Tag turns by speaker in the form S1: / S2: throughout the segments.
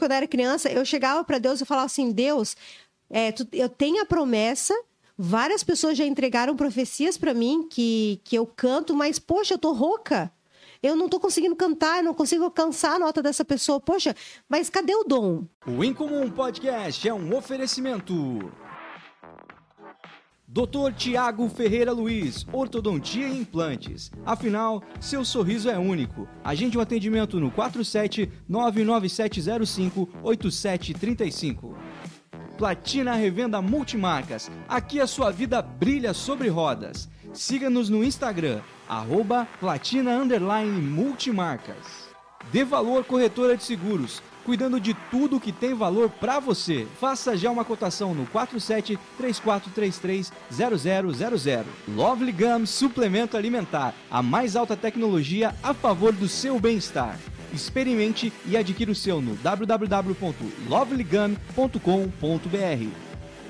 S1: quando eu era criança, eu chegava para Deus e falava assim: Deus, é, tu, eu tenho a promessa. Várias pessoas já entregaram profecias para mim que, que eu canto, mas, poxa, eu tô rouca. Eu não tô conseguindo cantar, eu não consigo alcançar a nota dessa pessoa. Poxa, mas cadê o dom?
S2: O Incomum Podcast é um oferecimento. Dr. Tiago Ferreira Luiz, Ortodontia e Implantes. Afinal, seu sorriso é único. Agende um atendimento no 47 99705 8735. Platina Revenda Multimarcas. Aqui a sua vida brilha sobre rodas. Siga-nos no Instagram, arroba platina multimarcas. Dê Valor Corretora de Seguros, cuidando de tudo que tem valor para você. Faça já uma cotação no 47 3433 0000. Lovely Gum Suplemento Alimentar, a mais alta tecnologia a favor do seu bem-estar. Experimente e adquira o seu no www.lovelygum.com.br.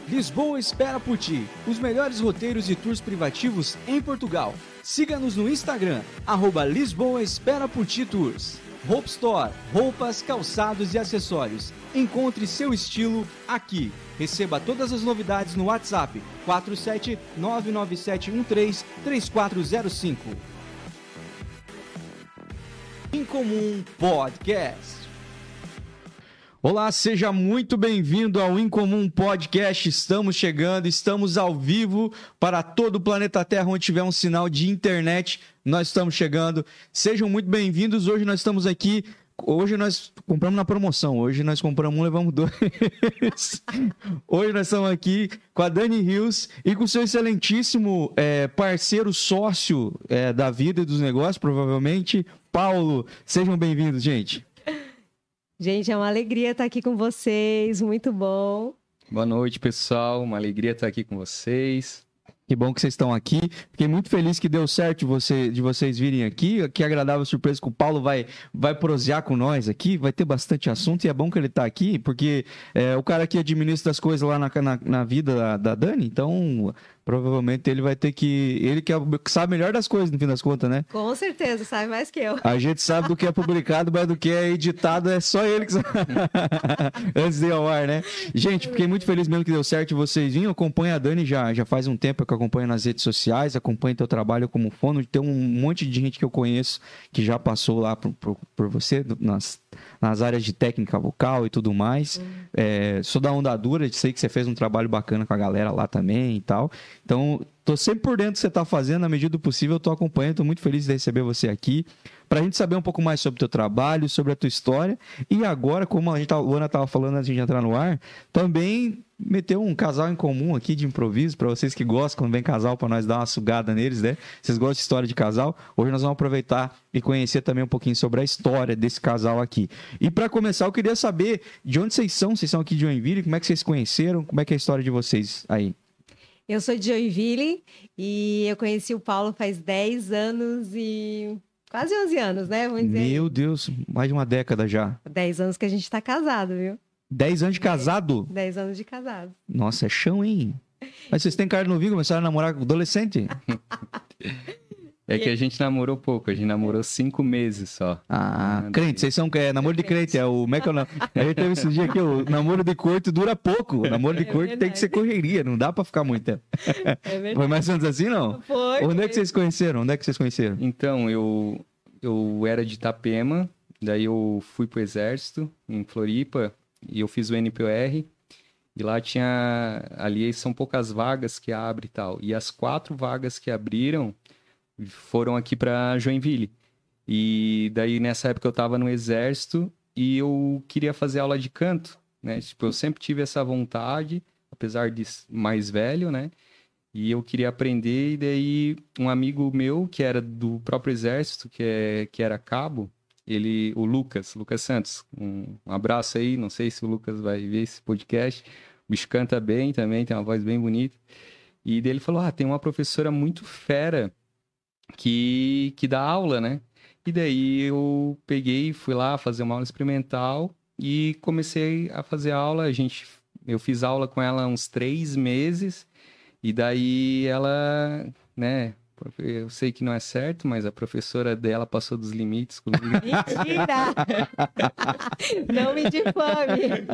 S2: Lisboa espera por ti. Os melhores roteiros e tours privativos em Portugal. Siga-nos no Instagram, arroba Lisboa Espera por Ti Tours. Hope Store, roupas, calçados e acessórios. Encontre seu estilo aqui. Receba todas as novidades no WhatsApp 47 99713 3405. Incomum Podcast. Olá, seja muito bem-vindo ao Incomum Podcast. Estamos chegando, estamos ao vivo para todo o planeta Terra onde tiver um sinal de internet. Nós estamos chegando. Sejam muito bem-vindos. Hoje nós estamos aqui. Hoje nós compramos na promoção. Hoje nós compramos um, levamos dois. Hoje nós estamos aqui com a Dani Rios e com seu excelentíssimo é, parceiro sócio é, da vida e dos negócios, provavelmente, Paulo. Sejam bem-vindos, gente.
S1: Gente, é uma alegria estar aqui com vocês, muito bom.
S3: Boa noite, pessoal. Uma alegria estar aqui com vocês.
S2: Que bom que vocês estão aqui. Fiquei muito feliz que deu certo você, de vocês virem aqui. Que agradável surpresa que o Paulo vai, vai prosear com nós aqui. Vai ter bastante assunto e é bom que ele está aqui, porque é o cara que administra as coisas lá na, na, na vida da, da Dani. Então, provavelmente ele vai ter que. Ele que, é, que sabe melhor das coisas, no fim das contas, né?
S1: Com certeza, sabe mais que eu.
S2: A gente sabe do que é publicado, mas do que é editado é só ele que sabe. Antes de ir ao ar, né? Gente, fiquei muito feliz mesmo que deu certo vocês vinham. Acompanha a Dani já, já faz um tempo que eu acompanho nas redes sociais, acompanho teu trabalho como fono. Tem um monte de gente que eu conheço que já passou lá por, por, por você nas nas áreas de técnica vocal e tudo mais. Uhum. É, sou da Onda Dura, sei que você fez um trabalho bacana com a galera lá também e tal. Então, tô sempre por dentro do que você está fazendo, na medida do possível, eu tô acompanhando, tô muito feliz de receber você aqui. Para a gente saber um pouco mais sobre o teu trabalho, sobre a tua história. E agora, como a gente tá, a Luana estava falando antes de entrar no ar, também meteu um casal em comum aqui de improviso, para vocês que gostam quando vem casal, para nós dar uma sugada neles, né? Vocês gostam de história de casal? Hoje nós vamos aproveitar e conhecer também um pouquinho sobre a história desse casal aqui. E para começar, eu queria saber de onde vocês são, vocês são aqui de Joinville, como é que vocês conheceram, como é que é a história de vocês aí?
S1: Eu sou de Joinville e eu conheci o Paulo faz 10 anos e quase 11 anos, né?
S2: Meu Deus, mais de uma década já.
S1: 10 anos que a gente está casado, viu?
S2: 10 anos de casado?
S1: 10 anos de casado.
S2: Nossa, é chão, hein? Mas vocês têm cara novinho, começaram a namorar com adolescente?
S3: É que a gente namorou pouco, a gente namorou cinco meses só.
S2: Ah, ah crente, vocês são é, namoro de crente, é o. Como é que é o A gente teve esse dia aqui, o namoro de corte dura pouco. O namoro de é corte tem que ser correria, não dá pra ficar muito tempo. É Foi mais ou menos assim, não?
S1: Foi.
S2: Onde é que vocês conheceram? Onde é que vocês conheceram?
S3: Então, eu, eu era de Itapema, daí eu fui pro exército em Floripa, e eu fiz o NPR. E lá tinha. Ali são poucas vagas que abre e tal. E as quatro vagas que abriram foram aqui para Joinville. E daí nessa época eu estava no exército e eu queria fazer aula de canto, né? Tipo, eu sempre tive essa vontade, apesar de mais velho, né? E eu queria aprender, e daí um amigo meu, que era do próprio exército, que, é, que era cabo, ele, o Lucas, Lucas Santos, um, um, abraço aí, não sei se o Lucas vai ver esse podcast, o bicho canta bem também, tem uma voz bem bonita. E daí ele falou, ah, tem uma professora muito fera que, que dá aula, né? E daí eu peguei, fui lá fazer uma aula experimental e comecei a fazer aula. A gente, eu fiz aula com ela uns três meses e daí ela, né? Eu sei que não é certo, mas a professora dela passou dos limites comigo.
S1: Mentira! Não me difame.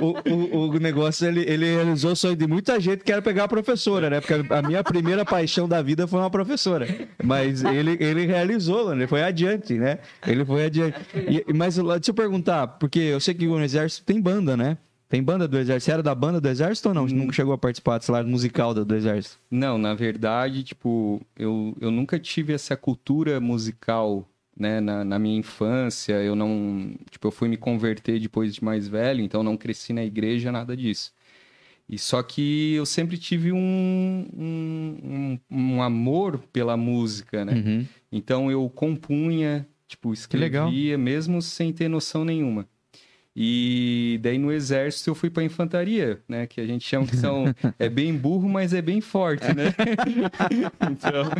S2: o, o, o negócio, ele, ele realizou o sonho de muita gente que era pegar a professora, né? Porque a minha primeira paixão da vida foi uma professora. Mas ele, ele realizou, né? Ele foi adiante, né? Ele foi adiante. E, mas deixa eu perguntar, porque eu sei que no Exército tem banda, né? Tem banda do Exército? Você era da banda do Exército ou não? Você nunca chegou a participar do cenário musical do, do Exército?
S3: Não, na verdade, tipo, eu, eu nunca tive essa cultura musical, né, na, na minha infância. Eu não, tipo, eu fui me converter depois de mais velho, então não cresci na igreja, nada disso. E só que eu sempre tive um, um, um, amor pela música, né?
S2: Uhum.
S3: Então eu compunha, tipo, escrevia, mesmo sem ter noção nenhuma. E daí no exército eu fui pra infantaria, né? Que a gente chama que são. É bem burro, mas é bem forte, né? então,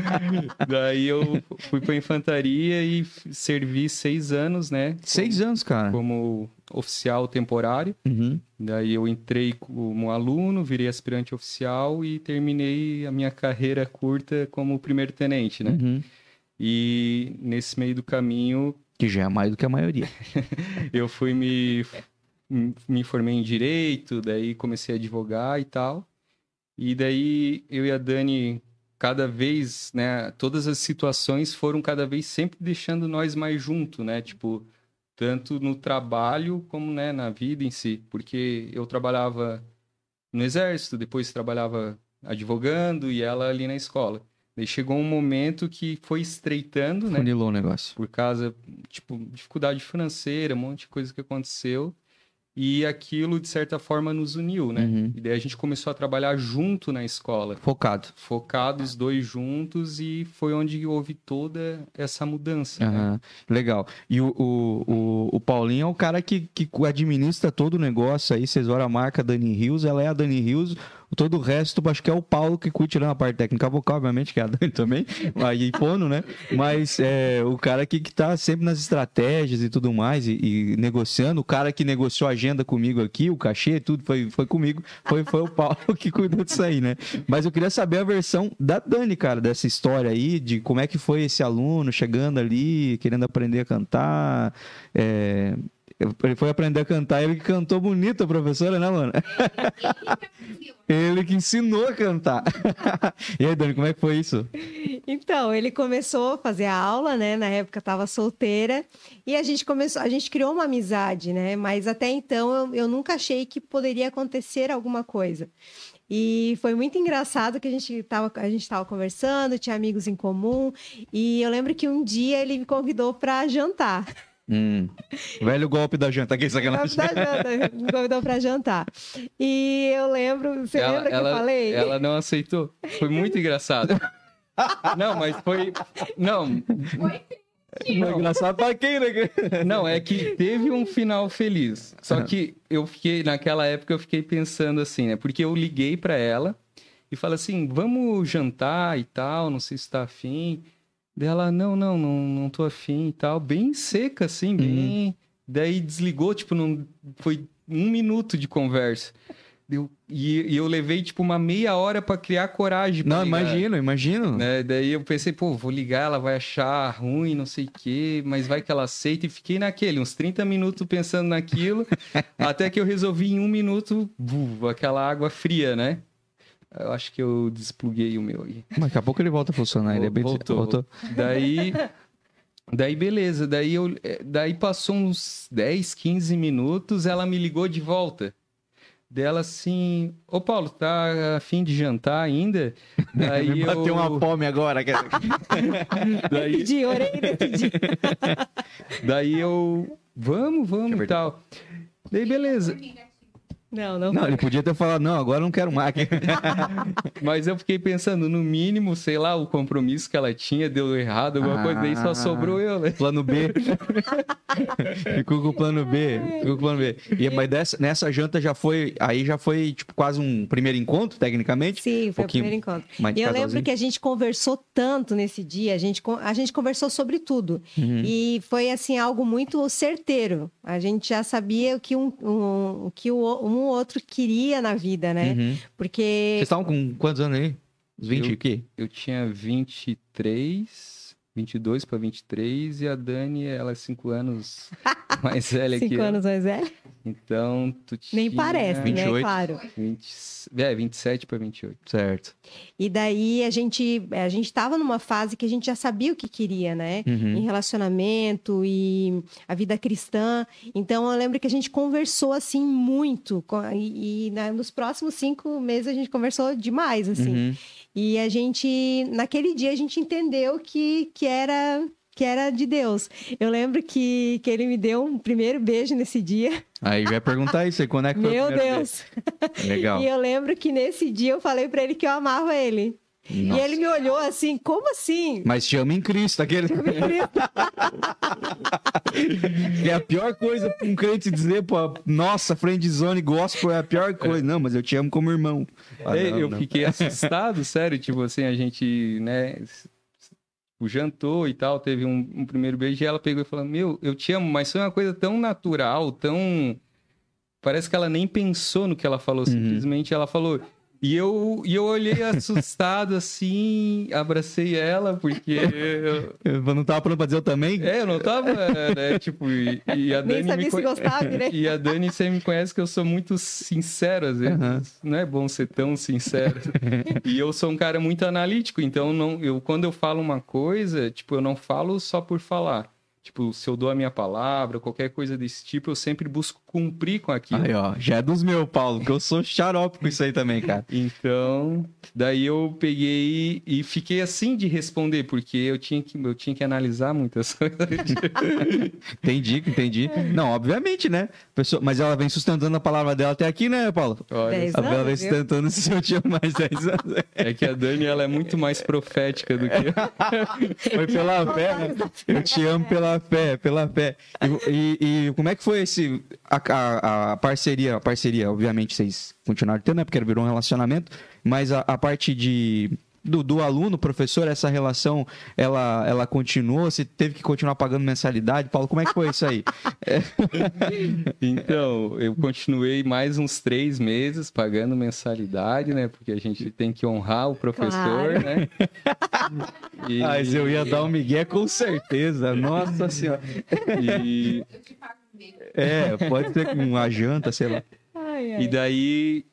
S3: daí eu fui pra infantaria e servi seis anos, né?
S2: Seis anos, cara.
S3: Como oficial temporário.
S2: Uhum.
S3: Daí eu entrei como aluno, virei aspirante oficial e terminei a minha carreira curta como primeiro tenente, né?
S2: Uhum.
S3: E nesse meio do caminho
S2: Que já é mais do que a maioria.
S3: eu fui me me formei em direito, daí comecei a advogar e tal. E daí eu e a Dani cada vez, né, todas as situações foram cada vez sempre deixando nós mais junto, né? Tipo, tanto no trabalho como, né, na vida em si, porque eu trabalhava no exército, depois trabalhava advogando e ela ali na escola. Daí chegou um momento que foi estreitando, né?
S2: Funilou o negócio.
S3: por causa, tipo, dificuldade financeira, um monte de coisa que aconteceu. E aquilo, de certa forma, nos uniu, né?
S2: Uhum.
S3: E daí a gente começou a trabalhar junto na escola,
S2: Focado.
S3: focados dois juntos, e foi onde houve toda essa mudança. né?
S2: Aham, Legal. E o, o, o, o Paulinho é o cara que, que administra todo o negócio aí. Vocês olham a marca Dani Rios, ela é a Dani Rios. Todo o resto, acho que é o Paulo que curte tirando a parte técnica vocal, obviamente, que é a Dani também, aí fono, né? Mas é o cara que, que tá sempre nas estratégias e tudo mais, e, e negociando. O cara que negociou a agenda comigo aqui, o cachê, tudo foi, foi comigo. Foi, foi o Paulo que cuidou disso aí, né? Mas eu queria saber a versão da Dani, cara, dessa história aí, de como é que foi esse aluno chegando ali, querendo aprender a cantar. É, Ele foi aprender a cantar, ele cantou bonito, a professora, né, mano? Ele que ensinou a cantar. E aí, Dani, como é que foi isso?
S1: Então, ele começou a fazer a aula, né? Na época estava solteira. E a gente começou, a gente criou uma amizade, né? Mas até então eu, eu nunca achei que poderia acontecer alguma coisa. E foi muito engraçado que a gente estava a gente tava conversando, tinha amigos em comum. E eu lembro que um dia ele me convidou para jantar.
S2: Hum, velho golpe da janta, aqui, sacanagem.
S1: Da janta, me convidou para jantar. E eu lembro, você
S3: ela,
S1: lembra que
S3: ela-
S1: eu falei?
S3: Ela não aceitou. Foi muito engraçado. Não, mas foi. Não,
S2: Não. Engraçado pra quem, né?
S3: não, é que teve um final feliz. Só que eu fiquei, naquela época, eu fiquei pensando assim, né? Porque eu liguei pra ela e falei assim: vamos jantar e tal, não sei se tá afim. Dela, não, não, não, não tô afim e tal. Bem seca, assim, bem. Daí desligou, tipo, não... foi um minuto de conversa. Eu... E, e eu levei, tipo, uma meia hora pra criar coragem. pra
S2: Não,
S3: ligar
S2: imagino, imagino.
S3: né? Daí eu pensei, pô, vou ligar, ela vai achar ruim, não sei o quê, mas vai que ela aceita. E fiquei naquele, uns 30 minutos pensando naquilo, até que eu resolvi em um minuto, bu, aquela água fria, né? Eu acho que eu despluguei o meu aí.
S2: Mas daqui a pouco ele volta a funcionar. Ele é bem...
S3: Voltou, Daí, daí beleza, daí, eu, eh, daí passou uns 10, 15 minutos, ela me ligou de volta. Dela assim, ô Paulo, tá afim de jantar ainda? Daí
S2: Me bateu
S3: eu...
S2: uma fome agora.
S3: daí,
S1: Decidi, orei e decidi.
S3: Daí eu, vamos, vamos e tal. Daí beleza.
S1: Não, não.
S2: Não, ele podia ter falado, não, agora eu não quero mais.
S3: Mas eu fiquei pensando, no mínimo, sei lá, o compromisso que ela tinha deu errado, alguma coisa, daí
S2: Ah.
S3: só sobrou eu, né?
S2: Plano B. Ficou com o plano B. Ficou com o plano B. E, mas dessa, nessa janta já foi. Aí já foi, tipo, quase um primeiro encontro, tecnicamente.
S1: Sim, foi
S2: pouquinho
S1: o primeiro encontro. E eu lembro que a gente conversou tanto nesse dia, a gente, a gente conversou sobre tudo.
S2: Uhum.
S1: E foi, assim, algo muito certeiro. A gente já sabia que um, um, o que o, um outro queria na vida, né?
S2: Uhum.
S1: Porque
S2: Vocês estavam com quantos anos aí? Uns 20
S3: Eu-
S2: o quê?
S3: Eu tinha 23, 22 para 23 e a Dani, ela é 5 anos mais velha que
S1: Cinco
S3: eu.
S1: anos mais velho?
S3: Então, tu tinha...
S1: Nem parece, né?
S2: 28.
S1: Claro.
S3: 20, é, 27 para 28.
S2: Certo.
S1: E daí a gente, a gente tava numa fase que a gente já sabia o que queria, né?
S2: Uhum.
S1: Em relacionamento e a vida cristã. Então eu lembro que a gente conversou assim muito. E, e, né, nos próximos cinco meses a gente conversou demais, assim.
S2: Uhum.
S1: E a gente, naquele dia, a gente entendeu que, que era. Que era de Deus. Eu lembro que, que ele me deu um primeiro beijo nesse dia.
S2: Aí vai perguntar isso aí, quando é que foi o
S1: Meu
S2: primeiro
S1: Deus!
S2: beijo? Legal.
S1: E eu lembro que nesse dia eu falei pra ele que eu amava ele.
S2: Nossa.
S1: E ele me olhou assim, como assim?
S2: Mas te amo em Cristo, aquele. é a pior coisa pra um crente dizer, pô, nossa, friendzone gospel é a pior coisa. Não, mas eu te amo como irmão. Ah, não,
S3: eu
S2: não.
S3: fiquei assustado, sério. Tipo assim, a gente, né, s- o jantou e tal, teve um, um primeiro beijo e ela pegou e falou: Meu, eu te amo, mas foi uma coisa tão natural, tão. Parece que ela nem pensou no que ela falou, simplesmente ela falou. E eu, e eu olhei assustado assim, abracei ela, porque eu,
S2: Eu não tava pronto pra dizer eu também?
S3: é, eu não tava, né, tipo, e, e a
S1: Nem
S3: Dani
S1: sabia
S3: me
S1: se
S3: conhe-
S1: gostava, né?
S3: E a Dani, você me conhece que eu sou muito sincero, às vezes.
S2: Aham.
S3: Não é bom ser tão sincero. e eu sou um cara muito analítico, então não, eu, quando eu falo uma coisa, tipo, eu não falo só por falar. Tipo, se eu dou a minha palavra, qualquer coisa desse tipo, eu sempre busco cumprir com aquilo.
S2: Aí, ó, já é dos meus, Paulo, que eu sou xarope com isso aí também, cara.
S3: Então, daí eu peguei e fiquei assim de responder, porque eu tinha que, eu tinha que analisar muitas coisas.
S2: Entendi, entendi. Não, obviamente, né? Pessoa... Mas ela vem sustentando a palavra dela até aqui, né, Paulo?
S3: Olha,
S1: Dez
S2: A Bela vem
S1: anos, viu?
S2: sustentando se eu tinha mais 10 anos.
S3: é que a Dani ela é muito mais profética do que eu.
S2: Foi pela fé, né? Eu te amo pela fé, pela fé. E, e- e como é que foi esse a, a- a parceria? A parceria, obviamente, vocês continuaram tendo, né? Porque virou um relacionamento, mas a, a parte de. Do, do aluno, professor, essa relação, ela, ela continuou? Você teve que continuar pagando mensalidade? Paulo, como é que foi isso aí?
S3: Então, eu continuei mais uns três meses pagando mensalidade, né? Porque a gente tem que honrar o professor,
S1: Claro.
S3: né? E,
S2: Mas eu ia dar um migué com certeza. Nossa senhora.
S3: e,
S2: É, pode ser com uma janta, sei lá.
S1: Ai, ai.
S3: e daí,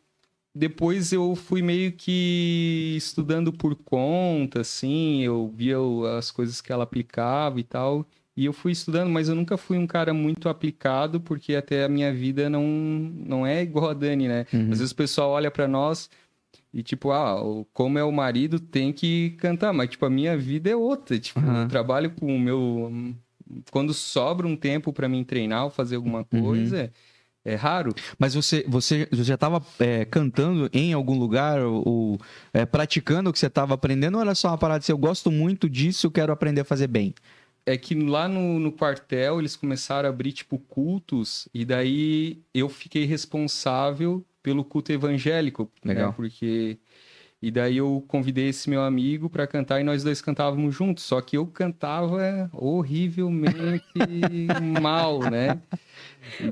S3: depois eu fui meio que estudando por conta, assim. Eu via as coisas que ela aplicava e tal. E eu fui estudando, mas eu nunca fui um cara muito aplicado, porque até a minha vida não, não é igual a Dani, né?
S2: Uhum.
S3: Às vezes o pessoal olha pra nós e tipo, ah, como é o marido, tem que cantar, mas tipo, a minha vida é outra, tipo,
S2: Aham.
S3: eu trabalho com o meu quando sobra um tempo pra mim treinar ou fazer alguma
S2: Uhum.
S3: É raro.
S2: Mas você, você, você já estava cantando em algum lugar ou, ou, é, praticando o que você estava aprendendo ou era só uma parada assim, eu gosto muito disso, eu quero aprender a fazer bem?
S3: É que lá no, no quartel eles começaram a abrir tipo cultos e daí eu fiquei responsável pelo culto evangélico, né?
S2: Legal.
S3: Porque e daí eu convidei esse meu amigo para cantar e nós dois cantávamos juntos. Só que eu cantava horrivelmente mal, né?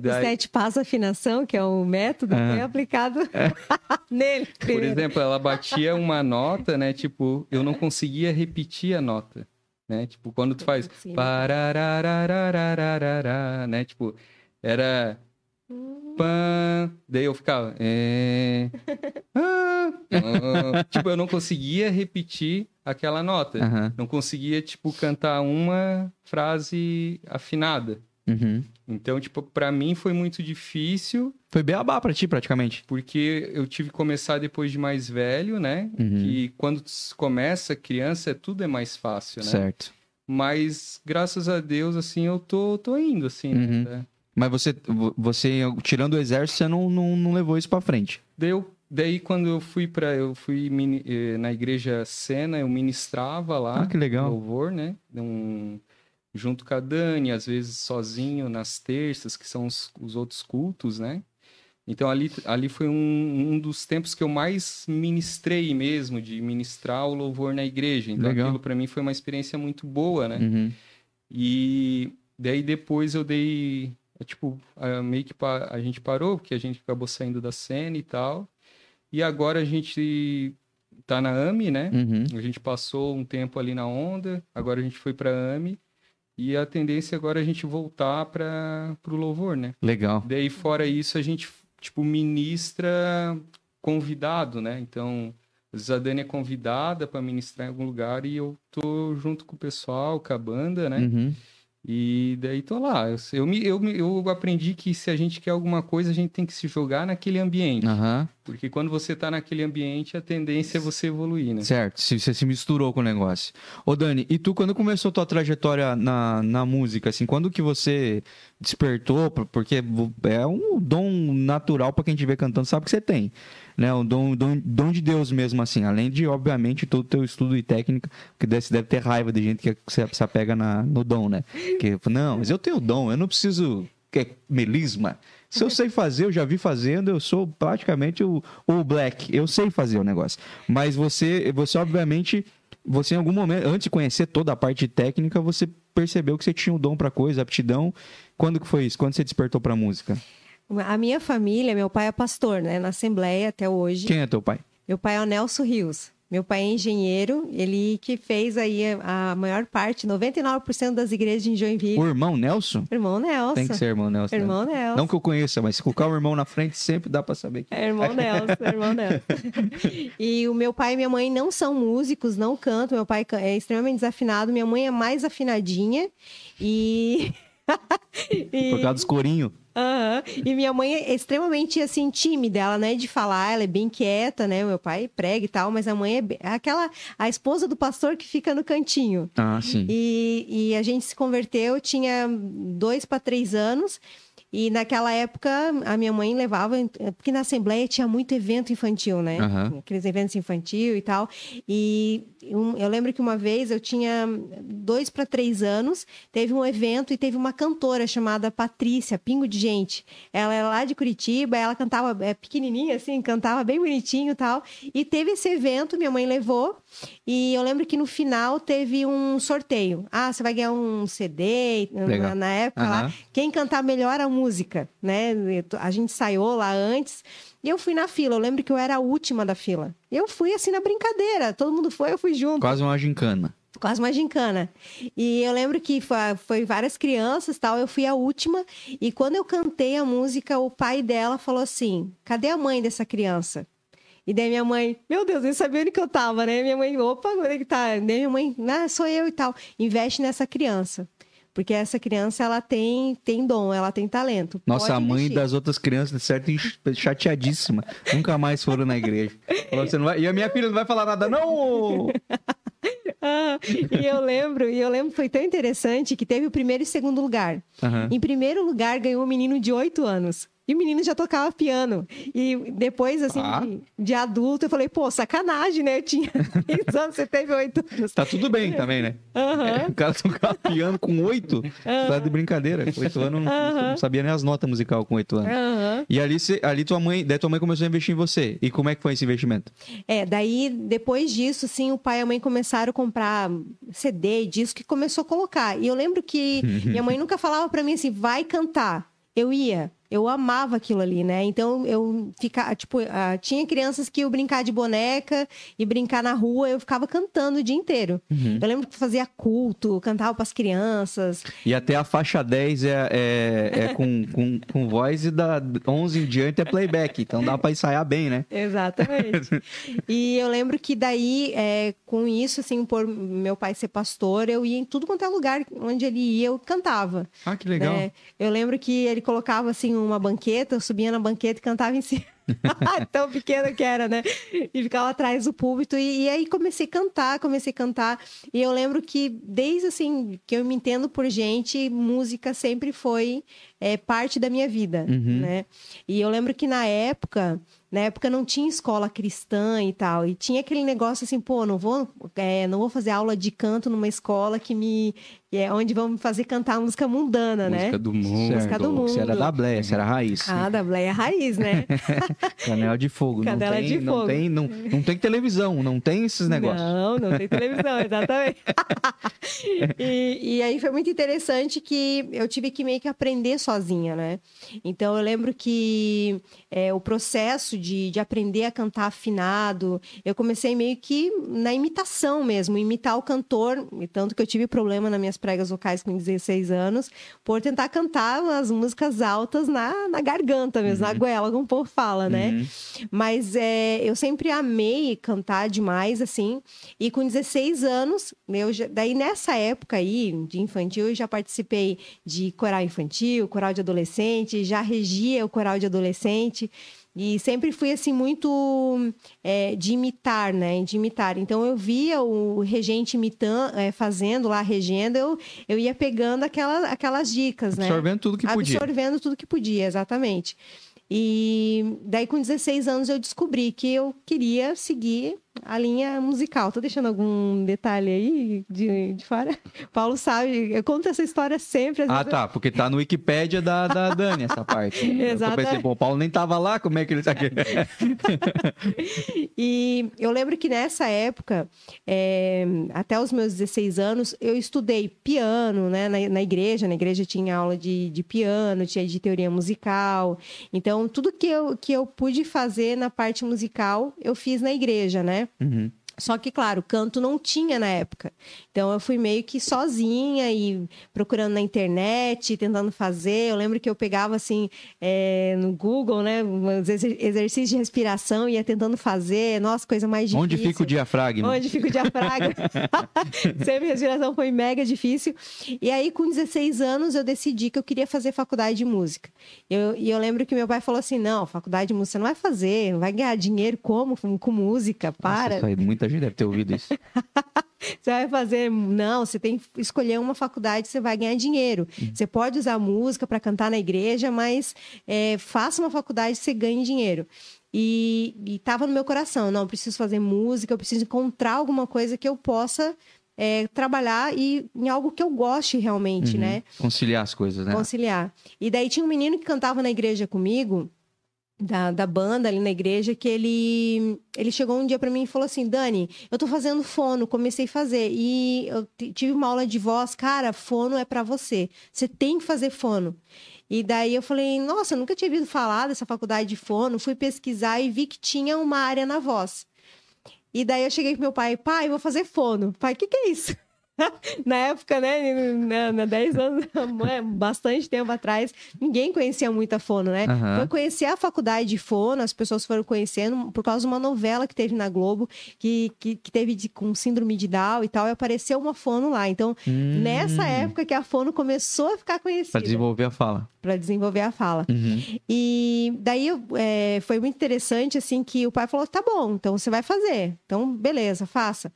S3: Daí...
S1: Sete passos afinação, que é um método é
S2: ah.
S1: é aplicado é.
S3: nele.
S1: Primeiro.
S3: Por exemplo, ela batia uma nota, né? Tipo, eu não conseguia repetir a nota, né? Tipo, quando tu faz... Né? Tipo, era pã, daí eu ficava é, ah, ah. tipo, eu não conseguia repetir aquela nota.
S2: Aham.
S3: Não conseguia, tipo, cantar uma frase afinada.
S2: Uhum.
S3: Então, tipo, pra mim foi muito difícil,
S2: Foi beabá pra ti, praticamente.
S3: porque eu tive que começar depois de mais velho, né?
S2: Uhum.
S3: Que quando começa criança, tudo é mais fácil, né?
S2: Certo.
S3: Mas, graças a Deus, assim, eu tô, tô indo, assim, né?
S2: Mas você, você tirando o exército, você não, não, não levou isso pra frente.
S3: Daí, eu- daí quando eu fui para eu fui mini- eh, na igreja Sena, eu ministrava lá.
S2: Ah, que legal.
S3: Louvor, né? Um- junto com a Dani, às vezes sozinho nas terças, que são os, os outros cultos, né? Então ali, ali foi um, um dos tempos que eu mais ministrei mesmo, de ministrar o louvor na igreja. Então
S2: Legal.
S3: aquilo para mim foi uma experiência muito boa, né?
S2: Uhum.
S3: E daí depois eu dei, é, tipo, a- meio que pa- a gente parou, porque a gente acabou saindo da cena e tal. E agora a gente tá na AMI, né?
S2: Uhum.
S3: A gente passou um tempo ali na onda, agora a gente foi pra AMI. E a tendência agora é a gente voltar para o louvor, né?
S2: Legal.
S3: Daí, fora isso, a gente, tipo, ministra convidado, né? Então, às vezes a Dani é convidada para ministrar em algum lugar e eu tô junto com o pessoal, com a banda, né?
S2: Uhum.
S3: E daí tô lá. Eu, eu, me- eu, eu aprendi que se a gente quer alguma coisa, a gente tem que se jogar naquele ambiente.
S2: Aham.
S3: Porque quando você tá naquele ambiente, a tendência é você evoluir, né?
S2: Certo, se- você se misturou com o negócio. Ô Dani, e tu quando começou tua trajetória na, na música, assim, quando que você despertou? Por- Porque é um dom natural pra quem te vê cantando, sabe que você tem, né? Um dom, dom, dom de Deus mesmo, assim, além de, obviamente, todo o teu estudo e técnica, que você deve ter raiva de gente que se, se apega na, no dom, né? Que, não, mas eu tenho dom, eu não preciso... Que é melisma. Se eu sei fazer, eu já vi fazendo, eu sou praticamente o, o black. Eu sei fazer o negócio. Mas você, você obviamente, você em algum momento, antes de conhecer toda a parte técnica, você percebeu que você tinha o dom pra coisa, aptidão. Quando que foi isso? Quando você despertou pra música?
S1: A minha família, meu pai é pastor, né? Na Assembleia até hoje.
S2: Quem é teu pai?
S1: Meu pai é o Nelson Rios. Meu pai é engenheiro, ele que fez aí a maior parte, 99% das igrejas em Joinville.
S2: O irmão Nelson?
S1: Irmão Nelson.
S2: Tem que ser irmão Nelson. né?
S1: Irmão Nelson.
S2: Não que eu conheça, mas se colocar o irmão na frente, sempre dá pra saber. Que...
S1: É, irmão Nelson, irmão Nelson. e o meu pai e minha mãe não são músicos, não cantam. Meu pai é extremamente desafinado, minha mãe é mais afinadinha. E. e...
S2: Por causa dos corinhos.
S1: Aham. E minha mãe é extremamente, assim, tímida. Ela não é de falar, ela é bem quieta, né? Meu pai prega e tal, mas a mãe é é aquela... A esposa do pastor que fica no cantinho.
S2: Ah, sim.
S1: E, e a gente se converteu, tinha dois para três anos. E naquela época, a minha mãe levava... Porque na Assembleia tinha muito evento infantil, né?
S2: Aham.
S1: Aqueles eventos infantil e tal. E eu lembro que uma vez eu tinha dois para três anos, teve um evento e teve uma cantora chamada Patrícia, Pingo de Gente. Ela era lá de Curitiba, ela cantava é, pequenininha, assim, cantava bem bonitinho e tal. E teve esse evento, minha mãe levou. E eu lembro que no final teve um sorteio. Ah, você vai ganhar um CD na, na época lá.
S2: Aham.
S1: Quem cantar melhor a música, né? A gente ensaiou lá antes. E eu fui na fila. Eu lembro que eu era a última da fila. Eu fui assim na brincadeira. Todo mundo foi, eu fui junto.
S2: Quase uma gincana.
S1: Quase uma gincana. E eu lembro que foi, foi várias crianças tal. Eu fui a última. E quando eu cantei a música, o pai dela falou assim: cadê a mãe dessa criança? E daí minha mãe, meu Deus, nem sabia onde que eu tava, né? Minha mãe, opa, onde é que tá? Daí minha mãe, ah, sou eu e tal. Investe nessa criança. Porque essa criança, ela tem, tem dom, ela tem talento.
S2: Nossa, a mãe das outras crianças, de certo, chateadíssima. Nunca mais foram na igreja. Falou, você não vai... E a minha filha não vai falar nada, não!
S1: Ah, e eu lembro, e eu lembro, foi tão interessante que teve o primeiro e segundo lugar.
S2: Aham.
S1: Em primeiro lugar ganhou um menino de 8 anos. E o menino já tocava piano. E depois, assim,
S2: Ah.
S1: de, de adulto, eu falei, pô, sacanagem, né? Eu tinha 10 anos, você teve 8 anos.
S2: Tá tudo bem também, né?
S1: Aham.
S2: O cara tocava piano com oito. Tá de brincadeira. Com oito anos, não,
S1: Aham.
S2: não sabia nem as notas musicais com oito anos.
S1: Aham.
S2: E ali, ali tua mãe, daí tua mãe começou a investir em você. E como é que foi esse investimento?
S1: É, daí, depois disso, assim, o pai e a mãe começaram a comprar CD, disco, e começou a colocar. E eu lembro que minha mãe nunca falava pra mim assim, vai cantar. Eu ia. Eu amava aquilo ali, né? Então, eu ficava, tipo, ah, tinha crianças que eu brincar de boneca e brincar na rua, eu ficava cantando o dia inteiro. Eu lembro que fazia culto, cantava pras crianças.
S2: E até a faixa 10 é, é, é com, com, com voz e da 11 em diante é playback. Então dá pra ensaiar bem, né?
S1: Exatamente. e eu lembro que daí, é, com isso, assim, por meu pai ser pastor, eu ia em tudo quanto é lugar onde ele ia, eu cantava.
S2: Ah, que legal.
S1: né? Eu lembro que ele colocava, assim, uma banqueta, eu subia na banqueta e cantava em cima. Tão pequeno que era, né? E ficava atrás do púlpito. E, e aí comecei a cantar, comecei a cantar. E eu lembro que, desde assim, que eu me entendo por gente, música sempre foi é, parte da minha vida,
S2: Uhum.
S1: né? E eu lembro que na época, na época não tinha escola cristã e tal. E tinha aquele negócio assim, pô, não vou, é, não vou fazer aula de canto numa escola que me. Que é onde vão me fazer cantar música mundana, né?
S3: Música do mundo.
S1: Música do
S2: Você era
S1: mundo.
S2: da Bleia, você era raiz.
S1: Ah, da Bleia Raiz, né?
S2: Canela de fogo.
S1: Canela
S2: não tem,
S1: de
S2: não
S1: fogo.
S2: Tem, não, não tem televisão, não tem esses negócios.
S1: Não, não tem televisão, exatamente. e, e aí foi muito interessante que eu tive que meio que aprender sozinha, né? Então eu lembro que é, o processo de, de aprender a cantar afinado, eu comecei meio que na imitação mesmo, imitar o cantor, e tanto que eu tive problema nas minhas pregas vocais com 16 anos, por tentar cantar as músicas altas na, na garganta mesmo, na goela, como o povo fala, né?
S2: Uhum.
S1: Mas é, eu sempre amei cantar demais, assim. E com 16 anos, eu já- daí nessa época aí, de infantil, eu já participei de coral infantil, coral de adolescente, já regia o coral de adolescente. E sempre fui, assim, muito é, de imitar, né? De imitar. Então, eu via o regente imitando, é, fazendo lá, regendo, eu, eu ia pegando aquela, aquelas dicas, né?
S2: Absorvendo tudo que podia.
S1: Absorvendo tudo que podia, exatamente. E daí, com 16 anos, eu descobri que eu queria seguir a linha musical. Tô deixando algum detalhe aí de, de fora? Paulo sabe, eu conto essa história sempre.
S2: Ah,
S1: vezes-
S2: tá, porque tá no Wikipédia da, da Dani essa parte. Eu
S1: Exato.
S2: pensei, pô, o Paulo nem tava lá, como é que ele tá aqui?
S1: E eu lembro que nessa época, é, até os meus 16 anos, eu estudei piano, né, na, na igreja. Na igreja tinha aula de, de piano, tinha de teoria musical. Então, tudo que eu, que eu pude fazer na parte musical, eu fiz na igreja, né?
S2: Uhum.
S1: Só que, claro, canto não tinha na época. Então, eu fui meio que sozinha e procurando na internet, tentando fazer. Eu lembro que eu pegava, assim, é, no Google, né, exercícios de respiração, ia tentando fazer. Nossa, coisa mais difícil.
S2: Onde fica o diafragma?
S1: Onde fica o diafragma. Sempre respiração foi mega difícil. E aí, com 16 anos, eu decidi que eu queria fazer faculdade de música. Eu- e eu lembro que meu pai falou assim: não, faculdade de música você não vai fazer, não vai ganhar dinheiro como? Com, música, para.
S2: Nossa, muita gente deve ter ouvido isso.
S1: Você vai fazer. Não, você tem que escolher uma faculdade, você vai ganhar dinheiro. Você pode usar música para cantar na igreja, mas é, faça uma faculdade, você ganhe dinheiro. E, e tava no meu coração, não, eu preciso fazer música, eu preciso encontrar alguma coisa que eu possa é, trabalhar e em algo que eu goste realmente,
S2: Uhum.
S1: né?
S2: Conciliar as coisas, né?
S1: conciliar. E daí tinha um menino que cantava na igreja comigo, da, da banda ali na igreja, que ele, ele chegou um dia pra mim e falou assim: Dani, eu tô fazendo fono, comecei a fazer. E eu tive uma aula de voz, cara, fono é pra você. Você tem que fazer fono. E daí eu falei, nossa, eu nunca tinha ouvido falar dessa faculdade de fono. Fui pesquisar e vi que tinha uma área na voz. E daí eu cheguei pro meu pai, pai, vou fazer fono. Pai, o que, que é isso? Na época, né, na, na 10 anos, é, bastante tempo atrás, ninguém conhecia muito a fono, né?
S2: Aham.
S1: Foi conhecer a faculdade de fono, as pessoas foram conhecendo por causa de uma novela que teve na Globo, que, que, que teve de- com síndrome de Down e tal, e apareceu uma fono lá. Então,
S2: Hum,
S1: nessa época que a fono começou a ficar
S2: Pra
S1: conhecida,
S2: desenvolver a fala.
S1: Para desenvolver a fala.
S2: Uhum.
S1: E daí é, foi muito interessante, assim, que o pai falou: tá bom, então você vai fazer. Então, beleza, faça.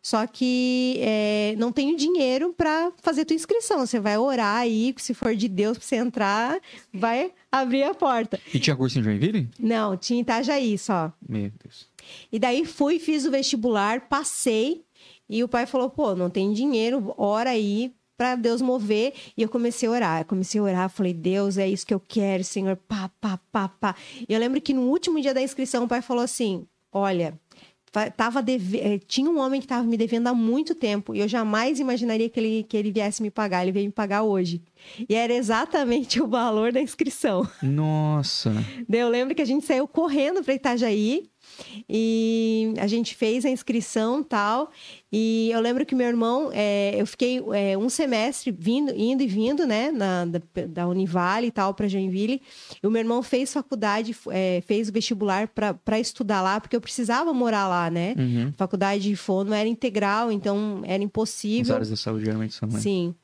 S1: Só que é, não tenho dinheiro para fazer tua inscrição. Você vai orar aí, se for de Deus pra você entrar, vai abrir a porta.
S2: E tinha curso em Joinville?
S1: Não, tinha Itajaí só.
S2: Meu Deus.
S1: E daí fui, fiz o vestibular, passei. E o pai falou: pô, não tem dinheiro, ora aí para Deus mover. E eu comecei a orar. Eu comecei a orar, falei: Deus, é isso que eu quero, Senhor. Pá, pá, pá, pá. E eu lembro que no último dia da inscrição, o pai falou assim: olha. Tava deve... eh, Tinha um homem que estava me devendo há muito tempo e eu jamais imaginaria que ele, que ele viesse me pagar. Ele veio me pagar hoje. E era exatamente o valor da inscrição.
S2: Nossa.
S1: Daí eu lembro que a gente saiu correndo para Itajaí e a gente fez a inscrição tal. E eu lembro que meu irmão, é, eu fiquei é, um semestre vindo, indo e vindo, né, na, da, da Univale e tal, para Joinville. E o meu irmão fez faculdade, é, fez o vestibular para estudar lá, porque eu precisava morar lá, né?
S2: Uhum.
S1: Faculdade de fono era integral, então era
S2: As
S1: impossível.
S2: áreas da saúde geralmente são, né?
S1: Sim.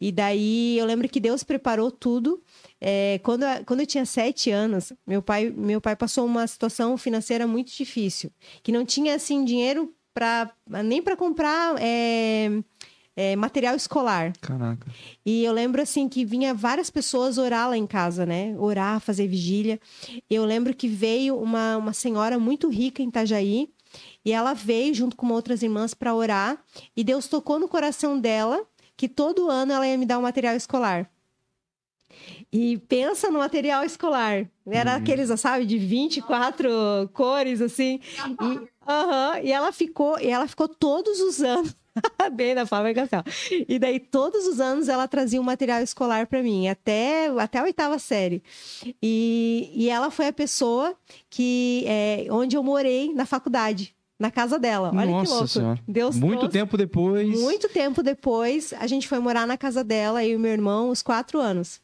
S1: E daí eu lembro que Deus preparou tudo. É, quando, eu- quando eu tinha sete anos, meu pai, meu pai passou uma situação financeira muito difícil, que não tinha assim dinheiro para nem para comprar é, é, material escolar.
S2: Caraca.
S1: E eu lembro assim que vinha várias pessoas orar lá em casa, né? Orar, fazer vigília. Eu lembro que veio uma, uma senhora muito rica em Itajaí. E ela veio junto com outras irmãs para orar. E Deus tocou no coração dela que todo ano ela ia me dar um material escolar. E pensa no material escolar. Era aqueles, sabe, de 24 cores, assim. E, aham, e ela ficou, e ela ficou todos os anos. Bem da Fábrica Castelo. E daí, todos os anos, ela trazia um material escolar para mim, até, até a oitava série. E, e ela foi a pessoa que, é, onde eu morei na faculdade na casa dela. Olha
S2: Nossa
S1: que louco.
S2: Senhora.
S1: Deus
S2: Muito
S1: trouxe-
S2: tempo depois.
S1: Muito tempo depois, a gente foi morar na casa dela, eu e meu irmão, os quatro anos.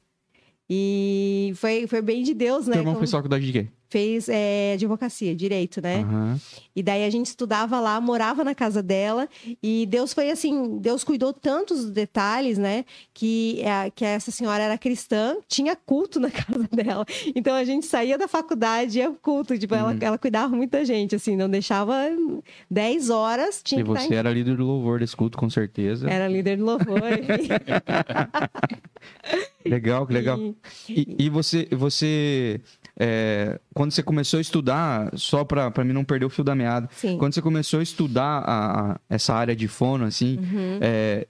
S1: E foi, foi bem de Deus, né?
S2: Teu irmão
S1: Como
S2: fez faculdade de quê?
S1: Fez é, advocacia, direito, né?
S2: Aham.
S1: E daí a gente estudava lá, morava na casa dela. E Deus foi assim, Deus cuidou tantos dos detalhes, né? Que, é, que essa senhora era cristã, tinha culto na casa dela. Então a gente saía da faculdade e ia culto. Tipo,
S2: Uhum.
S1: ela, ela cuidava muita gente, assim, não deixava 10 horas, tinha
S2: E você
S1: em
S2: era líder do louvor desse culto, com certeza.
S1: era líder do louvor.
S2: Legal, que legal.
S1: E-
S2: E, e você, você é, quando você começou a estudar, só pra mim não perder o fio da meada,
S1: Sim.
S2: quando você começou a estudar a- a- essa área de fono, assim,
S1: Uhum.
S2: é,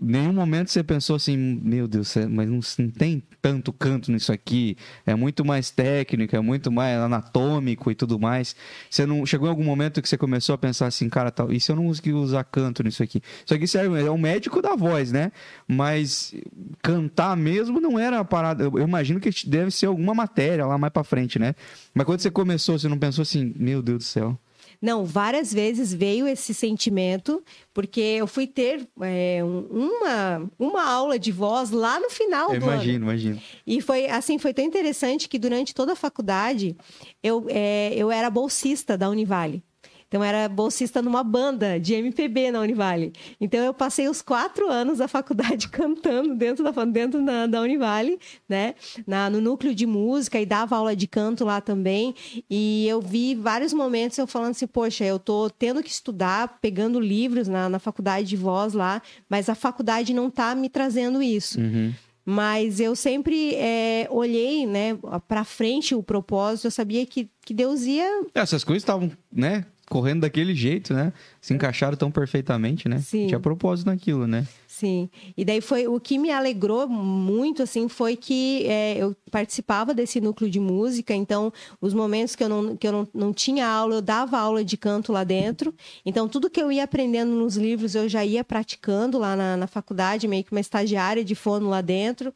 S2: nenhum momento você pensou assim, meu Deus, é- mas não, não tem tanto canto nisso aqui, é muito mais técnico, é muito mais anatômico e tudo mais. Você não chegou em algum momento que você começou a pensar assim, cara, tal, e se eu não conseguir usar canto nisso aqui? Isso aqui serve, é um médico da voz, né? Mas cantar mesmo não era a parada. Eu eu imagino que deve ser alguma matéria lá mais pra frente, né? Mas quando você começou, você não pensou assim, meu Deus do céu.
S1: Não, várias vezes veio esse sentimento, porque eu fui ter é, um- uma, uma aula de voz lá no final
S2: Eu
S1: do ano.
S2: imagino, imagino.
S1: E foi assim, foi tão interessante que durante toda a faculdade eu, é, eu era bolsista da Univale. Então, eu era bolsista numa banda de MPB na Univale. Então, eu passei os quatro anos da faculdade cantando dentro da, dentro da, da Univale, né? Na, no núcleo de música e dava aula de canto lá também. E eu vi vários momentos eu falando assim, poxa, eu tô tendo que estudar, pegando livros na, na faculdade de voz lá, mas a faculdade não tá me trazendo isso.
S2: Uhum.
S1: Mas eu sempre é, olhei, né, para frente o propósito. Eu sabia que, que Deus ia.
S2: Essas coisas estavam, né, correndo daquele jeito, né? Se encaixaram tão perfeitamente, né?
S1: Sim.
S2: Tinha propósito naquilo, né?
S1: Sim. E daí foi o que me alegrou muito, assim, foi que é, eu participava desse núcleo de música. Então, os momentos que eu, não, que eu não, não tinha aula, eu dava aula de canto lá dentro. Então, tudo que eu ia aprendendo nos livros, eu já ia praticando lá na, na faculdade, meio que uma estagiária de fono lá dentro.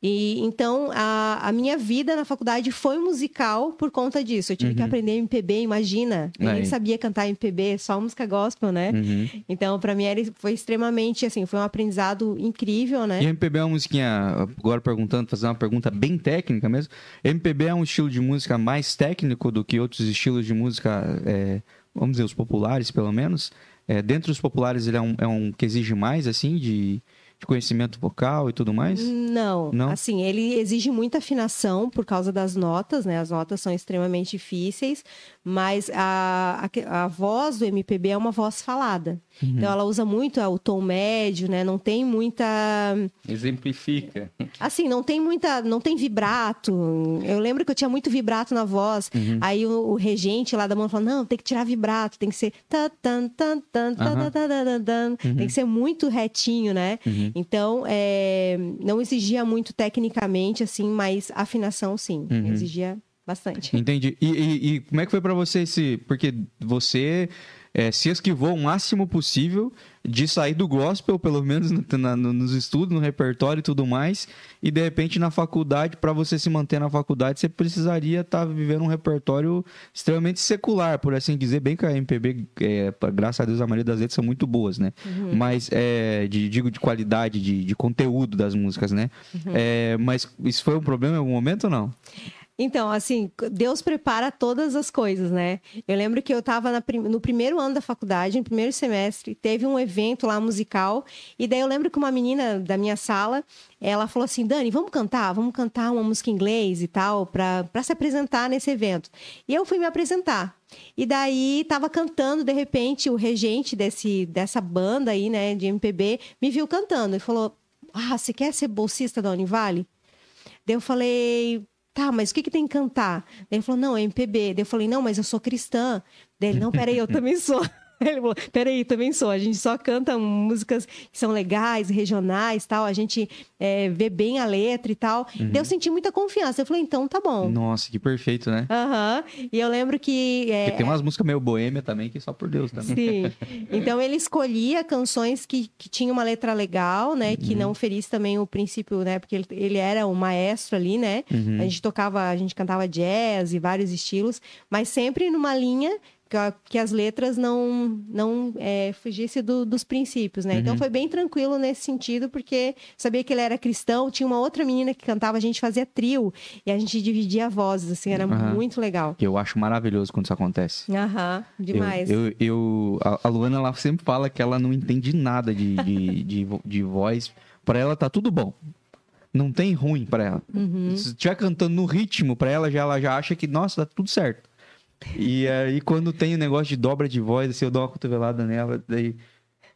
S1: E então a, a minha vida na faculdade foi musical por conta disso. Eu tive que aprender MPB, imagina. Eu nem
S2: Aí.
S1: sabia cantar MPB, só música gospel, né?
S2: Uhum.
S1: Então, para mim, era, foi extremamente, assim, foi um aprendizado incrível, né?
S2: E MPB é uma musiquinha, agora perguntando, fazer uma pergunta bem técnica mesmo. MPB é um estilo de música mais técnico do que outros estilos de música, é, vamos dizer, os populares, pelo menos. É, dentro dos populares, ele é um, é um que exige mais, assim, de, de conhecimento vocal e tudo mais?
S1: Não,
S2: Não?
S1: assim, ele exige muita afinação por causa das notas, né? As notas são extremamente difíceis, mas a, a, a voz do MPB é uma voz falada.
S2: Uhum.
S1: Então, ela usa muito o tom médio, né? Não tem muita...
S3: Exemplifica.
S1: Assim, não tem muita... Não tem vibrato. Eu lembro que eu tinha muito vibrato na voz.
S2: Uhum.
S1: Aí o, o regente lá da mão falou, não, tem que tirar vibrato, tem que ser... Tan. Tem que ser muito retinho, né?
S2: Uhum.
S1: Então, é, não exigia muito tecnicamente, assim, mas afinação, sim.
S2: Uhum.
S1: Exigia bastante.
S2: Entendi. E, e- e como é que foi pra você esse. Porque você é, se esquivou o máximo possível de sair do gospel, pelo menos no- na- no- nos estudos, no repertório e tudo mais, e de repente na faculdade, pra você se manter na faculdade, você precisaria estar vivendo um repertório extremamente secular, por assim dizer, bem que a MPB, é, graças a Deus, a maioria das letras são muito boas, né? Mas, é, de, digo, de qualidade, de, de conteúdo das músicas, né? É, mas isso foi um problema em algum momento ou não?
S1: Então, assim, Deus prepara todas as coisas, né? Eu lembro que eu estava no primeiro ano da faculdade, no primeiro semestre, teve um evento lá musical, e daí eu lembro que uma menina da minha sala, ela falou assim, Dani, vamos cantar? Vamos cantar uma música em inglês e tal, para se apresentar nesse evento. E eu fui me apresentar. E daí tava cantando, de repente, o regente desse, dessa banda aí, né, de MPB, me viu cantando e falou: Ah, você quer ser bolsista da Univale? Daí eu falei, tá, mas o que, que tem que cantar? Daí ele falou, não, é MPB. Daí eu falei, não, mas eu sou cristã. Daí ele, não, peraí, eu também sou. Ele falou, peraí, também sou. A gente só canta músicas que são legais, regionais tal. A gente é, vê bem a letra e tal.
S2: Uhum.
S1: Daí eu senti muita confiança. Eu falei, então tá bom.
S2: Nossa, que perfeito, né?
S1: Aham. E eu lembro que. é,
S2: Porque tem umas músicas meio boêmia também, que só por Deus também.
S1: Sim. Então ele escolhia canções que, que tinham uma letra legal, né? Que
S2: Uhum.
S1: não ferisse também o princípio, né? Porque ele, ele era um maestro ali, né?
S2: Uhum.
S1: A gente tocava, a gente cantava jazz e vários estilos, mas sempre numa linha que, as letras não não é, fugisse do- dos princípios, né? Então
S2: Uhum.
S1: foi bem tranquilo nesse sentido, porque sabia que ele era cristão, tinha uma outra menina que cantava, a gente fazia trio e a gente dividia vozes, assim, era
S2: Aham.
S1: muito legal.
S2: Eu acho maravilhoso quando isso acontece.
S1: Aham, demais.
S2: Eu, eu, eu- a, Luana ela sempre fala que ela não entende nada de, de, de, de voz. Pra ela tá tudo bom. Não tem ruim pra ela.
S1: Uhum.
S2: Se estiver cantando no ritmo, pra ela já, ela já acha que, nossa, tá tudo certo. E aí, quando tem o negócio de dobra de voz, assim, eu dou uma cotovelada nela, daí.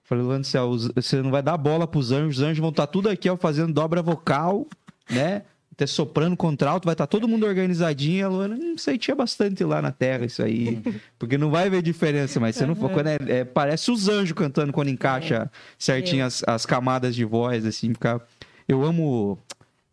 S2: Falei, Luana do céu, os- você não vai dar bola pros anjos, os anjos vão estar tudo aqui, ó, fazendo dobra vocal, né? Até soprando contralto, vai estar todo mundo organizadinho. A Luana, não sei, tinha bastante lá na terra isso aí. Porque não vai ver diferença, mas você não for. Quando é, é- parece os anjos cantando quando encaixa certinho as, as camadas de voz, assim, ficar. Eu amo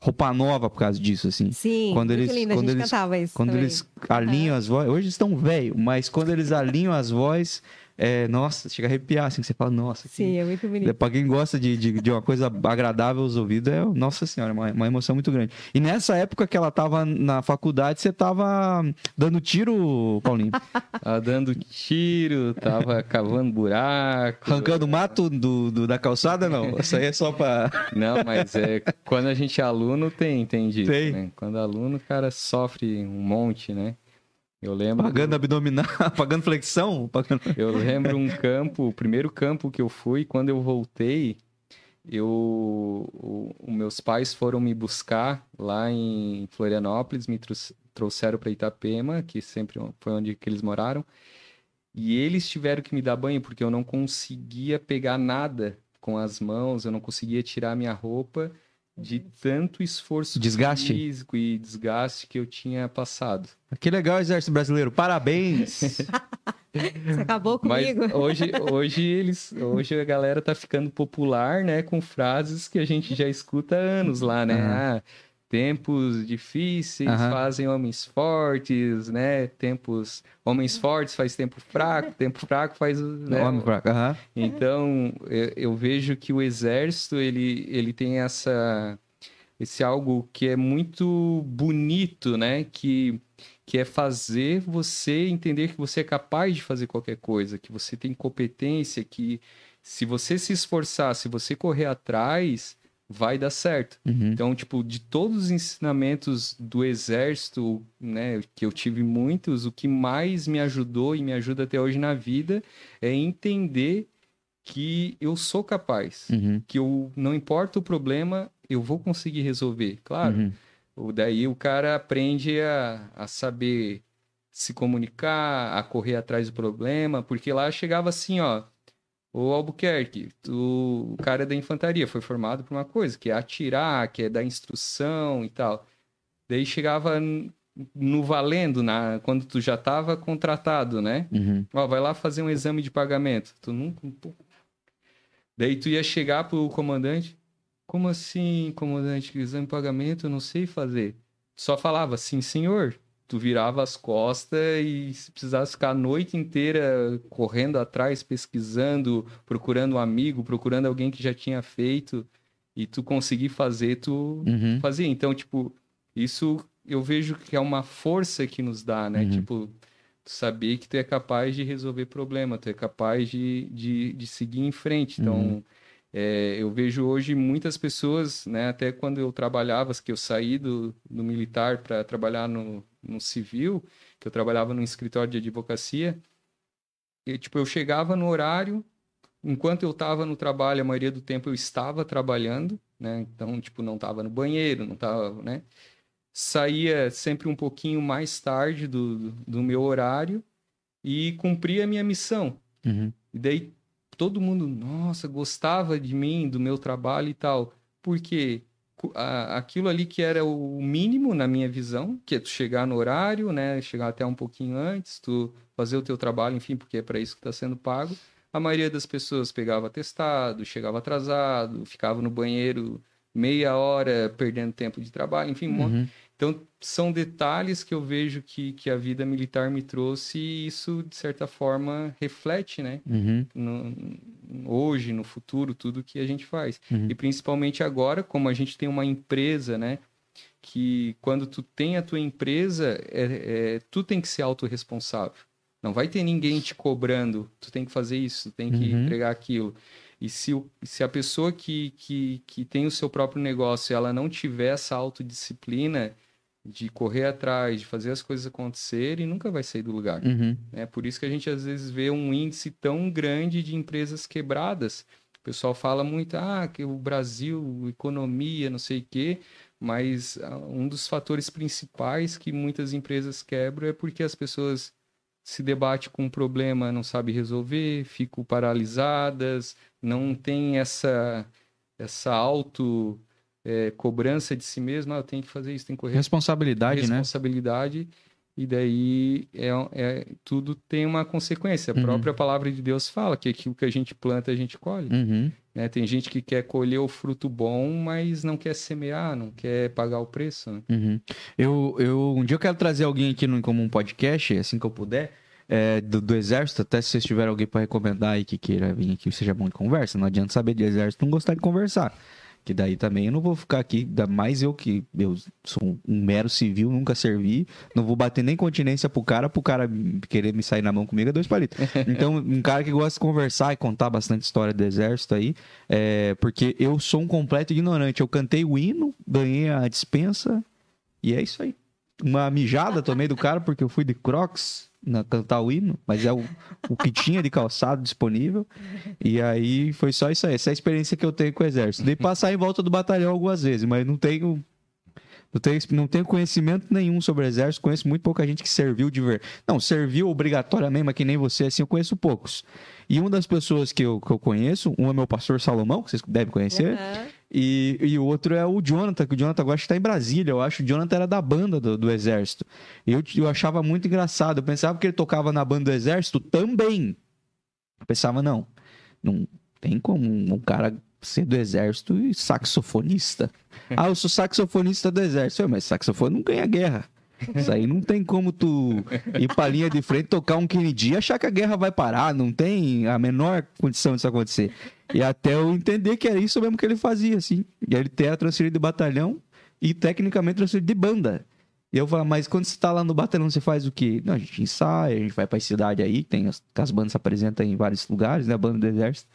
S2: roupa nova por causa disso, assim.
S1: Sim,
S2: Quando eles-
S1: lindo,
S2: quando eles- Quando
S1: também.
S2: eles alinham as vozes. Hoje estão velho, mas quando eles alinham as vozes, é, nossa, chega a arrepiar, assim, que você fala, nossa. que-
S1: Sim, é muito bonito.
S2: Pra quem gosta de, de, de uma coisa agradável aos ouvidos, é, nossa senhora, uma, uma emoção muito grande. E nessa época que ela tava na faculdade, você tava dando tiro, Paulinho?
S3: Tava dando tiro, tava cavando buraco.
S2: Arrancando mato do, do- da calçada, não? Isso aí é só pra.
S3: Não, mas é quando a gente é aluno tem, tem disso,
S2: Tem.
S3: né? Quando é aluno, o cara sofre um monte, né? Eu lembro,
S2: Pagando abdominal, pagando flexão? Pagando...
S3: eu lembro um campo, o primeiro campo que eu fui, quando eu voltei, eu, o- os meus pais foram me buscar lá em Florianópolis, me trouxeram para Itapema, que sempre foi onde que eles moraram, e eles tiveram que me dar banho porque eu não conseguia pegar nada com as mãos, eu não conseguia tirar minha roupa de tanto esforço
S2: Desgaste?
S3: físico e desgaste que eu tinha passado.
S2: Que legal, Exército Brasileiro. Parabéns!
S1: Você acabou
S3: Mas
S1: comigo.
S3: hoje, hoje eles, hoje a galera tá ficando popular, né, com frases que a gente já escuta há anos lá, né?
S2: Aham.
S3: Ah, tempos difíceis
S2: Aham.
S3: fazem homens fortes, né? Tempos homens fortes faz tempo fraco, tempo fraco faz, né?
S2: Homem fraco. Aham.
S3: Então, eu, eu vejo que o exército, ele, ele tem essa esse algo que é muito bonito, né? Que, que é fazer você entender que você é capaz de fazer qualquer coisa, que você tem competência, que se você se esforçar, se você correr atrás, vai dar certo.
S2: Uhum.
S3: Então, tipo, de todos os ensinamentos do exército, né, que eu tive muitos, o que mais me ajudou e me ajuda até hoje na vida é entender que eu sou capaz,
S2: Uhum.
S3: que eu não importa o problema, eu vou conseguir resolver. Claro,
S2: Uhum.
S3: o daí o cara aprende a, a saber se comunicar, a correr atrás do problema, porque lá chegava assim, ó, o Albuquerque, tu, o cara é da infantaria, foi formado por uma coisa, que é atirar, que é dar instrução e tal. Daí chegava no valendo, na, quando tu já estava contratado, né?
S2: Uhum.
S3: Ó, vai lá fazer um exame de pagamento. Tu nunca. Daí tu ia chegar pro comandante. Como assim, comandante? Exame de pagamento eu não sei fazer. Tu só falava sim, senhor. Tu virava as costas e se precisasse ficar a noite inteira correndo atrás, pesquisando, procurando um amigo, procurando alguém que já tinha feito e tu conseguir fazer, tu
S2: Uhum.
S3: fazia. Então, tipo, isso eu vejo que é uma força que nos dá, né?
S2: Uhum.
S3: Tipo, saber que tu é capaz de resolver problema, tu é capaz de, de, de seguir em frente. Então,
S2: Uhum.
S3: É, eu vejo hoje muitas pessoas, né? Até quando eu trabalhava, que eu saí do, do militar para trabalhar no, no civil, que eu trabalhava no escritório de advocacia, e, tipo, eu chegava no horário, enquanto eu estava no trabalho, a maioria do tempo eu estava trabalhando, né? Então, tipo, não estava no banheiro, não estava, né? Saía sempre um pouquinho mais tarde do, do, do meu horário e cumpria a minha missão.
S2: Uhum.
S3: E daí todo mundo, nossa, gostava de mim, do meu trabalho e tal. Porque a- aquilo ali que era o mínimo na minha visão, que é tu chegar no horário, né? Chegar até um pouquinho antes, tu fazer o teu trabalho, enfim, porque é para isso que está sendo pago. A maioria das pessoas pegava atestado, chegava atrasado, ficava no banheiro meia hora perdendo tempo de trabalho, enfim, um
S2: Uhum.
S3: Então, são detalhes que eu vejo que, que a vida militar me trouxe e isso, de certa forma, reflete, né?
S2: Uhum.
S3: No- hoje, no futuro, tudo que a gente faz.
S2: Uhum.
S3: E principalmente agora, como a gente tem uma empresa, né? Que quando tu tem a tua empresa, é, é, tu tem que ser autorresponsável. Não vai ter ninguém te cobrando, tu tem que fazer isso, tu tem que
S2: Uhum.
S3: entregar aquilo. E se, se a pessoa que, que, que tem o seu próprio negócio, ela não tiver essa autodisciplina de correr atrás, de fazer as coisas acontecerem, nunca vai sair do lugar.
S2: Uhum.
S3: É por isso que a gente às vezes vê um índice tão grande de empresas quebradas. O pessoal fala muito, ah, que o Brasil, economia, não sei o quê, mas ah, um dos fatores principais que muitas empresas quebram é porque as pessoas se debatem com um problema, não sabem resolver, ficam paralisadas, não tem essa essa auto eh, cobrança de si mesma, ah, eu tenho que fazer isso, tenho que correr
S2: Responsabilidade, né?
S3: responsabilidade e daí é, é- tudo tem uma consequência. A
S2: Uhum.
S3: própria palavra de Deus fala que aquilo que a gente planta, a gente colhe.
S2: Uhum.
S3: né? Tem gente que quer colher o fruto bom, mas não quer semear, não quer pagar o preço. né?
S2: Uhum. Eu, eu, um dia eu quero trazer alguém aqui no Em Comum Podcast, assim que eu puder, é, do, do Exército, até se vocês tiverem alguém para recomendar aí que queira vir aqui, seja bom de conversa. Não adianta saber de Exército não gostar de conversar. Que daí também eu não vou ficar aqui, ainda mais eu que eu sou um mero civil, nunca servi, não vou bater nem continência pro cara, pro cara querer me sair na mão comigo é dois palitos. Então, um cara que gosta de conversar e contar bastante história do exército aí, é, porque eu sou um completo ignorante. Eu cantei o hino, ganhei a dispensa e é isso aí. Uma mijada tomei do cara porque eu fui de Crocs na cantar o hino, mas é o, o que tinha de calçado disponível. E aí foi só isso aí. Essa é a experiência que eu tenho com o exército. Dei passar em volta do batalhão algumas vezes, mas não tenho. Não tenho, não tenho conhecimento nenhum sobre o exército, conheço muito pouca gente que serviu de ver. Não, serviu obrigatoriamente, mas que nem você, assim, eu conheço poucos. E uma das pessoas que eu, que eu conheço, um é meu pastor Salomão, que vocês devem conhecer,
S1: Aham.
S2: E, e o outro é o Jonathan, que o Jonathan agora está em Brasília, eu acho. O Jonathan era da banda do, do Exército. Eu, eu achava muito engraçado. Eu pensava que ele tocava na banda do Exército também. Eu pensava, não, não tem como um, cara ser do Exército e saxofonista. ah, eu sou saxofonista do Exército. Mas saxofone não ganha guerra. Isso aí não tem como tu ir pra linha de frente, tocar um Kennedy e achar que a guerra vai parar. Não tem a menor condição disso acontecer. E até eu entender que era isso mesmo que ele fazia, assim. E ele era transferido de batalhão e tecnicamente transferido de banda. E eu falo, mas quando você tá lá no batalhão, você faz o quê? Não, a gente ensaia, a gente vai pra cidade aí, tem as, as bandas se apresentam em vários lugares, né? A banda do exército.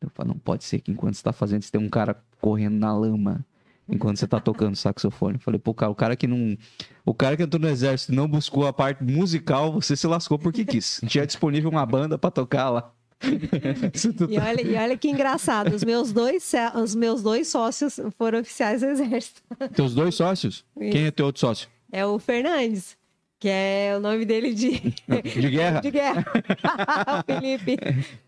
S2: Eu falo, não pode ser que enquanto você tá fazendo, você tem um cara correndo na lama enquanto você tá tocando saxofone. Eu falei, pô, cara, o cara que não. O cara que entrou no exército e não buscou a parte musical, você se lascou porque quis. Tinha disponível uma banda pra tocar lá.
S1: E olha, e olha que engraçado, os meus dois, os meus dois sócios foram oficiais do Exército.
S2: Teus dois sócios?
S1: Isso.
S2: Quem é teu outro sócio?
S1: É o Fernandes, que é o nome dele de,
S2: De guerra?
S1: de guerra. o Felipe.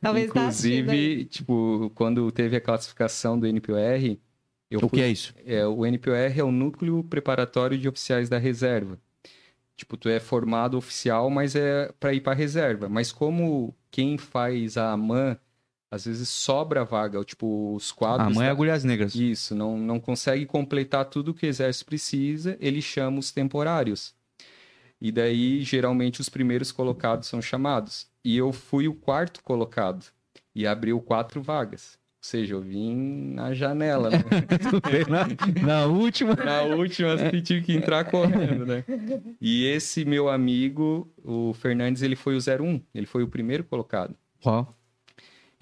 S1: Talvez tá.
S3: Inclusive, tipo, quando teve a classificação do NPOR, eu
S2: O
S3: fui
S2: que é isso?
S3: É, o NPOR é o Núcleo Preparatório de Oficiais da Reserva. Tipo, tu é formado oficial, mas é para ir para reserva. Mas como quem faz a AMAN, às vezes sobra vaga, tipo, os quadros...
S2: A mãe é
S3: da-
S2: Agulhas Negras.
S3: Isso, não, não consegue completar tudo que o exército precisa, ele chama os temporários. E daí, geralmente, os primeiros colocados são chamados. E eu fui o quarto colocado. E abriu quatro vagas. Ou seja, eu vim na janela, né?
S2: na, na última.
S3: Na última, assim, tive que entrar correndo, né? E esse meu amigo, o Fernandes, ele foi o 01. Ele foi o primeiro colocado.
S2: Ó,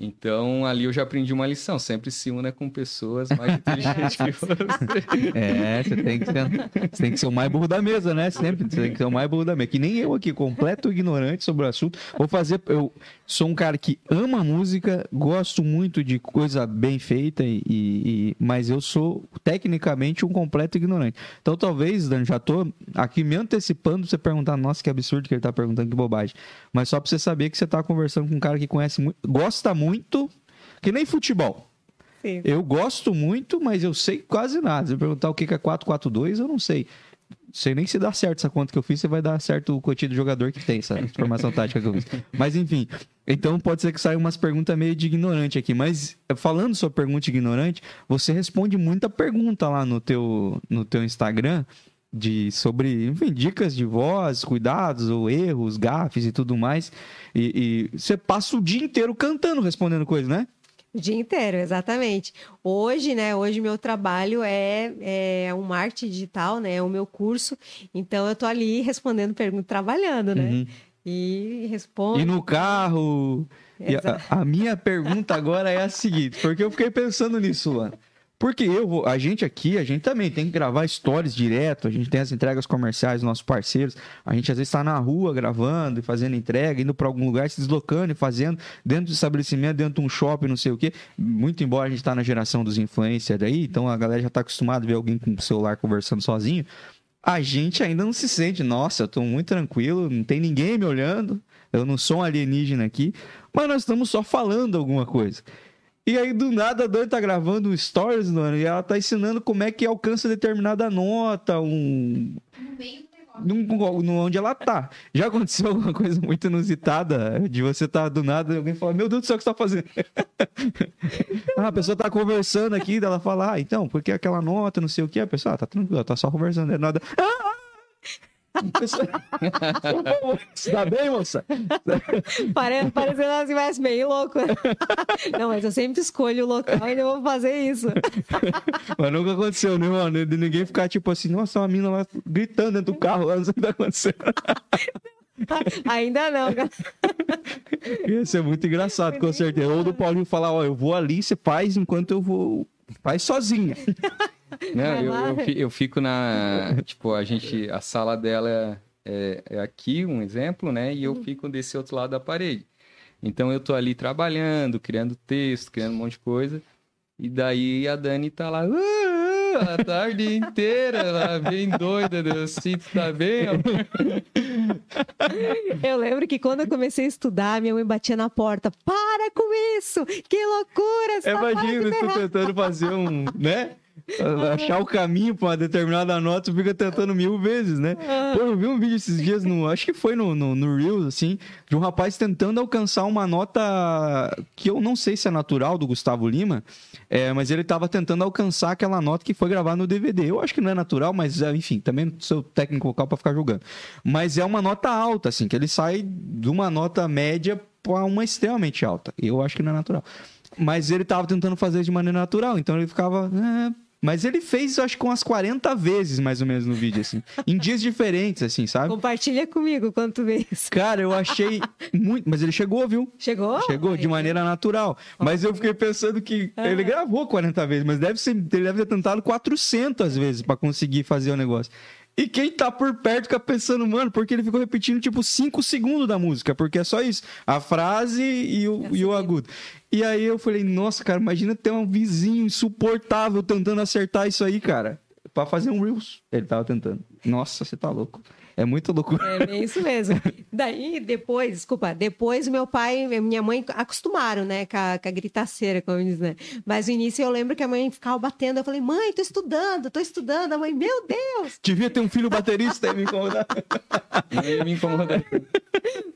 S3: Então, ali eu já aprendi uma lição. Sempre se una com pessoas mais inteligentes que você.
S2: É, você tem, que ser, você tem que ser o mais burro da mesa, né? Sempre. Você tem que ser o mais burro da mesa. Que nem eu aqui, completo ignorante sobre o assunto. Vou fazer. Eu sou um cara que ama música, gosto muito de coisa bem feita, e, e- mas eu sou tecnicamente um completo ignorante. Então, talvez, Dan, já tô aqui me antecipando pra você perguntar, nossa, que absurdo que ele tá perguntando, que bobagem. Mas só pra você saber que você tá conversando com um cara que conhece muito, gosta muito, que nem futebol.
S1: Sim.
S2: Eu gosto muito, mas eu sei quase nada. Se eu perguntar o que é 442, eu não sei. Sei nem se dá certo essa conta que eu fiz, se vai dar certo o do jogador que tem, essa formação tática que eu fiz. Mas enfim, então pode ser que saia umas perguntas meio de ignorante aqui. Mas falando sobre pergunta ignorante, você responde muita pergunta lá no teu, no teu Instagram de sobre, enfim, dicas de voz, cuidados ou erros, gafes e tudo mais. E, e você passa o dia inteiro cantando, respondendo coisas, né?
S1: O dia inteiro, exatamente. Hoje, né? Hoje meu trabalho é, é um marketing digital, né? É o meu curso. Então eu tô ali respondendo perguntas, trabalhando, né?
S2: Uhum.
S1: E respondo.
S2: E no carro. E a, a minha pergunta agora é a seguinte, porque eu fiquei pensando nisso, Luana. Porque eu, a gente aqui, a gente também tem que gravar stories direto, a gente tem as entregas comerciais dos nossos parceiros, a gente às vezes está na rua gravando e fazendo entrega, indo para algum lugar, se deslocando e fazendo dentro do estabelecimento, dentro de um shopping, não sei o quê. Muito embora a gente tá na geração dos influencers aí, então a galera já tá acostumada a ver alguém com o celular conversando sozinho. A gente ainda não se sente, nossa, eu tô muito tranquilo, não tem ninguém me olhando, eu não sou um alienígena aqui, mas nós estamos só falando alguma coisa. E aí, do nada, a Dani tá gravando um stories, mano, e ela tá ensinando como é que alcança determinada nota, um. Num, num- onde ela tá. Já aconteceu alguma coisa muito inusitada de você tá do nada e alguém fala: Meu Deus do céu, o que você tá fazendo? ah, a pessoa tá conversando aqui, ela fala: Ah, então, porque aquela nota, não sei o que. A pessoa, ah, tá tranquilo, tá só conversando, é nada. Ah! Você tá bem, moça?
S1: Pare- Parecendo ela estivesse meio louco. Não, mas eu sempre escolho o local e eu vou fazer isso.
S2: Mas nunca aconteceu, né, mano? De ninguém ficar tipo assim, nossa, uma mina lá gritando dentro do carro, não sei o que tá acontecendo.
S1: Ainda não, cara.
S2: Ia ser muito engraçado, com certeza. Ou do Paulinho falar, ó, eu vou ali, você faz enquanto eu vou. Faz sozinha.
S3: Não,
S1: Vai
S3: eu, eu, eu fico na. Tipo, a gente. A sala dela é, é aqui, um exemplo, né? E eu fico desse outro lado da parede. Então eu tô ali trabalhando, criando texto, criando um monte de coisa. E daí a Dani tá lá. "Ah, a tarde inteira, ela bem doida, Deus, sinto tá bem, amor?"
S1: Eu lembro que quando eu comecei a estudar, minha mãe batia na porta. Para com isso! Que loucura! Você tá
S2: Imagina
S1: fazendo
S2: tu
S1: errado."
S2: tentando fazer um, né? Achar o caminho pra uma determinada nota, tu fica tentando mil vezes, né? Pô, eu vi um vídeo esses dias, no, acho que foi no, no, no Reels, assim, de um rapaz tentando alcançar uma nota que eu não sei se é natural do Gustavo Lima, é, mas ele tava tentando alcançar aquela nota que foi gravada no DVD. Eu acho que não é natural, mas é, enfim, também sou técnico vocal pra ficar julgando. Mas é uma nota alta, assim, que ele sai de uma nota média pra uma extremamente alta. Eu acho que não é natural. Mas ele tava tentando fazer de maneira natural, então ele ficava. "É", Mas ele fez, acho que umas 40 vezes, mais ou menos, no vídeo, assim. em dias diferentes, assim, sabe?
S1: Compartilha comigo vê isso.
S2: Cara, eu achei muito. Mas ele chegou, viu?
S1: Chegou?
S2: Chegou de maneira natural. Mas eu fiquei pensando que
S1: Ah.
S2: ele gravou 40 vezes, mas deve ser, ele deve ter tentado 400 vezes pra conseguir fazer o negócio. E quem tá por perto fica pensando, mano, porque ele ficou repetindo tipo 5 segundos da música, porque é só isso. A frase e o, e o agudo. E aí eu falei, nossa, cara, imagina ter um vizinho insuportável tentando acertar isso aí, cara. Pra fazer um Reels. Ele tava tentando. Nossa, você tá louco. É muito loucura.
S1: É bem isso mesmo. Daí, depois, desculpa, depois meu pai e minha mãe acostumaram, né, com a, com a gritaceira, como diz, né? Mas no início eu lembro que a mãe ficava batendo. Eu falei, mãe, tô estudando, tô estudando. A mãe, meu Deus!
S2: Devia ter um filho baterista e me incomodar.
S3: Ia me incomodar.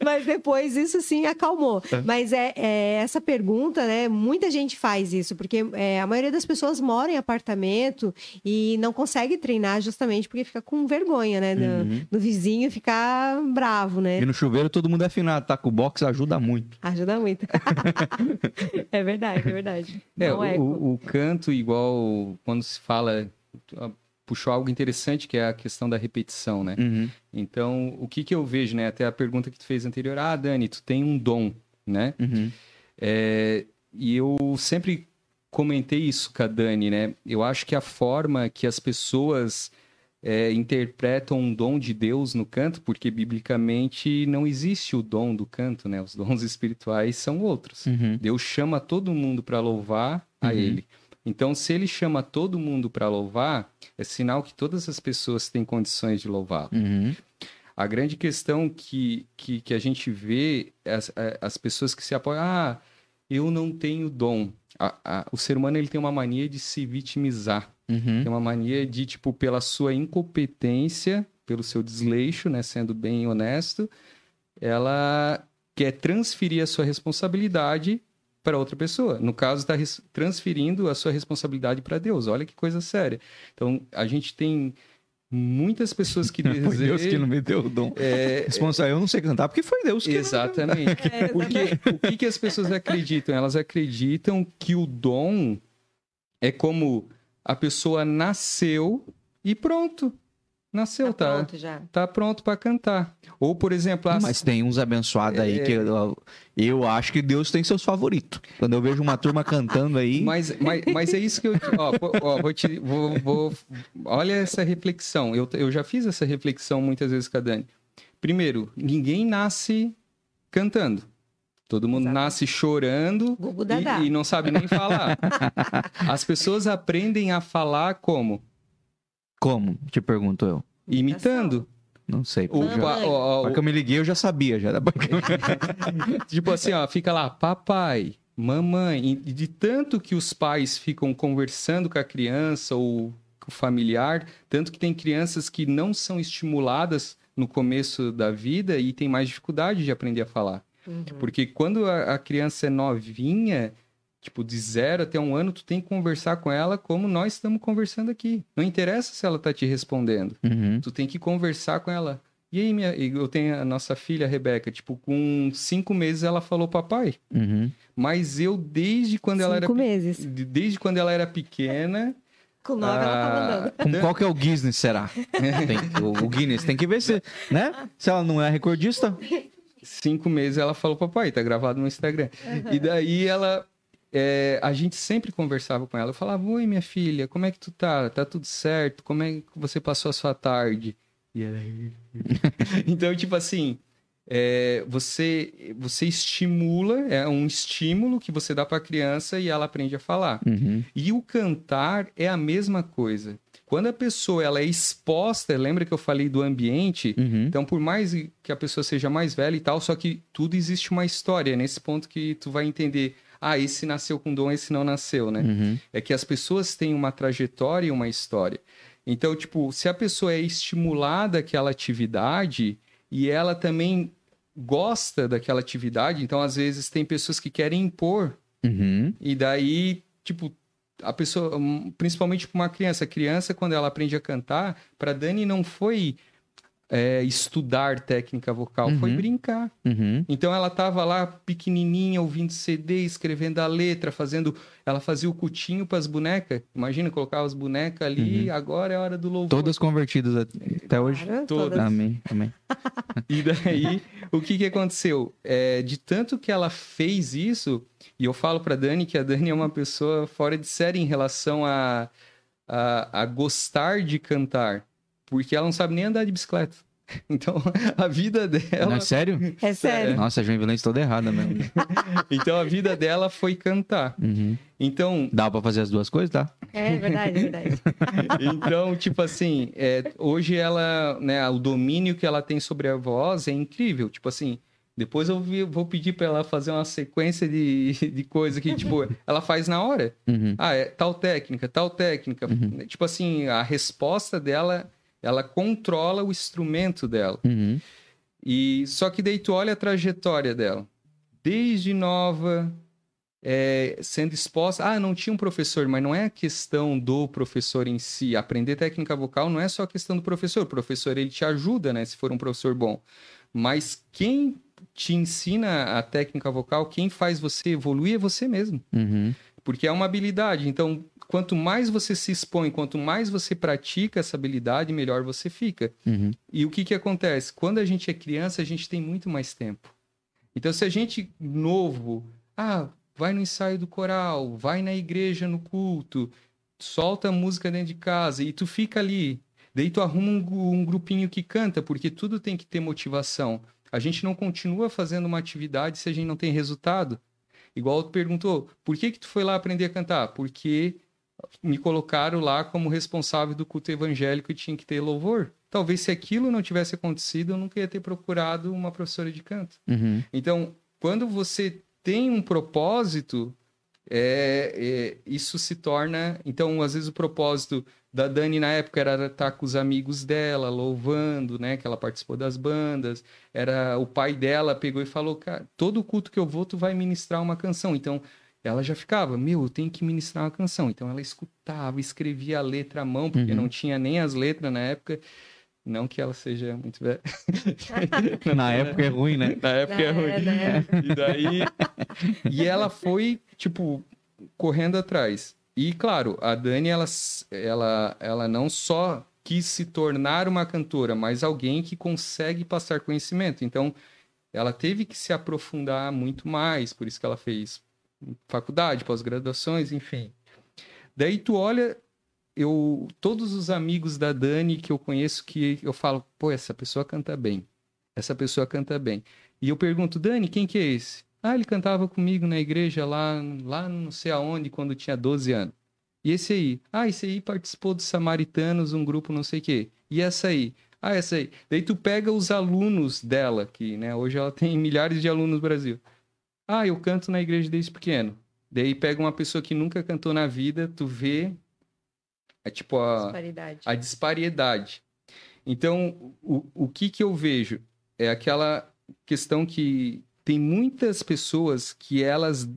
S1: Mas depois isso sim acalmou. Mas é, é essa pergunta, né? Muita gente faz isso, porque é, a maioria das pessoas mora em apartamento e não consegue treinar justamente porque fica com vergonha, né? Do, do vizinho ficar bravo, né?
S2: E no chuveiro todo mundo é afinado, tá? Com o box ajuda muito.
S1: Ajuda muito. é verdade, é verdade.
S3: É,
S1: é.
S3: o, o canto, igual quando se fala, ah, puxou algo interessante que é a questão da repetição, né?
S2: Uhum.
S3: Então, o que que eu vejo, né? Até a pergunta que tu fez anterior, ah, Dani, tu tem um dom, né?
S2: Uhum.
S3: É, e eu sempre comentei isso com a Dani, né? Eu acho que a forma que as pessoas é, interpretam um dom de Deus no canto, porque biblicamente não existe o dom do canto, né? Os dons espirituais são outros.
S2: Uhum.
S3: Deus chama todo mundo para louvar a
S2: Uhum.
S3: Ele. Então, se Ele chama todo mundo para louvar, é sinal que todas as pessoas têm condições de louvá-lo.
S2: Uhum.
S3: A grande questão que, que, que a gente vê é as, as pessoas que se apoiam. Ah, eu não tenho dom. A- a- o ser humano ele tem uma mania de se vitimizar.
S2: Uhum.
S3: Tem uma mania de, tipo, pela sua incompetência, pelo seu desleixo, né, sendo bem honesto, ela quer transferir a sua responsabilidade para outra pessoa. No caso, está transferindo a sua responsabilidade para Deus. Olha que coisa séria. Então, a gente tem muitas pessoas que
S2: Foi Deus que não me deu o dom.
S3: É,
S2: Responsa, eu não sei cantar porque foi Deus que
S3: Exatamente.
S1: É,
S3: Porque o que, que as pessoas acreditam? Elas acreditam que o dom é como a pessoa nasceu e pronto. Nasceu,
S1: Tá
S3: tá?
S1: pronto já.
S3: Tá pronto para cantar. Ou, por exemplo, as...
S2: Mas tem uns abençoados aí que eu, eu acho que Deus tem seus favoritos. Quando eu vejo uma turma cantando aí.
S3: Mas, mas, mas é isso que eu. Ó, ó, vou te, vou, vou- olha essa reflexão. Eu, eu já fiz essa reflexão muitas vezes com a Dani. Primeiro, ninguém nasce cantando. Todo mundo
S1: Exato.
S3: nasce chorando e, e não sabe nem falar. As pessoas aprendem a falar como?
S2: Como? Te pergunto eu.
S3: Imitando.
S2: Não sei.
S3: O,
S2: já-
S3: ó, ó,
S2: que eu me liguei, eu já sabia. Já.
S3: tipo assim, ó, fica lá, papai, mamãe. E de tanto que os pais ficam conversando com a criança ou com o familiar, tanto que tem crianças que não são estimuladas no começo da vida e tem mais dificuldade de aprender a falar.
S1: Uhum.
S3: Porque quando a, a criança é novinha, tipo, de zero até um ano, tu tem que conversar com ela como nós estamos conversando aqui. Não interessa se ela tá te respondendo.
S2: Uhum.
S3: Tu tem que conversar com ela. E aí, minha, eu tenho a nossa filha, a Rebeca, tipo, com cinco meses ela falou papai.
S2: Uhum.
S3: Mas eu, desde quando ela era
S1: Cinco meses.
S3: de- desde quando ela era pequena.
S1: Com nove ela tava
S3: ah,
S1: andando.
S2: Com qual que é o Guinness, será? Tem- o, o Guinness tem que ver se, né? Se ela não é recordista.
S3: cinco meses ela falou papai, tá gravado no Instagram. E daí ela. é, a gente sempre conversava com ela. Eu falava, oi, minha filha, como é que tu tá? Tá tudo certo? Como é que você passou a sua tarde? E ela... então, tipo assim, é, você, você estimula, é um estímulo que você dá pra criança e ela aprende a falar.
S2: Uhum.
S3: E o cantar é a mesma coisa. Quando a pessoa ela é exposta, lembra que eu falei do ambiente?
S2: Uhum.
S3: Então, por mais que a pessoa seja mais velha e tal, só que tudo existe uma história. É nesse ponto que tu vai entender, ah, esse nasceu com dom, esse não nasceu, né?
S2: Uhum.
S3: É que as pessoas têm uma trajetória e uma história. Então, tipo, se a pessoa é estimulada àquela atividade e ela também gosta daquela atividade, então às vezes tem pessoas que querem impor
S2: Uhum.
S3: e daí, tipo, a pessoa, principalmente para uma criança, a criança quando ela aprende a cantar, para Dani não foi é, estudar técnica vocal, foi
S2: Uhum.
S3: brincar.
S2: Uhum.
S3: Então ela tava lá pequenininha, ouvindo CD, escrevendo a letra, fazendo, ela fazia o cutinho para as bonecas. Imagina colocar as bonecas ali, agora é a hora do louvor.
S2: Todas convertidas até hoje.
S1: Claro,
S3: todas.
S2: Amém, amém.
S3: E daí, o que que aconteceu? É, de tanto que ela fez isso, e eu falo pra Dani que a Dani é uma pessoa fora de série em relação a, a, a gostar de cantar, porque ela não sabe nem andar de bicicleta. Então, a vida
S2: Não,
S3: dela,
S2: é sério?
S1: É sério.
S2: Nossa, a Joinvilense toda errada mesmo.
S3: então a vida dela foi cantar.
S2: Uhum.
S3: Então,
S2: Dá pra fazer as duas coisas, tá?
S1: É verdade, é verdade.
S3: então, tipo assim, é, hoje ela, né, o domínio que ela tem sobre a voz é incrível. Tipo assim, depois eu vou pedir pra ela fazer uma sequência de, de coisa que, tipo, ela faz na hora.
S2: Uhum.
S3: Ah, é tal técnica, tal técnica. Tipo assim, a resposta dela, ela controla o instrumento dela.
S2: Uhum.
S3: E só que daí tu olha a trajetória dela. Desde nova, é, sendo exposta. Ah, não tinha um professor, mas não é a questão do professor em si. Aprender técnica vocal não é só a questão do professor. O professor ele te ajuda, né? Se for um professor bom. Mas quem te ensina a técnica vocal, quem faz você evoluir é você mesmo.
S2: Uhum.
S3: Porque é uma habilidade. Então, quanto mais você se expõe, quanto mais você pratica essa habilidade, melhor você fica.
S2: Uhum.
S3: E o que, que acontece? Quando a gente é criança, a gente tem muito mais tempo. Então, se a gente novo, ah, vai no ensaio do coral, vai na igreja no culto, solta a música dentro de casa e tu fica ali. Daí tu arruma um, um grupinho que canta, porque tudo tem que ter motivação. A gente não continua fazendo uma atividade se a gente não tem resultado. Igual tu perguntou, por que que tu foi lá aprender a cantar? Porque me colocaram lá como responsável do culto evangélico e tinha que ter louvor. Talvez se aquilo não tivesse acontecido, eu nunca ia ter procurado uma professora de canto.
S2: Uhum.
S3: Então, quando você tem um propósito, é, é, isso se torna. Então, às vezes, o propósito da Dani na época era estar com os amigos dela, louvando, né? Que ela participou das bandas. Era o pai dela pegou e falou: Cara, todo culto que eu vou, tu vai ministrar uma canção. Então, ela já ficava, meu, eu tenho que ministrar uma canção. Então, ela escutava, escrevia a letra à mão, porque
S2: Uhum.
S3: não tinha nem as letras na época. Não que ela seja muito velha.
S2: Na época é ruim, né?
S3: Na época é ruim.
S1: né?
S3: E daí. e ela foi, tipo, correndo atrás. E, claro, a Dani, ela, ela, ela não só quis se tornar uma cantora, mas alguém que consegue passar conhecimento. Então, ela teve que se aprofundar muito mais, por isso que ela fez faculdade, pós-graduações, enfim. Daí tu olha, eu todos os amigos da Dani que eu conheço que eu falo, pô, essa pessoa canta bem. Essa pessoa canta bem. E eu pergunto, Dani, quem que é esse? Ah, ele cantava comigo na igreja lá, lá não sei aonde, quando tinha 12 anos. E esse aí? Ah, esse aí participou dos Samaritanos, um grupo não sei o quê. E essa aí? Ah, essa aí. Daí tu pega os alunos dela, que né, hoje ela tem milhares de alunos no Brasil. Ah, eu canto na igreja desde pequeno. Daí pega uma pessoa que nunca cantou na vida, tu vê é tipo a,
S1: Disparidade.
S3: a disparidade. Então, o, o que que eu vejo? É aquela questão que tem muitas pessoas que elas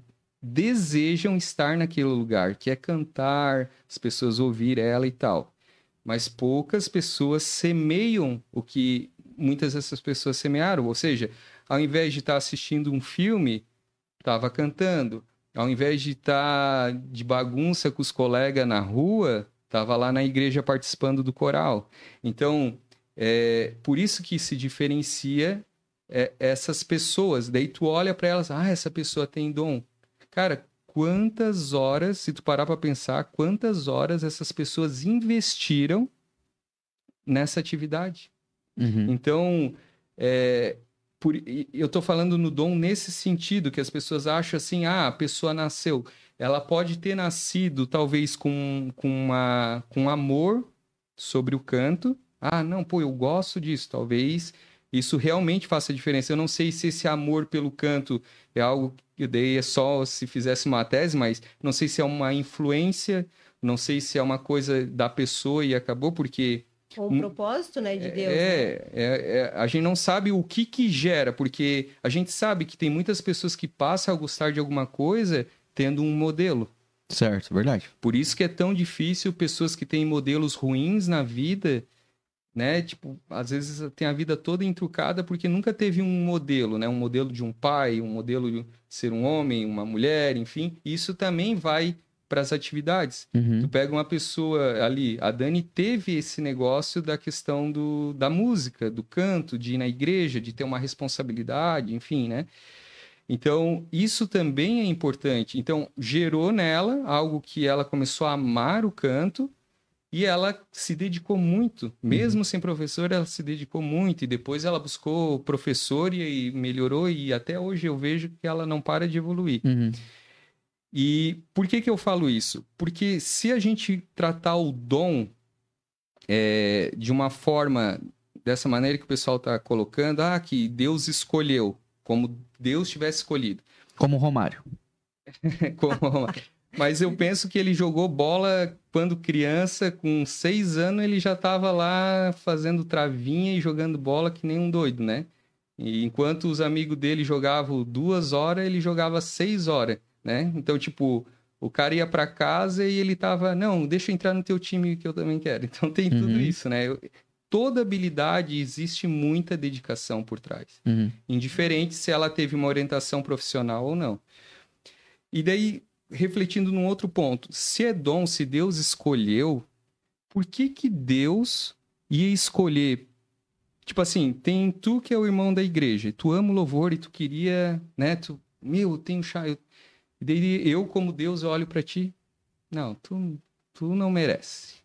S3: desejam estar naquele lugar, que é cantar, as pessoas ouvir ela e tal. Mas poucas pessoas semeiam o que muitas dessas pessoas semearam. Ou seja, ao invés de estar assistindo um filme, estava cantando. Ao invés de estar de bagunça com os colegas na rua, estava lá na igreja participando do coral. Então, é por isso que se diferencia é, essas pessoas. Daí tu olha para elas, ah, essa pessoa tem dom. Cara, quantas horas, se tu parar para pensar, quantas horas essas pessoas investiram nessa atividade?
S2: Uhum.
S3: Então, é, por, eu estou falando no dom nesse sentido, que as pessoas acham assim, ah, a pessoa nasceu. Ela pode ter nascido, talvez, com, com, uma, com amor sobre o canto. Ah, não, pô, eu gosto disso. Talvez isso realmente faça diferença. Eu não sei se esse amor pelo canto é algo que daí é só se fizesse uma tese, mas não sei se é uma influência, não sei se é uma coisa da pessoa e acabou, porque
S1: Com o propósito, né, de Deus. né?
S3: é, é, é, a gente não sabe o que que gera, porque a gente sabe que tem muitas pessoas que passam a gostar de alguma coisa tendo um modelo.
S2: Certo, verdade.
S3: Por isso que é tão difícil pessoas que têm modelos ruins na vida, né? Tipo, às vezes tem a vida toda entrucada porque nunca teve um modelo, né? Um modelo de um pai, um modelo de ser um homem, uma mulher, enfim. Isso também vai para as atividades.
S2: Uhum.
S3: Tu pega uma pessoa ali, a Dani teve esse negócio da questão do, da música, do canto, de ir na igreja, de ter uma responsabilidade, enfim, né? Então, isso também é importante. Então, gerou nela algo que ela começou a amar o canto e ela se dedicou muito. Mesmo sem professor, ela se dedicou muito. E depois ela buscou professor e, e melhorou. E até hoje eu vejo que ela não para de evoluir.
S2: Uhum.
S3: E por que, que eu falo isso? Porque se a gente tratar o dom é, de uma forma, dessa maneira que o pessoal está colocando, ah, que Deus escolheu, como Deus tivesse escolhido.
S2: Como o Romário.
S3: Como- Mas eu penso que ele jogou bola quando criança, com seis anos, ele já estava lá fazendo travinha e jogando bola que nem um doido, né? E enquanto os amigos dele jogavam duas horas, ele jogava seis horas, né? Então, tipo, o cara ia para casa e ele tava, não, deixa eu entrar no teu time que eu também quero. Então tem tudo
S2: Uhum.
S3: isso, né? Eu- Toda habilidade existe muita dedicação por trás
S2: Uhum.
S3: indiferente se ela teve uma orientação profissional ou não. E daí, refletindo num outro ponto, se é dom, se Deus escolheu, por que que Deus ia escolher? Tipo assim, tem tu que é o irmão da igreja, tu ama o louvor e tu queria, né, tu, meu, eu tenho chá, eu... Eu como Deus olho pra ti, não, tu, tu não merece.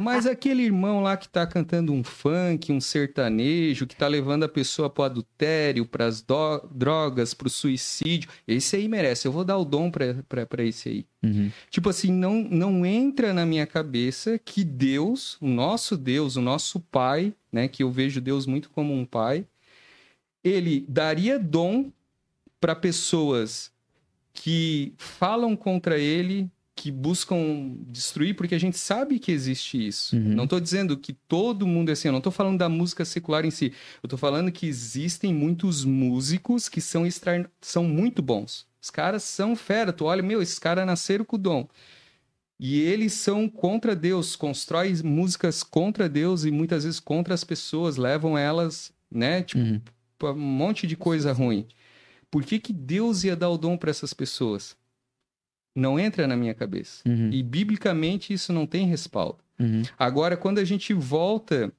S3: Mas aquele irmão lá que tá cantando um funk, um sertanejo, que tá levando a pessoa pro adultério, pras do- drogas, pro suicídio, esse aí merece. Eu vou dar o dom pra, pra, pra esse aí.
S2: Uhum.
S3: Tipo assim, não, não entra na minha cabeça que Deus, o nosso Deus, o nosso Pai, né, que eu vejo Deus muito como um pai, ele daria dom para pessoas que falam contra ele, que buscam destruir, porque a gente sabe que existe isso.
S2: Uhum.
S3: Não estou dizendo que todo mundo é assim, eu não estou falando da música secular em si. Eu estou falando que existem muitos músicos que são, extra... são muito bons. Os caras são fera. Tu olha, meu, esses caras nasceram com o dom. E eles são contra Deus, constroem músicas contra Deus e muitas vezes contra as pessoas, levam elas, né, tipo,
S2: Uhum.
S3: um monte de coisa ruim. Por que, que Deus ia dar o dom para essas pessoas? Não entra na minha cabeça.
S2: Uhum.
S3: E biblicamente isso não tem respaldo.
S2: Uhum.
S3: Agora, quando a gente volta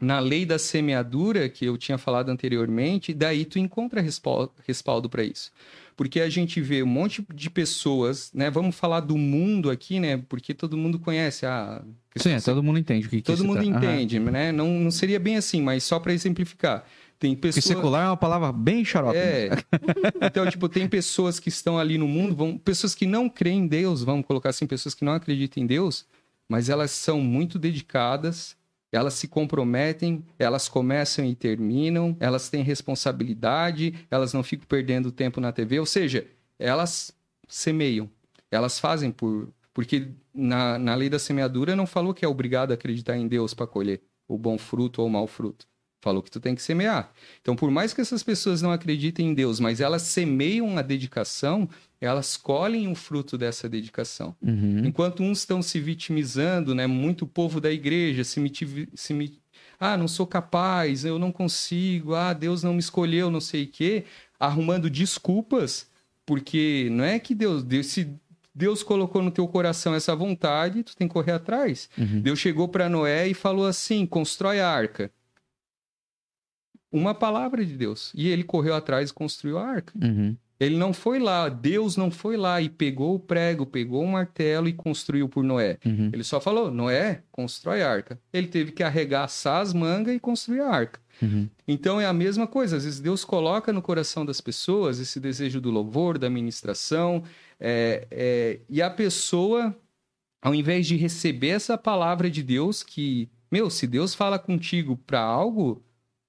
S3: na lei da semeadura, que eu tinha falado anteriormente, daí tu encontra respaldo, respaldo para isso. Porque a gente vê um monte de pessoas, né? Vamos falar do mundo aqui, né? Porque todo mundo conhece a.
S2: Sim, é, todo mundo entende o que que
S3: todo mundo
S2: Aham.
S3: entende, né? Não, não seria bem assim, mas só para exemplificar. Tem
S2: Porque
S3: pessoas.
S2: secular é uma palavra bem xarope.
S3: É. Então, tipo, tem pessoas que estão ali no mundo, vão, pessoas que não creem em Deus, vamos colocar assim, pessoas que não acreditam em Deus, mas elas são muito dedicadas, elas se comprometem, elas começam e terminam, elas têm responsabilidade, elas não ficam perdendo tempo na TV, ou seja, elas semeiam, elas fazem por. Porque na, na lei da semeadura não falou que é obrigado a acreditar em Deus para colher o bom fruto ou o mau fruto. Falou que tu tem que semear. Então, por mais que essas pessoas não acreditem em Deus, mas elas semeiam a dedicação, elas colhem o fruto dessa dedicação.
S2: Uhum.
S3: Enquanto uns estão se vitimizando, né? Muito povo da igreja se, miti- se ah, não sou capaz, eu não consigo, ah, Deus não me escolheu, não sei o quê, arrumando desculpas, porque não é que Deus, Deus se Deus colocou no teu coração essa vontade, tu tem que correr atrás.
S2: Uhum.
S3: Deus chegou para Noé e falou assim: constrói a arca. Uma palavra de Deus. E ele correu atrás e construiu a arca.
S2: Uhum.
S3: Ele não foi lá, Deus não foi lá e pegou o prego, pegou o martelo e construiu por Noé.
S2: Uhum.
S3: Ele só falou: Noé, constrói a arca. Ele teve que arregaçar as mangas e construir a arca.
S2: Uhum.
S3: Então é a mesma coisa. Às vezes Deus coloca no coração das pessoas esse desejo do louvor, da ministração, é, é, e a pessoa, ao invés de receber essa palavra de Deus, que, meu, se Deus fala contigo para algo,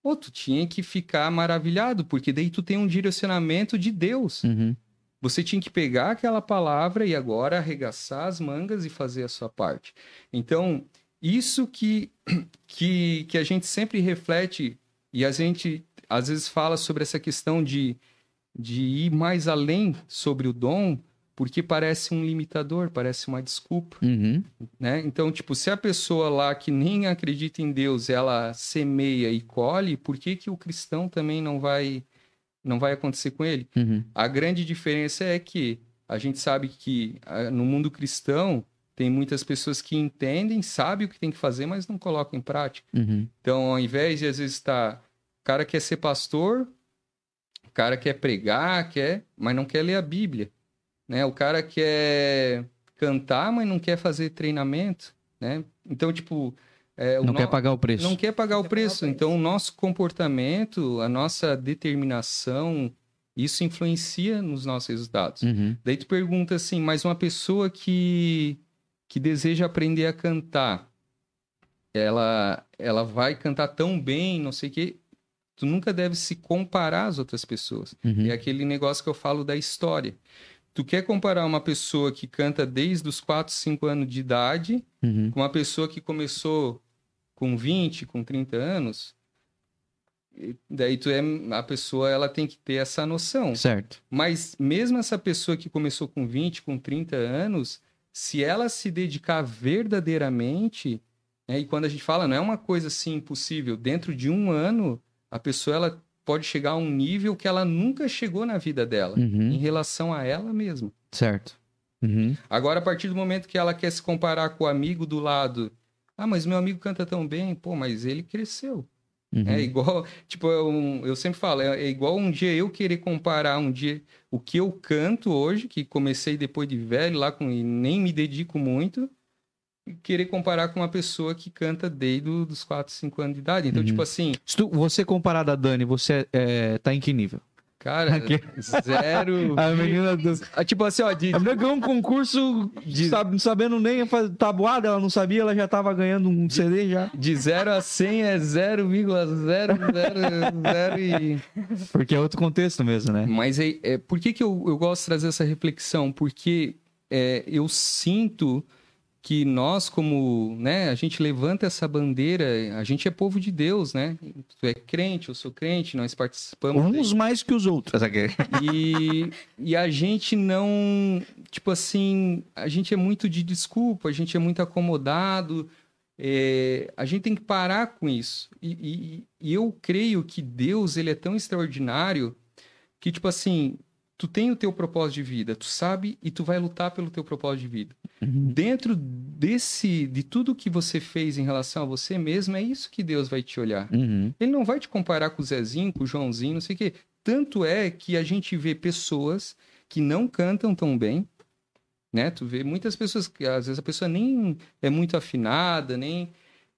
S3: pô, tu tinha que ficar maravilhado, porque daí tu tem um direcionamento de Deus.
S2: Uhum.
S3: Você tinha que pegar aquela palavra e agora arregaçar as mangas e fazer a sua parte. Então, isso que, que, que a gente sempre reflete e a gente às vezes fala sobre essa questão de, de ir mais além sobre o dom, porque parece um limitador, parece uma desculpa
S2: Uhum.
S3: né? Então, tipo, se a pessoa lá que nem acredita em Deus, ela semeia e colhe, por que que o cristão também não vai não vai acontecer com ele?
S2: Uhum.
S3: A grande diferença é que a gente sabe que ah, no mundo cristão tem muitas pessoas que entendem, sabem o que tem que fazer, mas não colocam em prática.
S2: Uhum.
S3: Então, ao invés de às vezes estar, o cara quer ser pastor, o cara quer pregar, quer, mas não quer ler a Bíblia, né? O cara quer cantar, mas não quer fazer treinamento, né? Então, tipo, é, o
S2: Não
S3: no-
S2: quer pagar o preço.
S3: não quer pagar o
S1: quer pagar o
S3: preço.
S1: preço.
S3: Então, o nosso comportamento, a nossa determinação, isso influencia nos nossos resultados.
S2: Uhum.
S3: Daí tu pergunta assim, mas uma pessoa que, que deseja aprender a cantar, ela, ela vai cantar tão bem, não sei o quê, tu nunca deve se comparar às outras pessoas.
S2: Uhum.
S3: É aquele negócio que eu falo da história. Tu quer comparar uma pessoa que canta desde os 4, 5 anos de idade
S2: Uhum.
S3: com uma pessoa que começou com 20, com 30 anos? Daí tu é a pessoa, ela tem que ter essa noção.
S2: Certo.
S3: Mas mesmo essa pessoa que começou com 20, com 30 anos, se ela se dedicar verdadeiramente, né, e quando a gente fala, não é uma coisa assim impossível, dentro de um ano, a pessoa ela pode chegar a um nível que ela nunca chegou na vida dela, em
S2: Uhum.
S3: relação a ela mesma.
S2: Certo. Uhum.
S3: Agora, a partir do momento que ela quer se comparar com o amigo do lado, ah, mas meu amigo canta tão bem, pô, mas ele cresceu.
S2: Uhum.
S3: É igual, tipo, é um- eu sempre falo, é, é igual um dia eu querer comparar um dia o que eu canto hoje, que comecei depois de velho lá com e nem me dedico muito, querer comparar com uma pessoa que canta desde os 4, 5 anos de idade. Então,
S2: Uhum.
S3: tipo assim,
S2: Se tu- você comparado a Dani, você é, tá em que nível?
S3: Cara,
S2: Aqui.
S3: zero.
S2: A menina do...
S3: Ah, Tipo assim, ó, de,
S2: A menina ganhou um concurso
S3: De-
S2: sabe, não sabendo nem fazer tabuada, ela não sabia, ela já tava ganhando um CD já.
S3: de 0 a 100 é 0,000 e...
S2: Porque é outro contexto mesmo, né?
S3: Mas é, é- por que, que eu, eu gosto de trazer essa reflexão? Porque é, eu sinto que nós, como, né, a gente levanta essa bandeira, a gente é povo de Deus, né? Tu é crente, eu sou crente, nós participamos...
S2: Uns mais que os outros. Aqui.
S3: E, e a gente não. Tipo assim, a gente é muito de desculpa, a gente é muito acomodado. é, a gente tem que parar com isso. E, e- e eu creio que Deus ele é tão extraordinário que, tipo assim, tu tem o teu propósito de vida, tu sabe e tu vai lutar pelo teu propósito de vida. Dentro desse, de tudo que você fez em relação a você mesmo, é isso que Deus vai te olhar.
S2: Uhum.
S3: Ele não vai te comparar com o Zezinho, com o Joãozinho, não sei o quê. Tanto é que a gente vê pessoas que não cantam tão bem, né? Tu vê muitas pessoas que às vezes a pessoa nem é muito afinada, nem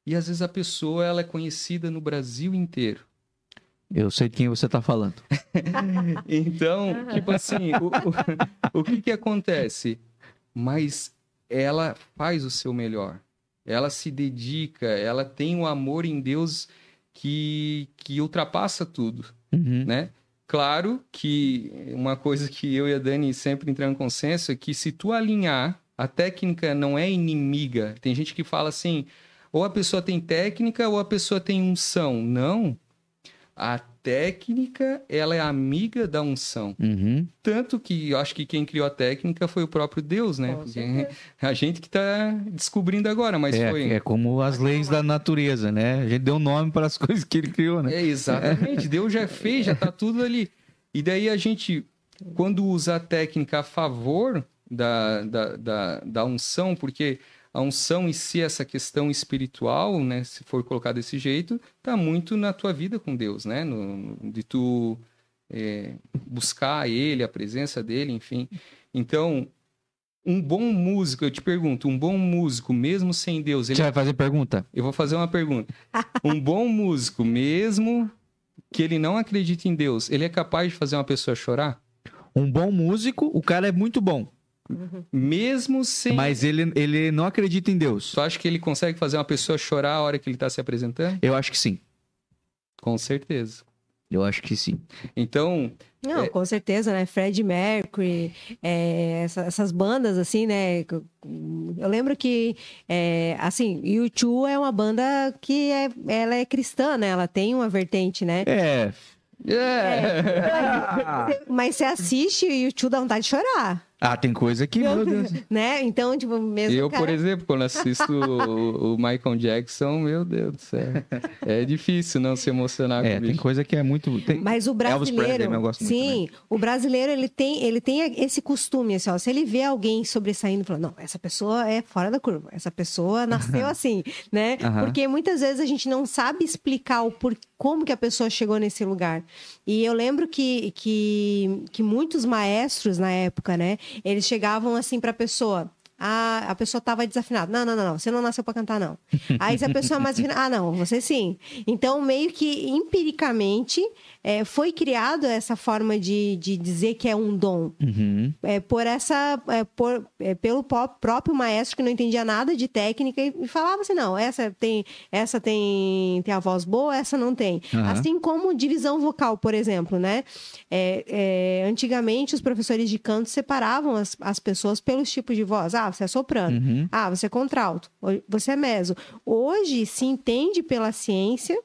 S3: e às vezes a pessoa ela é conhecida no Brasil inteiro.
S2: Eu sei de quem você tá falando.
S3: Então, tipo assim, o, o, o que que acontece? Mas ela faz o seu melhor. Ela se dedica, ela tem um amor em Deus que, que ultrapassa tudo.
S2: Uhum.
S3: né? Claro que uma coisa que eu e a Dani sempre entramos em consenso é que se tu alinhar, a técnica não é inimiga. Tem gente que fala assim, ou a pessoa tem técnica ou a pessoa tem unção. Não. A técnica, ela é amiga da unção.
S2: Uhum.
S3: Tanto que eu acho que quem criou a técnica foi o próprio Deus, né? A gente que tá descobrindo agora, mas
S2: É,
S3: foi...
S2: é como as leis da natureza, né? A gente deu nome para as coisas que ele criou, né?
S3: É, exatamente. Deus já fez, já tá tudo ali. E daí a gente, quando usa a técnica a favor da, da, da, da unção, porque a unção em si, essa questão espiritual, né? Se for colocar desse jeito, tá muito na tua vida com Deus, né? No, de tu é, buscar Ele, a presença dEle, enfim. Então, um bom músico, eu te pergunto, um bom músico, mesmo sem Deus, ele
S2: Você vai fazer pergunta?
S3: eu vou fazer uma pergunta. Um bom músico, mesmo que ele não acredite em Deus, ele é capaz de fazer uma pessoa chorar?
S2: Um bom músico, o cara é muito bom,
S3: Mesmo sem.
S2: mas ele, ele não acredita em Deus.
S3: Tu acha que ele consegue fazer uma pessoa chorar a hora que ele está se apresentando?
S2: Eu acho que sim.
S3: Com certeza.
S2: Eu acho que sim.
S3: Então,
S1: Não,
S3: É.
S1: com certeza, né? Fred Mercury, é, essa- essas bandas, assim, né? Eu lembro que, é, assim, U2 é uma banda que é, ela é cristã, né? Ela tem uma vertente, né?
S2: É.
S1: Mas você assiste e o U2 dá vontade de chorar,
S2: Ah, tem coisa que, meu Deus.
S1: né? Então, tipo, mesmo
S3: eu,
S1: cara...
S3: por exemplo, quando assisto o, o Michael Jackson, meu Deus do céu. É difícil não se emocionar
S2: É,
S3: com
S2: tem
S3: bicho.
S2: coisa que é muito. Tem...
S1: Mas o
S2: Elvis Presley,
S1: brasileiro,
S2: eu gosto muito
S1: sim, o brasileiro ele tem, ele tem esse costume assim, ó, se ele vê alguém sobressaindo, fala, não, essa pessoa é fora da curva, essa pessoa nasceu assim, né? Porque muitas vezes a gente não sabe explicar o por como que a pessoa chegou nesse lugar. E eu lembro que, que, que muitos maestros na época, né, eles chegavam assim para a pessoa, ah, a pessoa estava desafinada. Não, não, não, não, você não nasceu para cantar, não. Aí se a pessoa é mais afinada, ah, não, você sim. Então, meio que empiricamente é, foi criado essa forma de, de dizer que é um dom.
S2: Uhum.
S1: É, por essa, é, por, é, pelo próprio maestro que não entendia nada de técnica e, falava assim, não, essa tem, essa tem, tem a voz boa, essa não tem.
S2: Aham.
S1: Assim como divisão vocal, por exemplo, né? É, é, antigamente os professores de canto separavam as, as pessoas pelos tipos de voz. Ah, você é soprano.
S2: Uhum.
S1: Ah, você é contralto. Você é meso. Hoje se entende pela ciência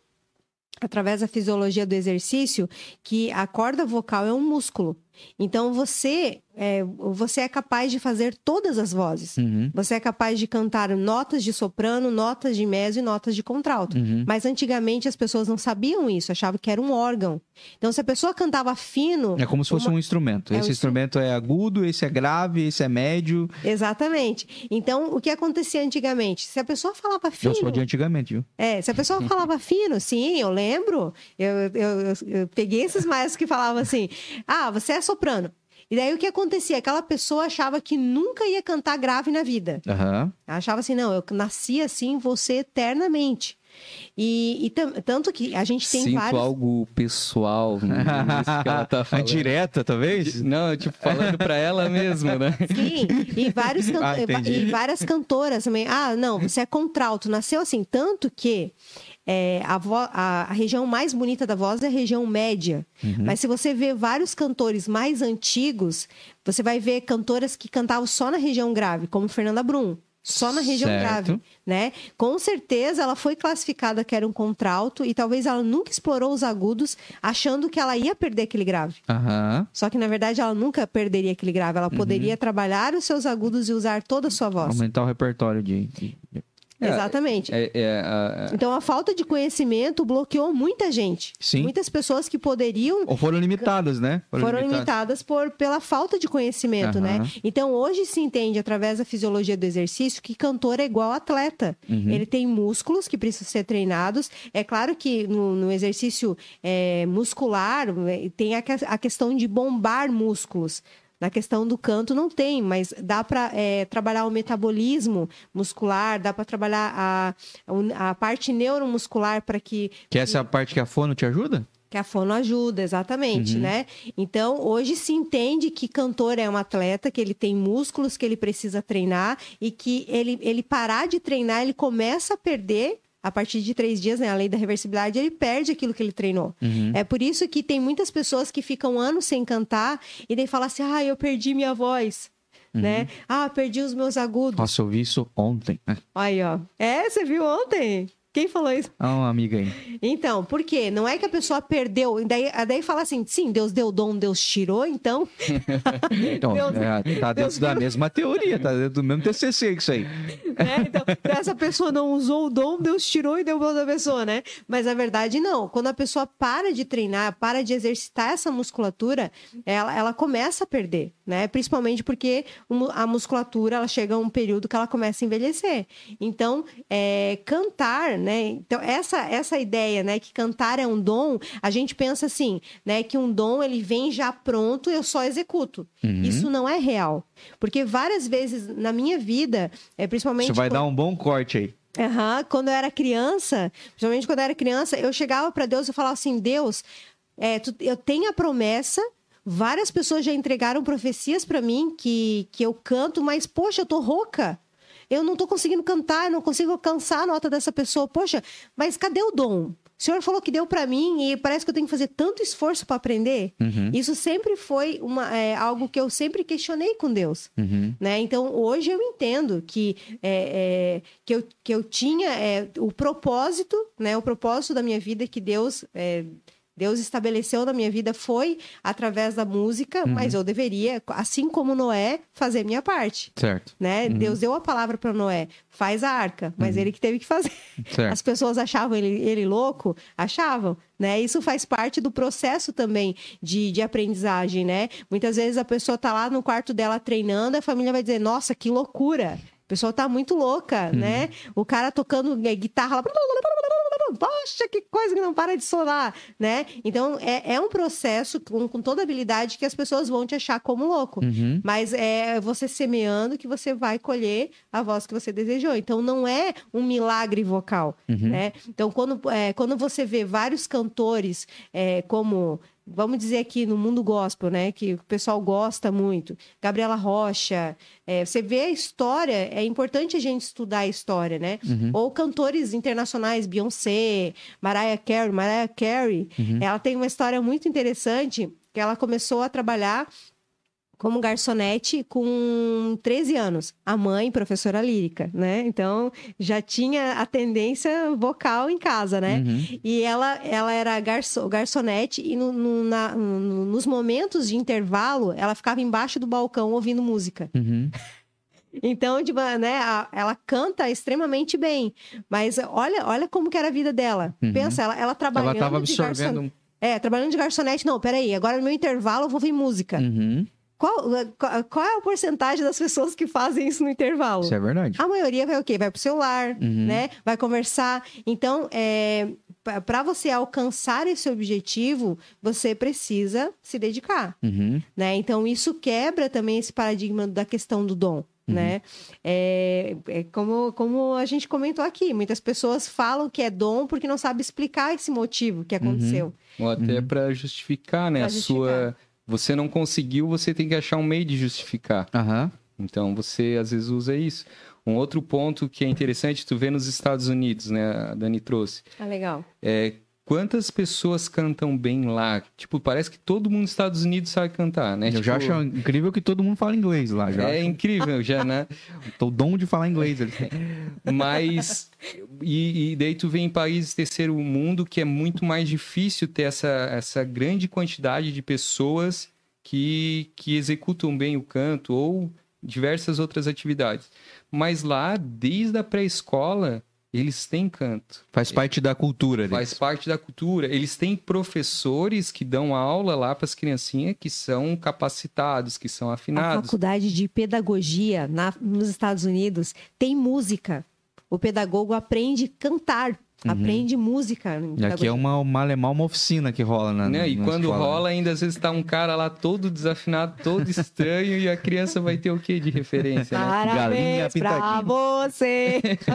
S1: através da fisiologia do exercício, que a corda vocal é um músculo. Então você é, você é capaz de fazer todas as vozes.
S2: Uhum.
S1: Você é capaz de cantar notas de soprano, notas de meso e notas de contralto.
S2: Uhum.
S1: Mas antigamente as pessoas não sabiam isso, achavam que era um órgão. Então se a pessoa cantava fino,
S2: É como se fosse
S1: Uma-
S2: um instrumento.
S1: É um
S2: esse instrumento é agudo, esse é grave, esse é médio.
S1: exatamente. Então o que acontecia antigamente? Se a pessoa falava fino,
S2: Eu sou de antigamente, viu?
S1: É, se a pessoa falava fino, sim, eu lembro. Eu, eu, eu- eu peguei esses maestros que falavam assim: ah, você é soprano. E daí o que acontecia? Aquela pessoa achava que nunca ia cantar grave na vida. Ela achava assim: não, eu nasci assim, você eternamente. E, e tanto que a gente tem
S3: Sinto
S1: vários.
S3: algo pessoal nisso que ela tá falando.
S2: direta, talvez?
S3: Não, tipo, falando pra ela mesma, né?
S1: Sim, e, vários can-
S2: Ah,
S1: e várias cantoras também. Ah, não, você é contralto. Nasceu assim, tanto que é, a, vo- a- a região mais bonita da voz é a região média.
S2: Uhum.
S1: Mas se você vê vários cantores mais antigos, você vai ver cantoras que cantavam só na região grave, como Fernanda Brum. Só na região
S2: Certo.
S1: grave, né? Com certeza ela foi classificada que era um contralto e talvez ela nunca explorou os agudos, achando que ela ia perder aquele grave.
S2: Aham.
S1: Só que, na verdade, ela nunca perderia aquele grave. Ela poderia trabalhar os seus agudos e usar toda a sua voz.
S2: Aumentar o repertório de.
S3: É,
S1: Exatamente.
S3: É, é,
S1: Então, a falta de conhecimento bloqueou muita gente.
S2: Sim.
S1: Muitas pessoas que poderiam
S2: Ou foram limitadas, né?
S1: foram limitadas por, pela falta de conhecimento,
S2: Aham.
S1: né? Então, hoje se entende, através da fisiologia do exercício, que cantor é igual atleta.
S2: Uhum.
S1: Ele tem músculos que precisam ser treinados. É claro que no, no exercício é, muscular é, tem a, a questão de bombar músculos. Na questão do canto não tem, mas dá para trabalhar o metabolismo muscular, dá para trabalhar a, a parte neuromuscular para que
S2: Que essa é a parte que a fono te ajuda?
S1: que a fono ajuda, exatamente,
S2: Uhum.
S1: né? Então, hoje se entende que cantor é um atleta, que ele tem músculos que ele precisa treinar e que ele, ele parar de treinar, ele começa a perder. A partir de três dias, né? A lei da reversibilidade, ele perde aquilo que ele treinou.
S2: Uhum.
S1: É por isso que tem muitas pessoas que ficam anos sem cantar e daí falam assim: ah, eu perdi minha voz. Né? Ah, perdi os meus agudos.
S2: Uhum. Nossa, eu vi isso ontem. né?
S1: Aí, ó. É, você viu ontem? Quem falou isso?
S2: Ah, uma amiga aí.
S1: Então, por quê? Não é que a pessoa perdeu. Daí, daí fala assim, sim, Deus deu dom, Deus tirou, então.
S2: Então,
S1: Deus-
S2: é, tá dentro
S1: Deus
S2: da
S1: viu.
S2: mesma teoria, tá dentro do mesmo TCC isso aí.
S1: né? Então, essa pessoa não usou o dom, Deus tirou e deu para outra pessoa, né? Mas a verdade não. Quando a pessoa para de treinar, para de exercitar essa musculatura, ela, ela começa a perder, né? Principalmente porque a musculatura ela chega a um período que ela começa a envelhecer. Então, é, cantar, né? Então, essa, essa ideia, né, que cantar é um dom, a gente pensa assim, né, que um dom ele vem já pronto, eu só executo.
S2: Uhum.
S1: Isso não é real. Porque várias vezes na minha vida, é, principalmente.
S2: Você vai
S1: quando-
S2: dar um bom corte aí.
S1: Aham, Quando eu era criança, principalmente quando eu era criança, eu chegava para Deus e falava assim: Deus, é, tu- eu tenho a promessa. Várias pessoas já entregaram profecias para mim que, que eu canto, mas poxa, eu tô rouca. Eu não tô conseguindo cantar, não consigo alcançar a nota dessa pessoa. Poxa, mas cadê o dom? O senhor falou que deu para mim e parece que eu tenho que fazer tanto esforço para aprender.
S2: Uhum.
S1: Isso sempre foi uma, é, algo que eu sempre questionei com Deus
S2: Uhum.
S1: né? Então, hoje eu entendo que, é, é, que, eu, que eu tinha é, o propósito, né? O propósito da minha vida que Deus... Deus estabeleceu na minha vida foi através da música,
S2: Uhum.
S1: mas eu deveria, assim como Noé, fazer minha parte,
S2: Certo.
S1: né? Deus deu a palavra para Noé, faz a arca, mas ele que teve que fazer.
S2: Uhum. Certo.
S1: As pessoas achavam ele, ele louco? Achavam, né? Isso faz parte do processo também de, de aprendizagem, né? Muitas vezes a pessoa tá lá no quarto dela treinando, a família vai dizer, nossa, que loucura! A pessoa tá muito louca,
S2: Uhum.
S1: né? O cara tocando eh, guitarra lá... Poxa, que coisa que não para de sonar, né? Então, é, é um processo com, com toda habilidade que as pessoas vão te achar como louco.
S2: Uhum.
S1: Mas é você semeando que você vai colher a voz que você desejou. Então não é um milagre vocal,
S2: Uhum.
S1: né? Então quando, é, quando você vê vários cantores é, como vamos dizer aqui no mundo gospel, né, que o pessoal gosta muito, Gabriela Rocha, é, você vê a história, é importante a gente estudar a história, né?
S2: Uhum.
S1: Ou cantores internacionais, Beyoncé, Mariah Carey, Mariah Carey,
S2: Uhum.
S1: ela tem uma história muito interessante que ela começou a trabalhar como garçonete com 13 anos. A mãe, professora lírica, né? Então, já tinha a tendência vocal em casa, né?
S2: Uhum.
S1: E ela, ela era garço, garçonete e no- no- na- no- nos momentos de intervalo, ela ficava embaixo do balcão ouvindo música.
S2: Uhum.
S1: Então, tipo, né, ela canta extremamente bem. Mas olha, olha como que era a vida dela.
S2: Uhum.
S1: Pensa, ela, ela trabalhando
S2: Ela tava
S1: de
S2: absorvendo. um
S1: É, trabalhando de garçonete. Não, peraí, agora no meu intervalo eu vou ouvir música.
S2: Uhum.
S1: Qual, qual, qual é a porcentagem das pessoas que fazem isso no intervalo?
S2: Isso é verdade.
S1: A maioria vai o quê? Vai pro celular,
S2: Uhum.
S1: né? Vai conversar. Então, é, para você alcançar esse objetivo, você precisa se dedicar,
S2: Uhum.
S1: né? Então, isso quebra também esse paradigma da questão do dom. né? É, é como, como a gente comentou aqui, muitas pessoas falam que é dom porque não sabe explicar esse motivo que aconteceu.
S3: Ou até
S2: Uhum.
S3: pra justificar, né?
S1: Pra
S3: a
S1: justificar.
S3: sua. Você não conseguiu, você tem que achar um meio de justificar.
S2: Aham.
S3: Então você às vezes usa isso. Um outro ponto que é interessante, tu vê nos Estados Unidos, né? A Dani trouxe.
S1: Ah, legal.
S3: É quantas pessoas cantam bem lá? Tipo, parece que todo mundo nos Estados Unidos sabe cantar, né?
S2: Eu
S3: Tipo,
S2: já acho incrível que todo mundo fala inglês lá. Já
S3: É
S2: acho.
S3: incrível já, né?
S2: O dom de falar inglês eles têm.
S3: Mas. E, e daí tu vê em países terceiro mundo que é muito mais difícil ter essa, essa grande quantidade de pessoas que, que executam bem o canto ou diversas outras atividades. Mas lá, desde a pré-escola, eles têm canto.
S2: Faz parte da cultura deles.
S3: Faz parte da cultura. Eles têm professores que dão aula lá para as criancinhas que são capacitados, que são
S1: A
S3: afinados.
S1: faculdade de pedagogia na- nos Estados Unidos tem música. O pedagogo aprende a cantar, aprende música.
S2: E aqui é uma, uma alemã, uma oficina que rola na.
S3: Né? E
S2: na
S3: quando
S2: escola.
S3: rola, ainda às vezes tá um cara lá todo desafinado, todo estranho, e a criança vai ter o quê de referência, né?
S2: Galinha
S1: Parabéns pra
S2: pintadinha.
S1: você!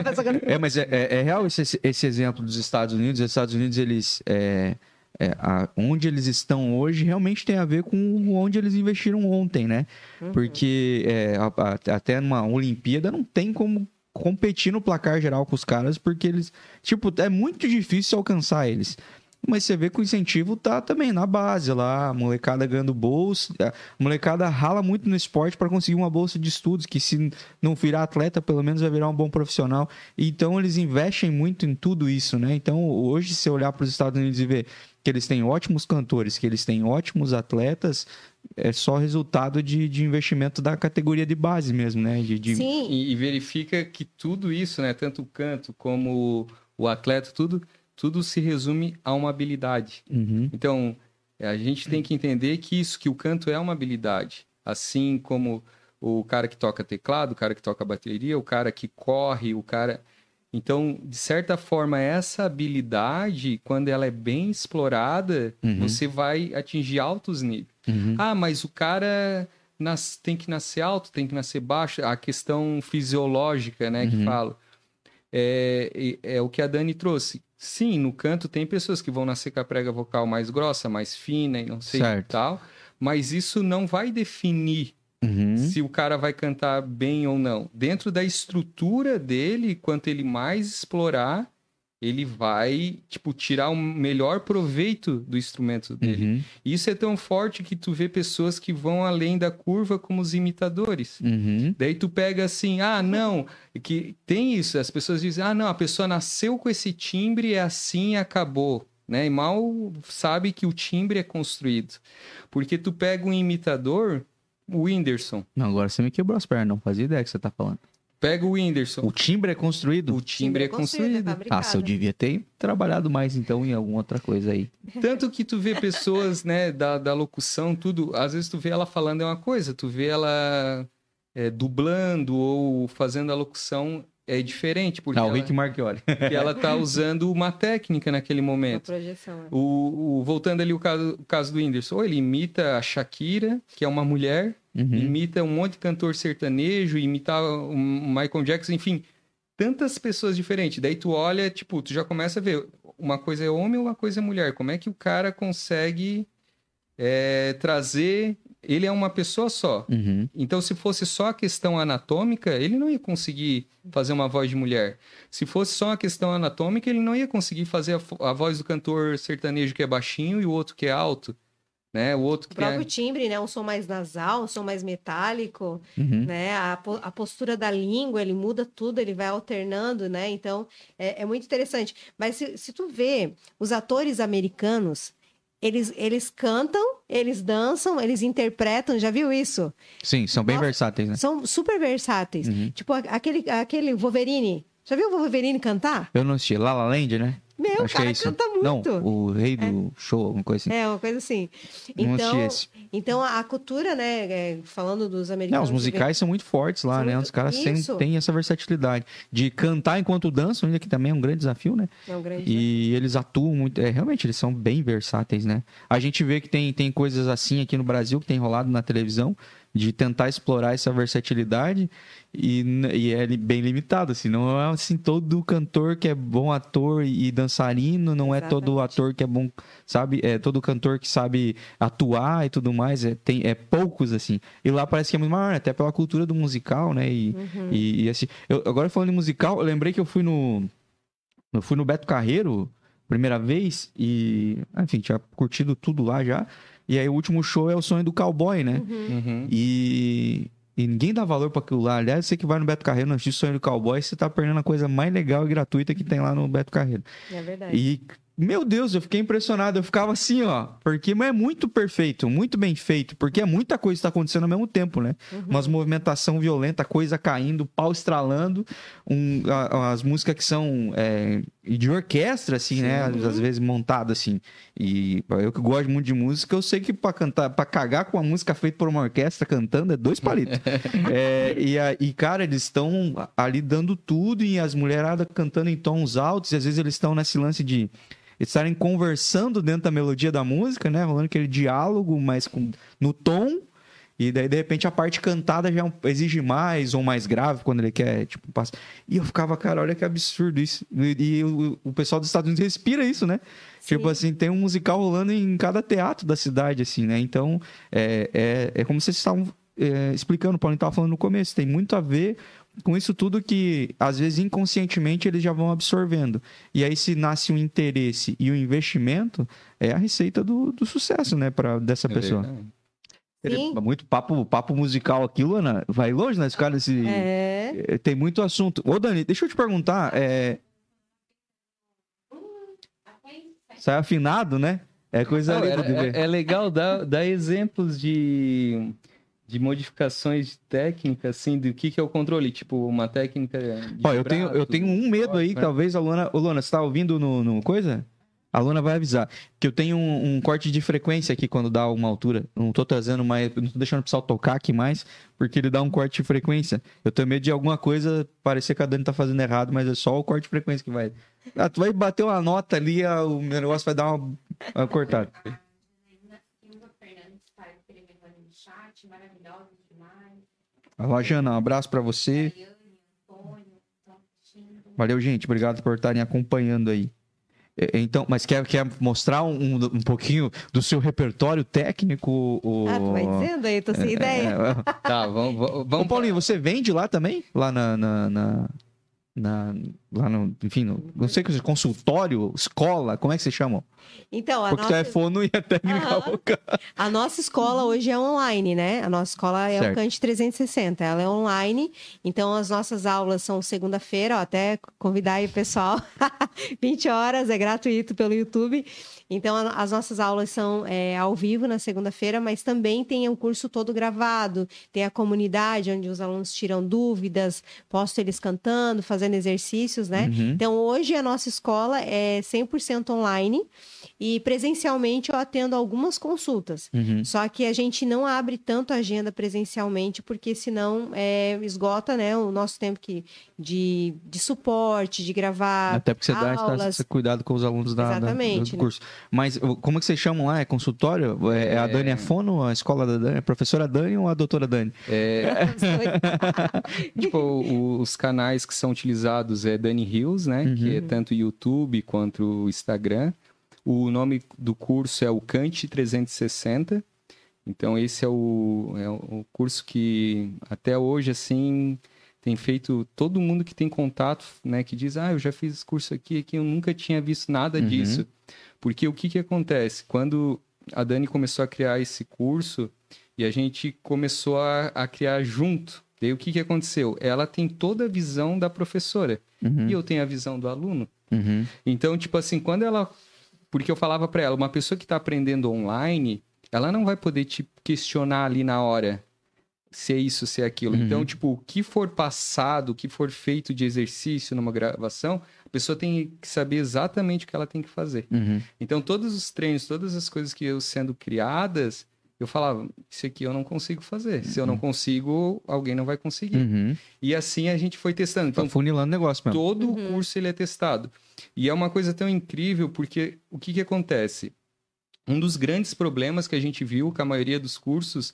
S1: Não-
S2: É, mas é, é- é real esse, esse exemplo dos Estados Unidos. Os Estados Unidos, eles. é, é, a- onde eles estão hoje realmente tem a ver com onde eles investiram ontem, né? Porque é, a- a- até numa Olimpíada não tem como competir no placar geral com os caras, porque eles. Tipo, é muito difícil alcançar eles. Mas você vê que o incentivo tá também na base lá, a molecada ganhando bolsa, a molecada rala muito no esporte para conseguir uma bolsa de estudos, que se não virar atleta, pelo menos vai virar um bom profissional. Então eles investem muito em tudo isso, né? Então hoje, se olhar para os Estados Unidos e ver que eles têm ótimos cantores, que eles têm ótimos atletas, é só resultado de, de investimento da categoria de base mesmo, né? De, de-
S1: Sim,
S3: E, e verifica que tudo isso, né? Tanto o canto como o atleta, tudo, tudo se resume a uma habilidade.
S2: Uhum.
S3: Então, a gente tem que entender que isso, que o canto é uma habilidade. Assim como o cara que toca teclado, o cara que toca bateria, o cara que corre, o cara. Então, de certa forma, essa habilidade, quando ela é bem explorada,
S2: Uhum.
S3: você vai atingir altos níveis.
S2: Uhum.
S3: Ah, mas o cara nas- tem que nascer alto, tem que nascer baixo. A questão fisiológica, né, que
S2: Uhum.
S3: falo. É, e- é o que a Dani trouxe. Sim, no canto tem pessoas que vão nascer com a prega vocal mais grossa, mais fina e não sei
S2: Certo.
S3: e tal. Mas isso não vai definir
S2: Uhum.
S3: se o cara vai cantar bem ou não. Dentro da estrutura dele, quanto ele mais explorar, ele vai, tipo, tirar o melhor proveito do instrumento dele.
S2: Uhum.
S3: Isso é tão forte que tu vê pessoas que vão além da curva como os imitadores.
S2: Uhum.
S3: Daí tu pega assim, ah, não, que tem isso, as pessoas dizem, ah, não, a pessoa nasceu com esse timbre, é assim e acabou. Né? E mal sabe que o timbre é construído. Porque tu pega um imitador, o Whindersson.
S2: Não, agora você me quebrou as pernas, não fazia ideia que você tá falando.
S3: Pega o Whindersson.
S2: O timbre é construído?
S3: O timbre é construído.
S2: Ah, se eu devia ter trabalhado mais então em alguma outra coisa aí.
S3: Tanto que tu vê pessoas, né, da, da locução, tudo, às vezes tu vê ela falando é uma coisa, tu vê ela é, dublando ou fazendo a locução é diferente, porque
S2: Ah, o
S3: ela,
S2: Rick
S3: porque ela tá usando uma técnica naquele
S1: Uma
S3: momento.
S1: projeção. é.
S3: O, o- voltando ali o caso, o caso do Whindersson, ele imita a Shakira, que é uma mulher,
S2: Uhum.
S3: imita um monte de cantor sertanejo, imita o Michael Jackson, enfim, tantas pessoas diferentes. Daí tu olha, tipo, tu já começa a ver, uma coisa é homem, uma coisa é mulher. Como é que o cara consegue é, trazer... Ele é uma pessoa só.
S2: Uhum.
S3: Então, se fosse só a questão anatômica, ele não ia conseguir fazer uma voz de mulher. Se fosse só a questão anatômica, ele não ia conseguir fazer a, a voz do cantor sertanejo que é baixinho e o outro que é alto, né? O outro
S1: O
S3: que é...
S1: próprio timbre, né? Um som mais nasal, um som mais metálico,
S2: Uhum.
S1: né? A, po- a postura da língua, ele muda tudo, ele vai alternando, né? Então, é, é muito interessante. Mas se, se tu vê os atores americanos, eles, eles cantam, eles dançam, eles interpretam, já viu isso?
S2: Sim, são bem
S1: Nossa.
S2: versáteis, né?
S1: São super versáteis.
S2: Uhum.
S1: Tipo, aquele, aquele Wolverine. Já viu o Wolverine cantar?
S2: Eu não assisti. La La Land, né?
S1: Meu,
S2: Acho que
S1: cara
S2: é
S1: canta
S2: Não,
S1: muito.
S2: o rei do show, alguma coisa assim.
S1: É, uma coisa assim.
S2: Não
S1: Então, então a cultura, né, é, falando dos
S2: Não,
S1: americanos...
S2: os musicais são muito fortes lá,
S1: São
S2: né?
S1: muito-
S2: Os caras têm essa versatilidade de cantar enquanto dançam, ainda que também é um grande desafio, né?
S1: É um grande...
S2: E eles atuam muito. É, realmente, eles são bem versáteis, né? A gente vê que tem, tem coisas assim aqui no Brasil que tem rolado na televisão. De tentar explorar essa versatilidade e, e é bem limitado, assim, não é assim todo cantor que é bom ator e dançarino, não é todo
S1: Exatamente.
S2: ator que é bom, sabe, é todo cantor que sabe atuar e tudo mais, é, tem, é poucos, assim, e lá parece que é muito maior, né? até pela cultura do musical, né, e,
S1: Uhum.
S2: e, e, assim, eu, agora falando em musical, eu lembrei que eu fui no, eu fui no Beto Carreiro, primeira vez, e, enfim, tinha curtido tudo lá já, e aí o último show é o sonho do cowboy, né,
S3: Uhum.
S2: e, e ninguém dá valor pra aquilo lá. Aliás, você que vai no Beto Carreiro, não assiste Sonho do Cowboy, você tá perdendo a coisa mais legal e gratuita que tem lá no Beto Carreiro.
S1: É verdade.
S2: E, meu Deus, eu fiquei impressionado. Eu ficava assim, ó. Porque é muito perfeito, muito bem feito. Porque é muita coisa que tá acontecendo ao mesmo tempo, né? Umas movimentação violenta, coisa caindo, pau estralando. um- a- as músicas que são é, de orquestra, assim, né? Às vezes montadas, assim. E eu que gosto muito de música, eu sei que pra cantar, para cagar com uma música feita por uma orquestra cantando é dois palitos. É, e, a- e, cara, eles estão ali dando tudo e as mulheradas cantando em tons altos, e às vezes eles estão nesse lance de estarem conversando dentro da melodia da música, né? Rolando aquele diálogo, mas com, no tom. E daí, de repente, a parte cantada já exige mais ou mais grave quando ele quer, tipo, passa. E eu ficava, cara, olha que absurdo isso. E, e o, o pessoal dos Estados Unidos respira isso, né? Tipo assim, tem um musical rolando em cada teatro da cidade, assim, né? Então, é, é, é como vocês estavam é, explicando, o Paulinho estava falando no começo, tem muito a ver com isso tudo que, às vezes, inconscientemente, eles já vão absorvendo. E aí, se nasce um interesse e o investimento, é a receita do, do sucesso, né, pra, dessa
S3: É
S2: pessoa.
S3: verdade.
S1: Sim.
S2: Muito papo, papo musical aqui, Luana. Vai longe na escala desse...
S1: É.
S2: É, Tem muito assunto. Ô, Dani, deixa eu te perguntar. É... Sai afinado, né? É coisa
S3: Não,
S2: linda
S3: era-
S2: de ver.
S3: é, é legal dar, dar exemplos de, de modificações de técnica, assim, do que, que é o controle. Tipo, uma técnica.
S2: Ó, eu tenho, eu tenho um medo aí, que
S3: né?
S2: talvez a Luana. Ô, Luana, você tá ouvindo no, no coisa? A Luana vai avisar. Que eu tenho um, um corte de frequência aqui quando dá uma altura. Não tô trazendo mais. Não tô deixando o pessoal tocar aqui mais, porque ele dá um corte de frequência. Eu tenho medo de alguma coisa parecer que a Dani tá fazendo errado, mas é só o corte de frequência que vai. Ah, tu vai bater uma nota ali, ah, o meu negócio vai dar uma, uma cortada.
S4: Silva Fernandes está escrevendo ali no chat, maravilhosa demais.
S2: Alô, Jana, um abraço pra você. Valeu, gente. Obrigado por estarem acompanhando aí. É, Então, mas quer, quer mostrar um, um pouquinho do seu repertório técnico? O...
S1: Ah, tu vai dizendo aí, tô sem ideia.
S2: É,
S3: Tá, vamos, vamos,
S2: Ô, Paulinho, você vende lá também? Lá na. na, na- na- lá no. Enfim, no, não sei o que consultório, escola, como é que você chama?
S1: Então, a
S2: Porque
S1: nossa,
S2: telefone e a técnica local.
S1: a nossa escola hoje é online, né? A nossa escola é
S2: Certo.
S1: o Cante 360, ela é online. Então, as nossas aulas são segunda-feira, até convidar aí o pessoal. 20 horas, é gratuito pelo YouTube. Então, a- as nossas aulas são é, ao vivo na segunda-feira, mas também tem o curso todo gravado. Tem a comunidade onde os alunos tiram dúvidas, posto eles cantando, fazendo exercícios, né?
S2: Uhum.
S1: Então, hoje a nossa escola é 100% online e presencialmente eu atendo algumas consultas.
S2: Uhum.
S1: Só que a gente não abre tanto a agenda presencialmente, porque senão é, esgota né, o nosso tempo que, de, de suporte, de gravar
S2: Até porque você dá
S1: aulas.
S2: esse cuidado com os alunos da, da- do
S1: né?
S2: curso. Mas o- como é que vocês chamam lá? É consultório? É, é a
S3: É.
S2: Dani é fono, a escola da Dani? É a professora Dani ou a doutora Dani?
S3: É, tipo, os canais que são utilizados é Dani Hills, né? Que é tanto o YouTube quanto o Instagram. O nome do curso é o Cante 360. Então, esse é o, é o curso que até hoje, assim, tem feito todo mundo que tem contato, né? Que diz, ah, eu já fiz esse curso aqui, aqui, eu nunca tinha visto nada
S2: Uhum.
S3: disso. Porque o que que acontece? Quando a Dani começou a criar esse curso e a gente começou a, a criar junto, daí o que que aconteceu? Ela tem toda a visão da professora
S2: Uhum.
S3: e eu tenho a visão do aluno.
S2: Uhum.
S3: Então, tipo assim, quando ela. Porque eu falava pra ela, uma pessoa que tá aprendendo online, ela não vai poder te questionar ali na hora se é isso, se é aquilo.
S2: Uhum.
S3: Então, tipo, o que for passado, o que for feito de exercício numa gravação, a pessoa tem que saber exatamente o que ela tem que fazer.
S2: Uhum.
S3: Então, todos os treinos, todas as coisas que eu sendo criadas, eu falava, isso aqui eu não consigo fazer. Se eu não consigo, alguém não vai conseguir.
S2: Uhum.
S3: E assim a gente foi testando. Então,
S2: Tá funilando o negócio mesmo.
S3: todo o curso ele é testado. E é uma coisa tão incrível porque o que, que acontece? Um dos grandes problemas que a gente viu com a maioria dos cursos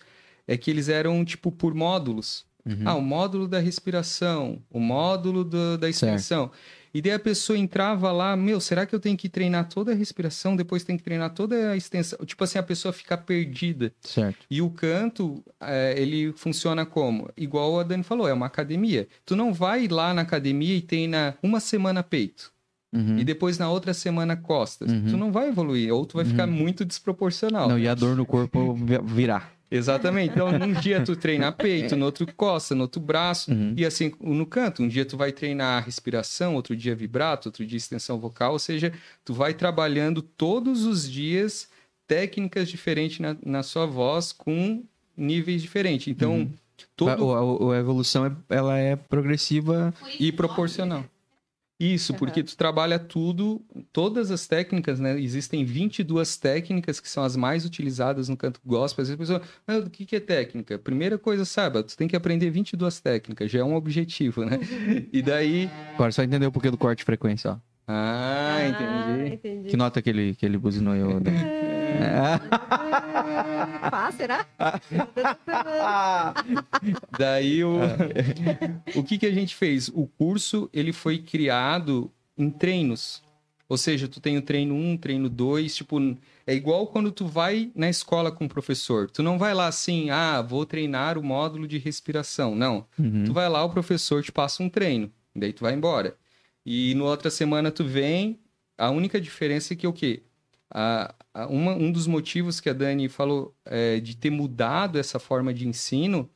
S3: é que eles eram, tipo, por módulos.
S2: Uhum.
S3: Ah, o módulo da respiração, o módulo do- da extensão. E daí a pessoa entrava lá, meu, será que eu tenho que treinar toda a respiração, depois tem que treinar toda a extensão? Tipo assim, a pessoa fica perdida.
S2: Certo.
S3: E o canto, é, ele funciona como? Igual a Dani falou, é uma academia. Tu não vai lá na academia e treina uma semana peito.
S2: Uhum.
S3: E depois na outra semana costas.
S2: Uhum.
S3: Tu não vai evoluir, ou tu vai ficar
S2: Uhum.
S3: muito desproporcional.
S2: Não, e a dor no corpo vi- virar.
S3: Exatamente. Então, num dia tu treina peito, no outro costa, no outro braço,
S2: Uhum.
S3: e assim no canto. Um dia tu vai treinar respiração, outro dia vibrato, outro dia extensão vocal, ou seja, tu vai trabalhando todos os dias técnicas diferentes na, na sua voz com níveis diferentes. Então,
S2: Uhum.
S3: todo
S2: A, a- a evolução é, ela é progressiva.
S3: E proporcional. Isso, porque tu trabalha tudo, todas as técnicas, né? Existem 22 técnicas que são as mais utilizadas no canto gospel. Às vezes a pessoa, ah, o que que é técnica? Primeira coisa, saiba, tu tem que aprender 22 técnicas, já é um objetivo, né? E daí...
S2: Agora só entendeu o porquê do corte de frequência, ó.
S3: Ah, entendi.
S1: entendi.
S2: Que nota que ele, que ele buzinou eu. né?
S1: Pá, será?
S3: Daí o...
S2: É.
S3: o que que a gente fez? O curso, ele foi criado em treinos. Ou seja, tu tem o treino 1, treino 2, tipo, é igual quando tu vai na escola com o professor. Tu não vai lá assim, ah, vou treinar o módulo de respiração. Não.
S2: Uhum.
S3: Tu vai lá, o professor te passa um treino. Daí tu vai embora. E no outra semana tu vem, a única diferença é que o quê? A, a- uma- um dos motivos que a Dani falou é, de ter mudado essa forma de ensino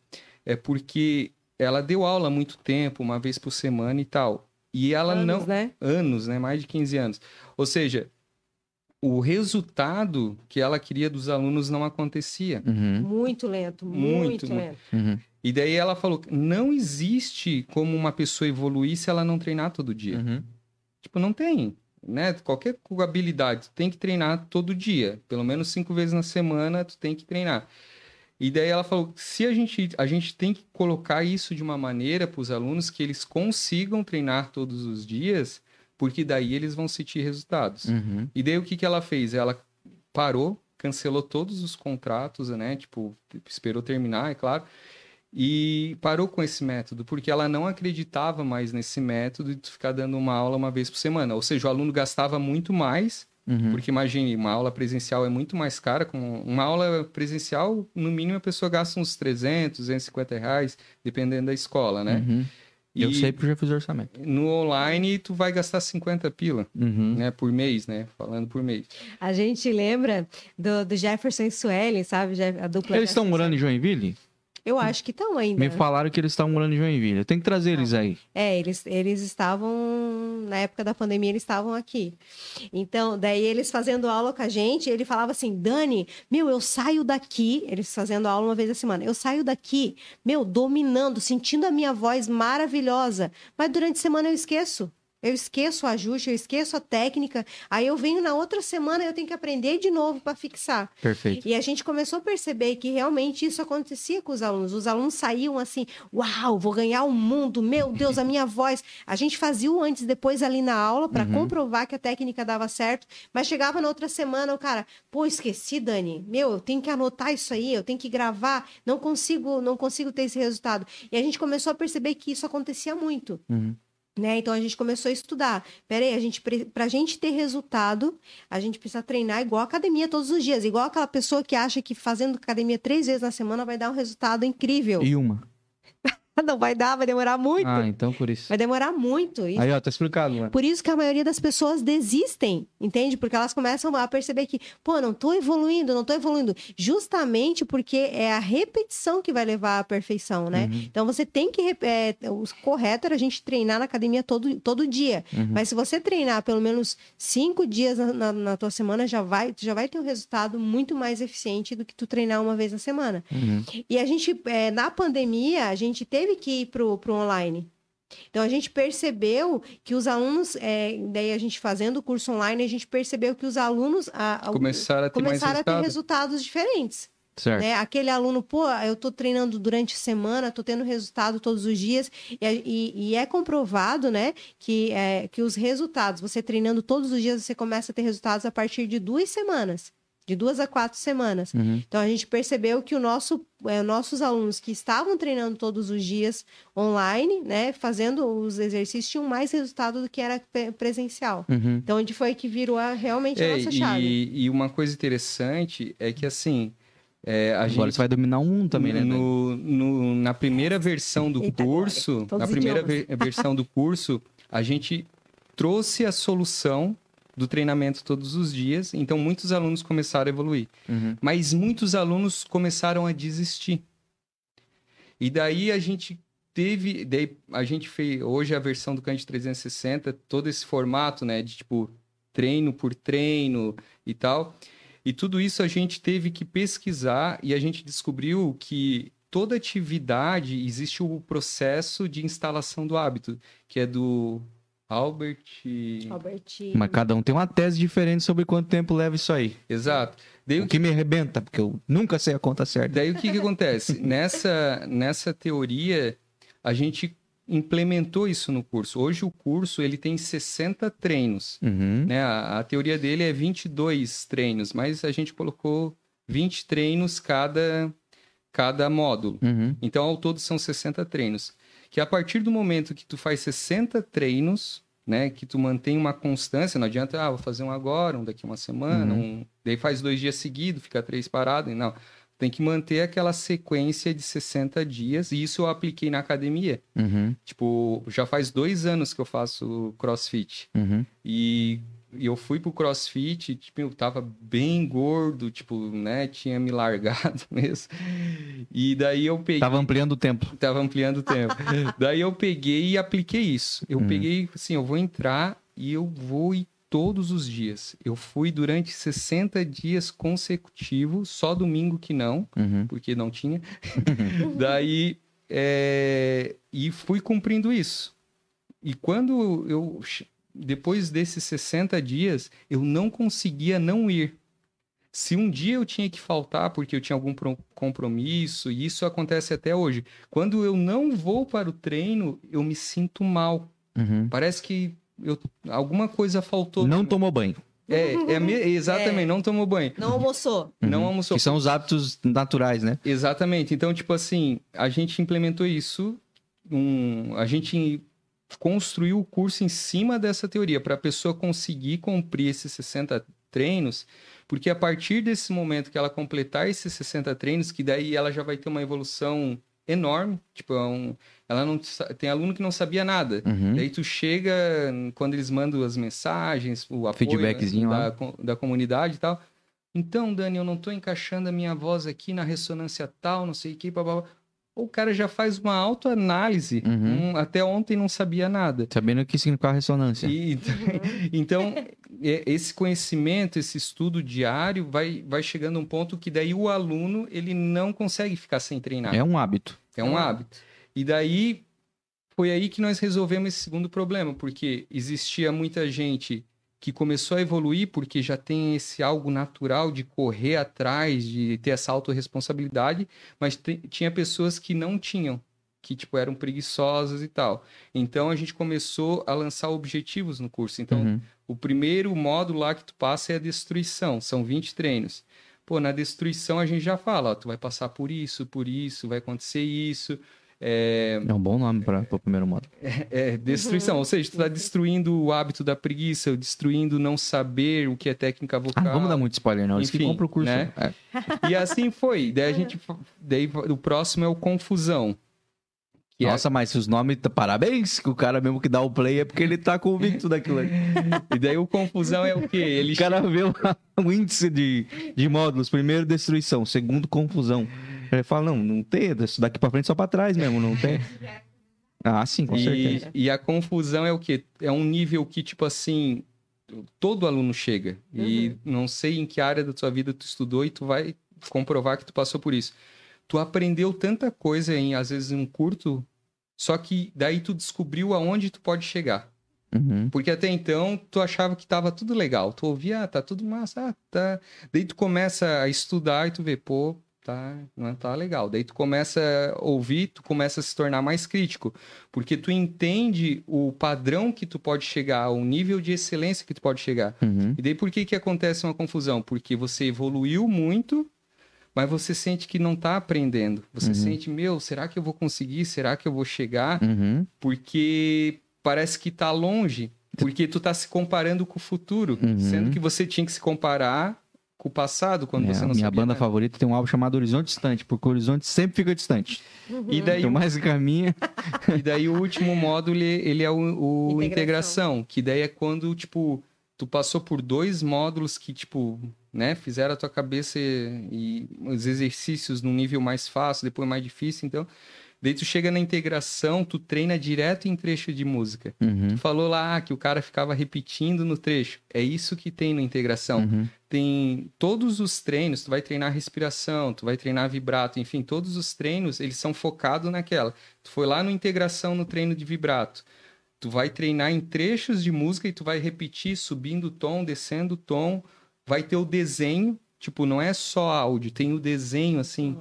S3: é porque ela deu aula há muito tempo, uma vez por semana e tal. E ela
S1: Anos,
S3: não.
S1: né?
S3: Anos, né? Mais de 15 anos. Ou seja, o resultado que ela queria dos alunos não acontecia.
S2: Uhum.
S1: Muito lento,
S3: Muito,
S1: muito,
S3: muito.
S1: lento.
S2: Uhum.
S3: E daí ela falou: não existe como uma pessoa evoluir se ela não treinar todo dia.
S2: Uhum.
S3: Tipo, não tem. Né? Qualquer habilidade, tu tem que treinar todo dia. Pelo menos cinco vezes na semana, tu tem que treinar. E daí ela falou: se a gente, a gente tem que colocar isso de uma maneira para os alunos que eles consigam treinar todos os dias, porque daí eles vão sentir resultados.
S2: Uhum.
S3: E daí o que, que ela fez? Ela parou, cancelou todos os contratos, né? Tipo, esperou terminar, é claro. E parou com esse método, porque ela não acreditava mais nesse método de tu ficar dando uma aula uma vez por semana. Ou seja, o aluno gastava muito mais,
S2: Uhum.
S3: porque imagine, uma aula presencial é muito mais cara. Com uma aula presencial, no mínimo, a pessoa gasta uns 300, 250 reais, dependendo da escola, né?
S2: Uhum. Eu
S3: E
S2: sei porque eu já fiz orçamento.
S3: no online, tu vai gastar 50 pila,
S2: Uhum.
S3: né? Por mês, né? Falando por mês.
S1: A gente lembra do, do Jefferson e Suelen, sabe? A dupla
S2: Eles estão
S1: Jefferson.
S2: morando em Joinville?
S1: Eu acho que estão ainda.
S2: Me falaram que eles estão morando em Joinville. Eu tenho que trazer eles aí.
S1: É, eles, eles estavam, na época da pandemia, eles estavam aqui. Então, daí eles fazendo aula com a gente, ele falava assim, Dani, meu, eu saio daqui, eles fazendo aula uma vez a semana, eu saio daqui, meu, dominando, sentindo a minha voz maravilhosa, mas durante a semana eu esqueço. Eu esqueço o ajuste, eu esqueço a técnica, aí eu venho na outra semana eu tenho que aprender de novo para fixar.
S2: Perfeito.
S1: E a gente começou a perceber que realmente isso acontecia com os alunos. Os alunos saíam assim: Uau, vou ganhar o mundo, meu Deus, a minha voz. A gente fazia o antes e depois ali na aula para
S2: Uhum.
S1: comprovar que a técnica dava certo, mas chegava na outra semana o cara, pô, esqueci, Dani. Meu, eu tenho que anotar isso aí, eu tenho que gravar, não consigo, não consigo ter esse resultado. E a gente começou a perceber que isso acontecia muito.
S2: Uhum.
S1: Né? Então a gente começou a estudar. Peraí, a gente pra gente ter resultado, a gente precisa treinar igual academia todos os dias, igual aquela pessoa que acha que fazendo academia três vezes na semana vai dar um resultado incrível.
S2: E uma.
S1: Não vai dar, vai demorar muito.
S2: Ah, então por isso.
S1: Vai demorar muito. E
S2: Aí, ó, tá explicado,
S1: por isso que a maioria das pessoas desistem, entende? Porque elas começam a perceber que, pô, não tô evoluindo, não tô evoluindo. Justamente porque é a repetição que vai levar à perfeição, né?
S2: Uhum.
S1: Então você tem que. É, o correto era a gente treinar na academia todo, todo dia.
S2: Uhum.
S1: Mas se você treinar pelo menos cinco dias na, na, na tua semana, já vai, já vai ter um resultado muito mais eficiente do que tu treinar uma vez na semana.
S2: Uhum.
S1: E a gente, é, na pandemia, a gente teve que ir pro, pro online. Então a gente percebeu que os alunos, é, daí a gente fazendo o curso online, a gente percebeu que os alunos a- a-
S3: Começaram a ter
S1: começaram a ter
S3: resultado.
S1: resultados diferentes.
S2: Certo.
S1: Né? Aquele aluno, pô, eu tô treinando durante a semana, tô tendo resultado todos os dias, e, e- e é comprovado, né, que, é, que os resultados, você treinando todos os dias, você começa a ter resultados a partir de duas semanas. De duas a quatro semanas.
S2: Uhum.
S1: Então a gente percebeu que o nosso, é, nossos alunos que estavam treinando todos os dias online, né, fazendo os exercícios, tinham mais resultado do que era pre- presencial.
S2: Uhum.
S1: Então onde foi que virou a- realmente a
S3: É,
S1: nossa chave.
S3: e, e uma coisa interessante é que assim, é, a
S2: Agora
S3: gente
S2: você vai dominar mundo também, né?
S3: No, no- na primeira versão do
S1: Eita,
S3: curso, na primeira
S1: idiomas.
S3: ve- versão do curso, a gente trouxe a solução do treinamento todos os dias, então muitos alunos começaram a evoluir.
S2: Uhum.
S3: Mas muitos alunos começaram a desistir. E daí a gente teve, daí a gente fez hoje a versão do Cante 360, todo esse formato, né, de tipo treino por treino e tal. E tudo isso a gente teve que pesquisar e a gente descobriu que toda atividade existe o processo de instalação do hábito, que é do Albert
S1: Albertinho.
S2: Mas cada um tem uma tese diferente sobre quanto tempo leva isso aí.
S3: Exato. Daí
S2: O que me arrebenta, porque eu nunca sei a conta certa.
S3: Daí o que, que acontece? nessa, nessa teoria, a gente implementou isso no curso. Hoje o curso ele tem 60 treinos.
S2: Uhum.
S3: Né? A, a teoria dele é 22 treinos, mas a gente colocou 20 treinos cada, cada módulo.
S2: Uhum.
S3: Então, ao todo, são 60 treinos. Que a partir do momento que tu faz 60 treinos, né? Que tu mantém uma constância, não adianta, ah, vou fazer um agora, um daqui uma semana, um... daí faz dois dias seguidos, fica três parado. Não, tem que manter aquela sequência de 60 dias, e isso eu apliquei na academia.
S2: Uhum.
S3: Tipo, já faz dois anos que eu faço crossfit.
S2: Uhum.
S3: E, e eu fui pro crossfit, tipo, eu tava bem gordo, tipo, né? Tinha me largado mesmo. E daí eu peguei.
S2: Tava ampliando o tempo.
S3: Tava ampliando o tempo. Daí eu peguei e apliquei isso. Eu
S2: Hum.
S3: peguei, assim, eu vou entrar e eu vou ir todos os dias. Eu fui durante 60 dias consecutivos, só domingo que não,
S2: Uhum.
S3: porque não tinha. Daí, é, e fui cumprindo isso. E quando eu, depois desses 60 dias, eu não conseguia não ir. Se um dia eu tinha que faltar porque eu tinha algum pro- compromisso, e isso acontece até hoje, quando eu não vou para o treino, eu me sinto mal.
S2: Uhum.
S3: Parece que eu, alguma coisa faltou.
S2: Não tomou banho.
S3: É, é exatamente,
S1: É.
S3: não tomou banho.
S1: Não almoçou.
S3: Não
S2: Uhum.
S3: almoçou.
S2: Que são os hábitos naturais, né?
S3: Exatamente. Então, tipo assim, a gente implementou isso, um, a gente construiu o curso em cima dessa teoria, para a pessoa conseguir cumprir esses 60 treinos, porque a partir desse momento que ela completar esses 60 treinos, que daí ela já vai ter uma evolução enorme, tipo, é um, ela não tem aluno que não sabia nada.
S2: Uhum.
S3: Daí tu chega, quando eles mandam as mensagens, o apoio
S2: Feedbackzinho
S3: da, da comunidade e tal. Então, Dani, eu não tô encaixando a minha voz aqui na ressonância tal, não sei o que. O cara já faz uma autoanálise.
S2: Uhum.
S3: Um, até ontem não sabia nada.
S2: Sabendo o que significa ressonância.
S3: E- então, é- esse conhecimento, esse estudo diário vai, vai chegando a um ponto que daí o aluno ele não consegue ficar sem treinar.
S2: É um hábito.
S3: É um hábito. E daí foi aí que nós resolvemos esse segundo problema, porque existia muita gente que começou a evoluir porque já tem esse algo natural de correr atrás, de ter essa autorresponsabilidade, mas tinha pessoas que não tinham, que tipo eram preguiçosas e tal. Então a gente começou a lançar objetivos no curso. Então
S2: Uhum.
S3: o primeiro módulo lá que tu passa é a destruição, são 20 treinos. Pô, na destruição a gente já fala, ó, tu vai passar por isso, por isso, vai acontecer isso. É,
S2: É um bom nome para o primeiro modo.
S3: é destruição, ou seja, tu tá destruindo o hábito da preguiça, destruindo não saber o que é técnica
S2: Ah,
S3: vocal.
S2: não vamos dar muito spoiler, não. Eles que
S3: Enfim,
S2: compram o curso.
S3: né?
S2: É.
S3: E assim foi. Daí a gente. Daí o próximo é o confusão. Que é-
S2: Nossa, mas se os nomes. Parabéns, que o cara mesmo que dá o play é porque ele tá convicto daquilo ali.
S3: E daí o confusão é o quê? Ele
S2: O cara vê o, o índice de, de módulos. Primeiro, destruição. Segundo, confusão. Ele fala, não, não tem. Isso daqui pra frente só pra trás mesmo, não tem. Ah, sim, com
S3: E,
S2: certeza.
S3: e a confusão é o quê? É um nível que, tipo assim, todo aluno chega. E não sei em que área da tua vida tu estudou e tu vai comprovar que tu passou por isso. Tu aprendeu tanta coisa em, às vezes, em um curto, só que daí tu descobriu aonde tu pode chegar.
S2: Uhum.
S3: Porque até então tu achava que tava tudo legal. Tu ouvia, ah, tá tudo massa, ah, tá. Daí tu começa a estudar e tu vê, pô, tá, não tá legal. Daí tu começa a ouvir, tu começa a se tornar mais crítico, porque tu entende o padrão que tu pode chegar, o nível de excelência que tu pode chegar.
S2: Uhum.
S3: E daí por que que acontece uma confusão? Porque você evoluiu muito, mas você sente que não tá aprendendo. Você
S2: Uhum.
S3: sente, meu, será que eu vou conseguir? Será que eu vou chegar?
S2: Uhum.
S3: Porque parece que tá longe, porque tu tá se comparando com o futuro,
S2: Uhum.
S3: sendo que você tinha que se comparar com o passado, quando
S2: É,
S3: você não
S2: minha
S3: sabia
S2: banda
S3: nada.
S2: favorita tem um álbum chamado Horizonte Distante, porque o horizonte sempre fica distante.
S3: E daí,
S2: Então mais caminha.
S3: e daí o último módulo, ele ele é o, o
S1: Integração.
S3: integração. que daí é quando, tipo, tu passou por dois módulos que, tipo, né, fizeram a tua cabeça e, e os exercícios num nível mais fácil, depois mais difícil, então... Daí tu chega na integração, tu treina direto em trecho de música.
S2: Uhum.
S3: Tu falou lá que o cara ficava repetindo no trecho. É isso que tem na integração.
S2: Uhum.
S3: Tem todos os treinos, tu vai treinar respiração, tu vai treinar vibrato, enfim, todos os treinos, eles são focados naquela. Tu foi lá no integração no treino de vibrato. Tu vai treinar em trechos de música e tu vai repetir subindo o tom, descendo o tom. Vai ter o desenho, tipo, não é só áudio, tem o desenho assim,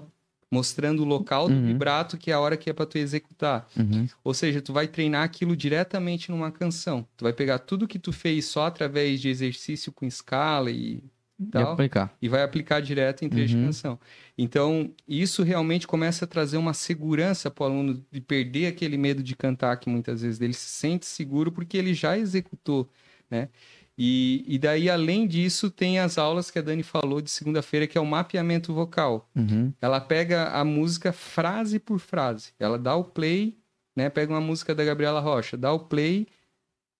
S3: mostrando o local do
S2: Uhum.
S3: vibrato que é a hora que é para tu executar.
S2: Uhum.
S3: Ou seja, tu vai treinar aquilo diretamente numa canção. Tu vai pegar tudo que tu fez só através de exercício com escala e
S2: E
S3: tal,
S2: aplicar.
S3: e vai aplicar direto em trecho
S2: Uhum.
S3: de canção. Então, isso realmente começa a trazer uma segurança para o aluno de perder aquele medo de cantar que muitas vezes ele se sente seguro porque ele já executou, né? E, e daí, além disso, tem as aulas que a Dani falou de segunda-feira, que é o mapeamento vocal.
S2: Uhum.
S3: Ela pega a música frase por frase. Ela dá o play, né? Pega uma música da Gabriela Rocha, dá o play,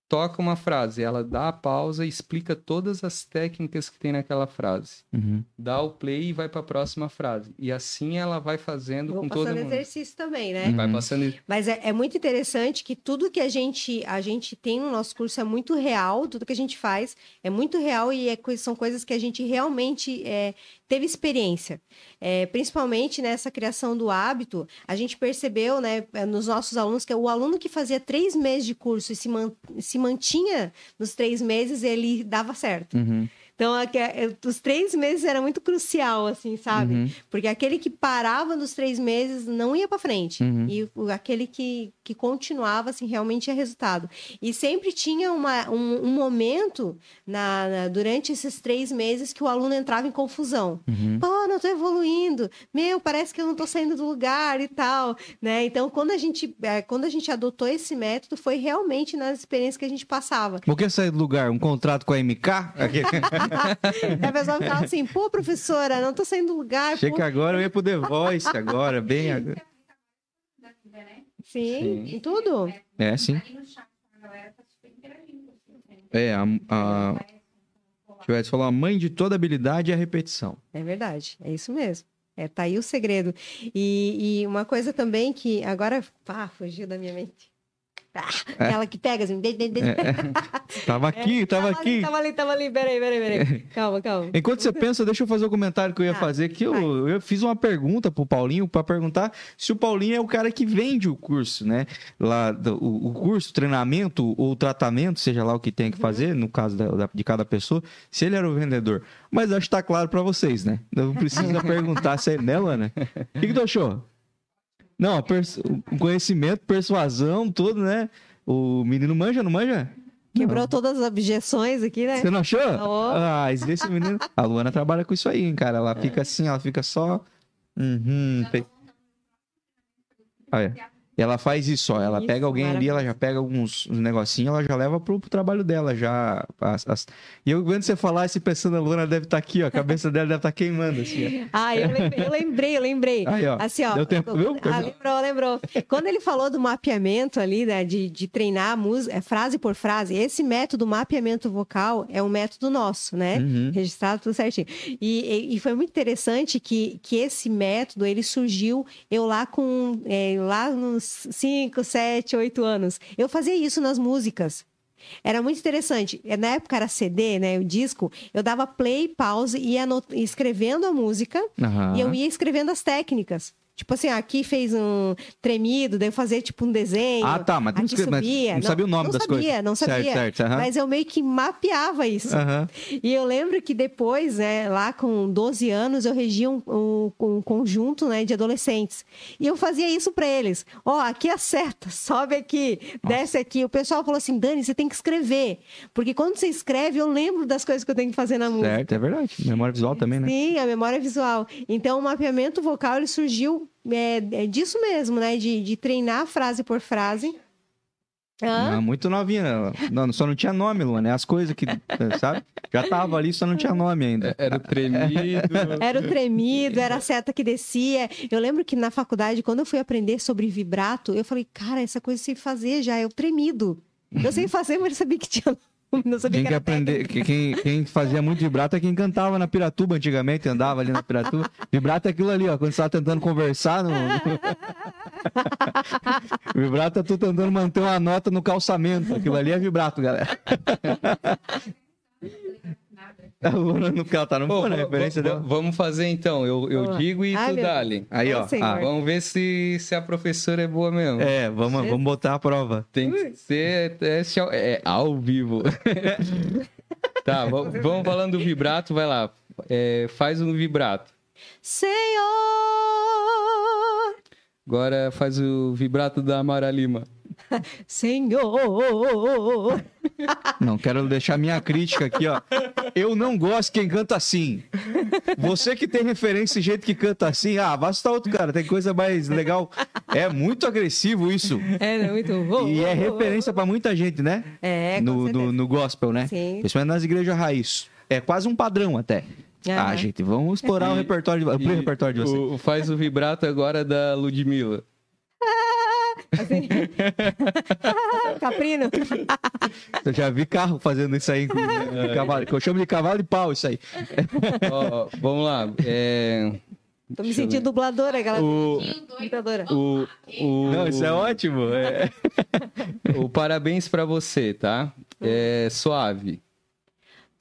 S3: toca uma frase. Ela dá a pausa e explica todas as técnicas que tem naquela frase.
S2: Uhum.
S3: Dá o play e vai para a próxima frase. E assim ela vai fazendo
S1: Vou
S3: com todo
S1: passando
S3: mundo.
S1: exercício também, né?
S2: Uhum.
S3: Vai passando.
S1: Mas é, é muito interessante que tudo que a gente, a gente tem no nosso curso é muito real, tudo que a gente faz é muito real e é, são coisas que a gente realmente é, teve experiência. É, principalmente nessa criação do hábito, a gente percebeu né, nos nossos alunos que o aluno que fazia três meses de curso e se, man- se mantinha nos três meses, ele dava certo.
S2: Uhum.
S1: Então, aque- é, os três meses era muito crucial, assim, sabe?
S2: Uhum.
S1: Porque aquele que parava nos três meses não ia para frente.
S2: Uhum.
S1: E aquele que, que continuava, assim, realmente tinha resultado. E sempre tinha uma, um, um momento na, na- durante esses três meses que o aluno entrava em confusão.
S2: Uhum.
S1: Pô, não tô evoluindo. Meu, parece que eu não tô saindo do lugar e tal, né? Então, quando a gente, é, quando a gente adotou esse método, foi realmente nas experiências que a gente passava.
S2: Por que sair do lugar? Um contrato com a MK?
S1: A pessoa ficava assim, pô, professora, não tô saindo do lugar.
S2: Chega
S1: pô.
S2: agora, eu ia pro The Voice agora, bem agora.
S1: Sim,
S3: Sim.
S1: em tudo.
S2: É, sim. É, a, a, que o Edson falou, a mãe de toda habilidade é a repetição.
S1: É verdade, é isso mesmo. É, tá aí o segredo. E, e uma coisa também que agora, pá, fugiu da minha mente. Ah,
S2: É.
S1: Aquela que pega assim. de- de-
S2: Tava aqui, tava
S1: ali,
S2: aqui.
S1: Tava ali, tava ali. Peraí, peraí, peraí. Calma, calma.
S2: Enquanto você pensa, deixa eu fazer o comentário que eu ia
S1: Ah,
S2: fazer, que eu, eu fiz uma pergunta pro Paulinho para perguntar se o Paulinho é o cara que vende o curso, né? Lá, o, o curso, treinamento ou tratamento, seja lá o que tem que fazer, no caso da- da- de cada pessoa, se ele era o vendedor. Mas acho que tá claro para vocês, né? Não precisa perguntar se é, né, Lana? O que, que tu achou? Não, o conhecimento, persuasão, tudo, né? O menino manja, não manja?
S1: Quebrou todas as objeções aqui, né?
S2: Você não achou?
S1: Oh.
S2: Ah, esse menino. A Luana trabalha com isso aí, hein, cara. Ela fica assim, ela fica só. Uhum. pe- Olha. E ela faz isso, ó. Ela
S1: Isso,
S2: pega alguém ali, ela já pega alguns uns negocinhos, ela já leva pro, pro trabalho dela, já. as- as- E eu vendo você falar, esse pensando, a Luana deve estar aqui, ó. A cabeça dela deve estar queimando, assim, ó.
S1: Ah, eu lembrei, eu lembrei, eu lembrei.
S2: Aí, ó.
S1: Assim, ó.
S2: Deu tempo, viu?
S1: Ah, lembrou, lembrou. Quando ele falou do mapeamento ali, né, de, de treinar a música, é, frase por frase, esse método mapeamento vocal é um método nosso, né?
S2: Uhum.
S1: Registrado tudo certinho. E, e- e foi muito interessante que, que esse método, ele surgiu eu lá com, é, lá nos 5, 7, 8 anos. Eu fazia isso nas músicas. Era muito interessante. Na época era CD, né? O disco. Eu dava play, pause e ia escrevendo a música
S2: Aham.
S1: e eu ia escrevendo as técnicas. Tipo assim, aqui fez um tremido, daí eu fazia tipo um desenho.
S2: Ah, tá, mas tu não
S1: aqui
S2: escreve- mas
S1: subia.
S2: não sabia o nome
S1: não
S2: das
S1: sabia,
S2: coisas.
S1: Não sabia,
S2: Certo, certo, aham.
S1: Mas eu meio que mapeava isso.
S2: Aham.
S1: E eu lembro que depois, né, lá com 12 anos, eu regia um, um- um conjunto né, de adolescentes. E eu fazia isso pra eles. Ó, aqui acerta, sobe aqui, desce aqui. O pessoal falou assim, Dani, você tem que escrever. Porque quando você escreve, eu lembro das coisas que eu tenho que fazer na música.
S2: Certo, é verdade. Memória visual também, né?
S1: Sim, a memória visual. Então, o mapeamento vocal ele surgiu é, é disso mesmo, né? De, de treinar frase por frase.
S2: Ah, muito novinha. né? Não, só não tinha nome, Luana. É as coisas que, sabe? Já tava ali, só não tinha nome ainda.
S3: Era o tremido.
S1: Era o tremido, era a seta que descia. Eu lembro que na faculdade, quando eu fui aprender sobre vibrato, eu falei, cara, essa coisa eu sei fazer já, é o tremido. Eu sei fazer, mas não sabia que tinha nome, não sabia
S2: Quem
S1: que
S2: aprender, que- quem, quem fazia muito vibrato é quem cantava na Piratuba antigamente, andava ali na Piratuba. Vibrato é aquilo ali, ó, quando você tá tentando conversar. No... vibrato é tu tentando manter uma nota no calçamento. Aquilo ali é vibrato, galera. A Luana no ela tá no
S3: Pô,
S2: fone, a
S3: va-
S2: referência dela.
S3: Vamos fazer então. Eu, eu
S1: Vamos lá.
S3: digo e
S1: Ai,
S3: tu dá-lhe.
S2: Aí, ó.
S1: Senhor.
S2: ah,
S3: Vamos ver se, se a professora é boa mesmo.
S2: é, vamos, vamos botar a prova.
S3: Tem que ser teste ao, é, ao vivo. tá, va- vamos falando do vibrato, vai lá. É, faz um vibrato.
S1: Senhor!
S3: Agora faz o vibrato da Mara Lima.
S1: Senhor!
S2: Não, quero deixar minha crítica aqui, ó. Eu não gosto quem canta assim. Você que tem referência de jeito que canta assim, ah, basta outro cara, tem coisa mais legal. É muito agressivo isso.
S1: É, né? muito bom.
S2: E é referência pra muita gente, né?
S1: É, com
S2: no, no, no gospel, né?
S1: Sim.
S2: Principalmente nas igrejas raiz. É quase um padrão até. Ah, gente, vamos explorar o
S3: E-
S2: repertório de, o repertório de vocês.
S3: o- faz o vibrato agora da Ludmilla.
S1: Assim. Caprino.
S2: Eu já vi carro fazendo isso aí, inclusive. Cavalo, que eu chamo de cavalo de pau, isso aí.
S3: Ó, ó, vamos lá. É,
S1: Tô me sentindo dubladora, aquela
S3: o, o, o,
S2: Não, isso é ótimo. É.
S3: o parabéns pra você, tá? É suave.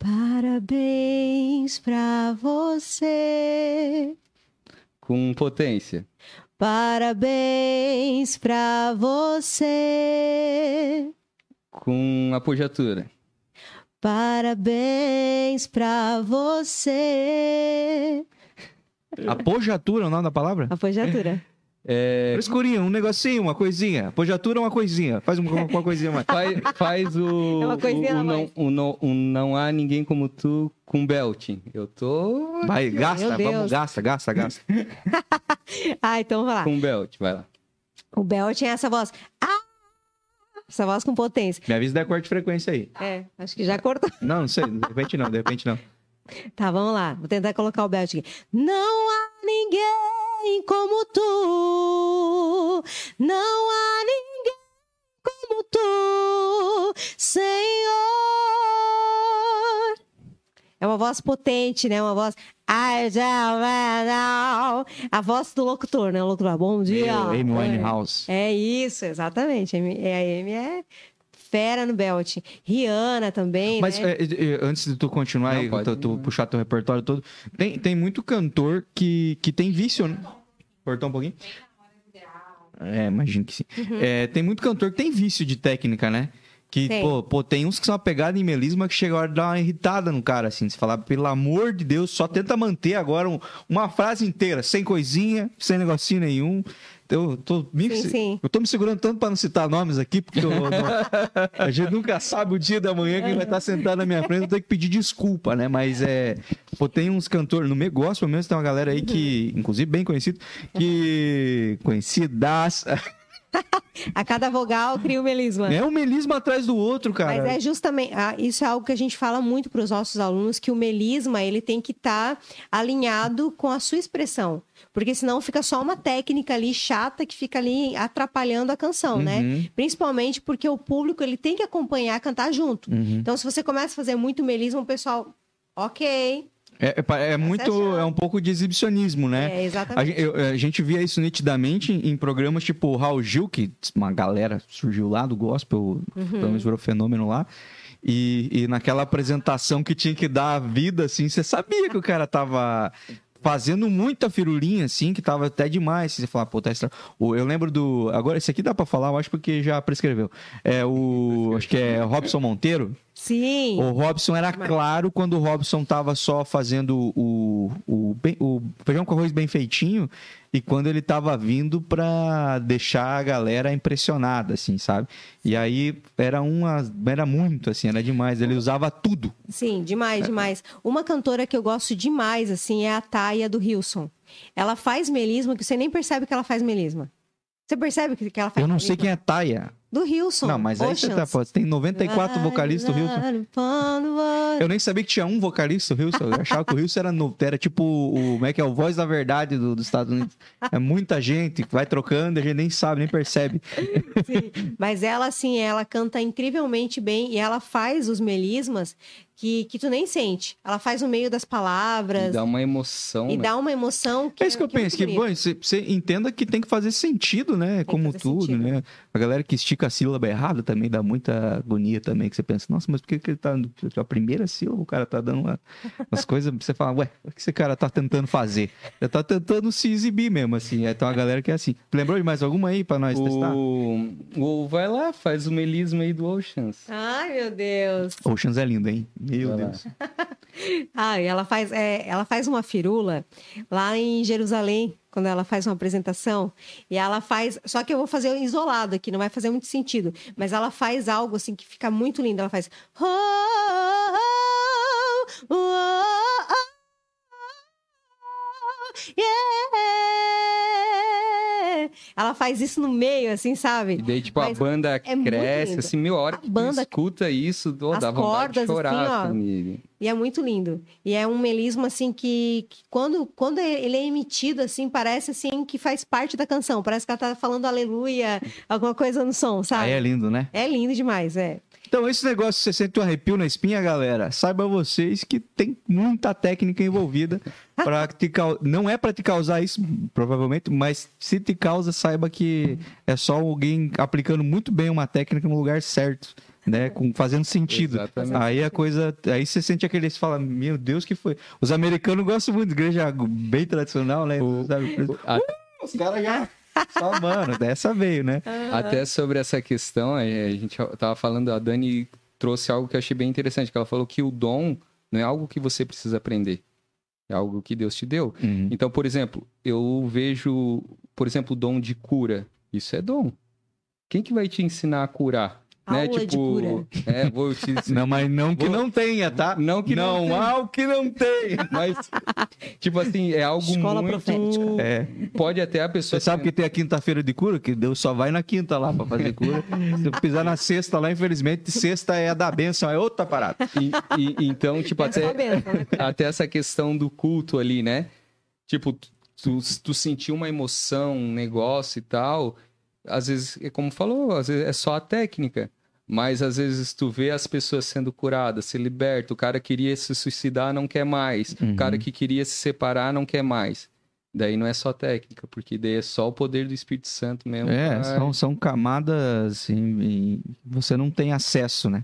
S1: Parabéns pra você.
S3: Com potência.
S1: Parabéns pra você.
S3: Com apojatura.
S1: Parabéns pra você.
S2: Apojatura é o nome da palavra?
S1: Apojatura.
S3: É,
S2: Frescurinha, um negocinho, uma coisinha. Apojatura é uma coisinha. Faz uma, uma coisinha mais.
S3: faz, faz o,
S1: É uma coisinha
S3: o, o não, o não, o não há ninguém como tu com belting. Eu tô
S2: Vai, gasta, vamos, gasta, gasta, gasta.
S1: Ah, então vai lá.
S3: com belt, vai lá.
S1: O Bel tinha essa voz. Ah! Essa voz com potência.
S2: Me avisa da corte de frequência aí.
S1: É, acho que já cortou.
S2: Não, não sei, de repente não, de repente não.
S1: Tá, vamos lá. Vou tentar colocar o belt aqui. Não há ninguém como tu. Não há ninguém como tu, Senhor. É uma voz potente, né? Uma voz. Vai, não. A voz do locutor, né? O locutor. Bom dia.
S2: Amy
S1: É.
S2: Winehouse.
S1: É isso, exatamente. A Amy é, a Amy é fera no belt. Rihanna também,
S2: Mas
S1: né?
S2: é, é, antes de tu continuar
S3: Não,
S2: tu, tu puxar teu repertório todo, tem, tem muito cantor que, que tem vício, né? Cortou um pouquinho? É, imagino que sim.
S1: Uhum.
S2: É, tem muito cantor que tem vício de técnica, né? Que,
S1: Tem.
S2: pô, pô, tem uns que são apegados em melisma que chega a hora de dar uma irritada no cara, assim. Você falar, pelo amor de Deus, só tenta manter agora um- uma frase inteira, sem coisinha, sem negocinho nenhum. Eu tô, me,
S1: Sim, sim.
S2: eu tô me segurando tanto pra não citar nomes aqui, porque eu a gente nunca sabe o dia da manhã quem vai estar sentado na minha frente, eu tenho que pedir desculpa, né? Mas é. Pô, tem uns cantores, no meio gospel mesmo, tem uma galera aí que, inclusive bem conhecido, que. Conhecidas.
S1: A cada vogal cria o melisma.
S2: É um melisma atrás do outro, cara.
S1: Mas é justamente, ah, isso é algo que a gente fala muito para os nossos alunos, que o melisma ele tem que estar alinhado com a sua expressão. Porque senão fica só uma técnica ali chata que fica ali atrapalhando a canção,
S2: Uhum.
S1: né? Principalmente porque o público ele tem que acompanhar, cantar junto.
S2: Uhum.
S1: Então, se você começa a fazer muito melisma, o pessoal, ok.
S2: É, é é muito.
S1: chato.
S2: É um pouco de exibicionismo, né?
S1: É,
S2: A
S1: exatamente.
S2: gente, eu- a gente via isso nitidamente em programas tipo o Raul Gil, que uma galera surgiu lá do gospel,
S1: Uhum.
S2: pelo menos virou fenômeno lá. E, e naquela apresentação que tinha que dar a vida, assim, você sabia que o cara tava fazendo muita firulinha, assim, que tava até demais. Você fala, pô, tá extra... Eu lembro do. Agora, esse aqui dá pra falar, eu acho, porque já prescreveu. É o. Acho que é Robson Monteiro.
S1: Sim.
S2: O Robson era claro quando o Robson tava só fazendo o, o, o feijão com arroz bem feitinho e quando ele tava vindo pra deixar a galera impressionada, assim, sabe? E aí era uma. Era muito, assim, era demais. Ele usava tudo.
S1: Sim, demais, demais. Uma cantora que eu gosto demais, assim, é a Taia do Hilson. Ela faz melisma que você nem percebe que ela faz melisma. Você percebe que ela faz
S2: Eu não sei
S1: melisma?
S2: quem é Taia.
S1: Do Hilson.
S2: Não, mas aí você tá. Você tem 94 vocalistas do Hilson. Eu nem sabia que tinha um vocalista do Wilson. Eu achava que o Wilson era, no, era tipo o, como é que é, o voz da verdade do- dos Estados Unidos. É muita gente, vai trocando, a gente nem sabe, nem percebe.
S1: Sim. Mas ela, assim, ela canta incrivelmente bem e ela faz os melismas que, que tu nem sente. Ela faz no meio das
S3: E
S1: palavras
S3: dá uma emoção,
S1: e
S3: né?
S1: dá uma emoção que
S2: é isso que eu
S1: é
S2: penso, que
S1: muito bonito.
S2: bom, você, você entenda que tem que fazer sentido, né? Como
S1: fazer
S2: tudo,
S1: sentido.
S2: né? A galera que estica a sílaba errada também dá muita agonia também, que você pensa, nossa, mas por que, que ele tá. A primeira sílaba, o cara tá dando uma, umas coisas, você fala, ué, o que esse cara tá tentando fazer? Ele tá tentando se exibir mesmo, assim. Então a galera que é assim. Lembrou de mais alguma aí pra nós testar?
S3: O... o... Vai lá, faz o melisma aí do Oceans.
S1: Ai, meu Deus.
S2: Oceans é lindo, hein? Meu
S3: Vai.
S2: Deus.
S1: Ah, e ela faz, é, ela faz uma firula lá em Jerusalém, quando ela faz uma apresentação. E ela faz. Só que eu vou fazer isolado aqui, não vai fazer muito sentido. Mas ela faz algo assim que fica muito lindo. Ela faz. "Oh, oh, oh, oh, oh, yeah." Ela faz isso no meio, assim, sabe?
S3: E daí, tipo,
S1: Mas
S3: a banda
S1: é muito
S3: cresce,
S1: lindo.
S3: assim, mil hora
S1: A
S3: que
S1: banda-
S3: escuta isso, oh, dá vontade de
S1: cordas,
S3: chorar,
S1: assim. E é muito lindo. E é um melismo, assim, que, que quando, quando ele é emitido, assim, parece, assim, que faz parte da canção. Parece que ela tá falando aleluia, alguma coisa no som, sabe?
S2: Aí é lindo, né?
S1: É lindo demais, é.
S2: Então, esse negócio, você sente um arrepio na espinha, galera, saiba vocês que tem muita técnica envolvida para te Não é para te causar isso, provavelmente, mas se te causa, saiba que é só alguém aplicando muito bem uma técnica no lugar certo, né? Com, fazendo sentido.
S3: Exatamente.
S2: Aí a coisa. Aí você sente aquele. Você fala, meu Deus, que foi. Os americanos gostam muito de igreja bem tradicional, né?
S3: O-? A-
S2: Os caras já. Só, mano, dessa veio, né?
S3: Até sobre essa questão, a a gente tava falando, a Dani trouxe algo que eu achei bem interessante, que ela falou que o dom não é algo que você precisa aprender, é algo que Deus te deu.
S2: Uhum.
S3: Então, por exemplo, eu vejo, por exemplo, o dom de cura. Isso é dom. Quem que vai te ensinar a curar? Né?
S1: Aula de cura.
S3: É, vou te
S2: Não, mas não que
S3: Vou-
S2: não tenha, tá?
S3: Não que não
S2: não
S3: tenha.
S2: há o que não tem.
S3: Mas, tipo assim, é algo
S1: Escola
S3: muito...
S1: profética.
S2: É.
S3: Pode até a pessoa...
S2: Você sabe que tem a quinta-feira de cura, que Deus só vai na quinta lá pra fazer cura. Se eu pisar na sexta lá, infelizmente, sexta é a da bênção, é outra parada.
S3: E- e- então, tipo,
S1: É
S3: até...
S1: né?
S3: até essa questão do culto ali, né? Tipo, tu, tu sentir uma emoção, um negócio e tal, às vezes, é como falou, às vezes é só a técnica. Mas às vezes tu vê as pessoas sendo curadas, se liberta, o cara queria se suicidar, não quer mais.
S2: Uhum.
S3: O cara que queria se separar, não quer mais. Daí não é só técnica, porque daí é só o poder do Espírito Santo mesmo.
S2: É, são, são camadas e você não tem acesso, né?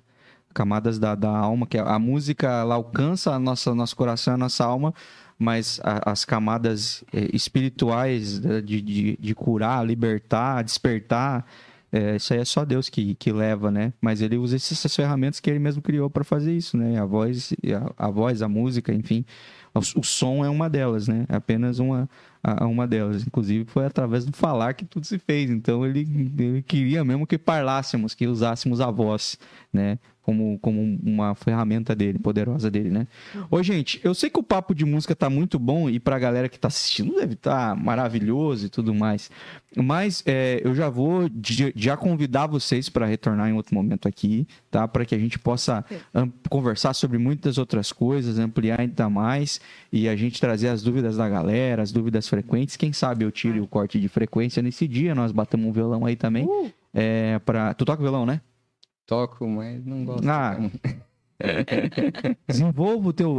S2: Camadas da, da alma, que a, a música alcança a nossa, nosso coração, a nossa alma, mas a- as camadas eh, espirituais né, de, de, de curar, libertar, despertar, eh, isso aí é só Deus que, que leva, né? Mas ele usa essas ferramentas que ele mesmo criou para fazer isso, né? A voz, a, a voz, a música, enfim. O, o som é uma delas, né? É apenas uma, a uma delas. Inclusive, foi através do falar que tudo se fez. Então, ele, ele queria mesmo que parlássemos, que usássemos a voz, né? Como, como uma ferramenta dele, poderosa dele, né? Ô, gente, eu sei que o papo de música tá muito bom e pra galera que tá assistindo deve estar maravilhoso e tudo mais. Mas é, eu já vou de- já convidar vocês para retornar em outro momento aqui, tá? Para que a gente possa conversar sobre muitas outras coisas, ampliar ainda mais e a gente trazer as dúvidas da galera, as dúvidas frequentes. Quem sabe eu tire o corte de frequência nesse dia, nós batemos um violão aí também. É, pra... Tu toca violão, né?
S3: Toco, mas não gosto.
S2: Ah, Desenvolva o teu.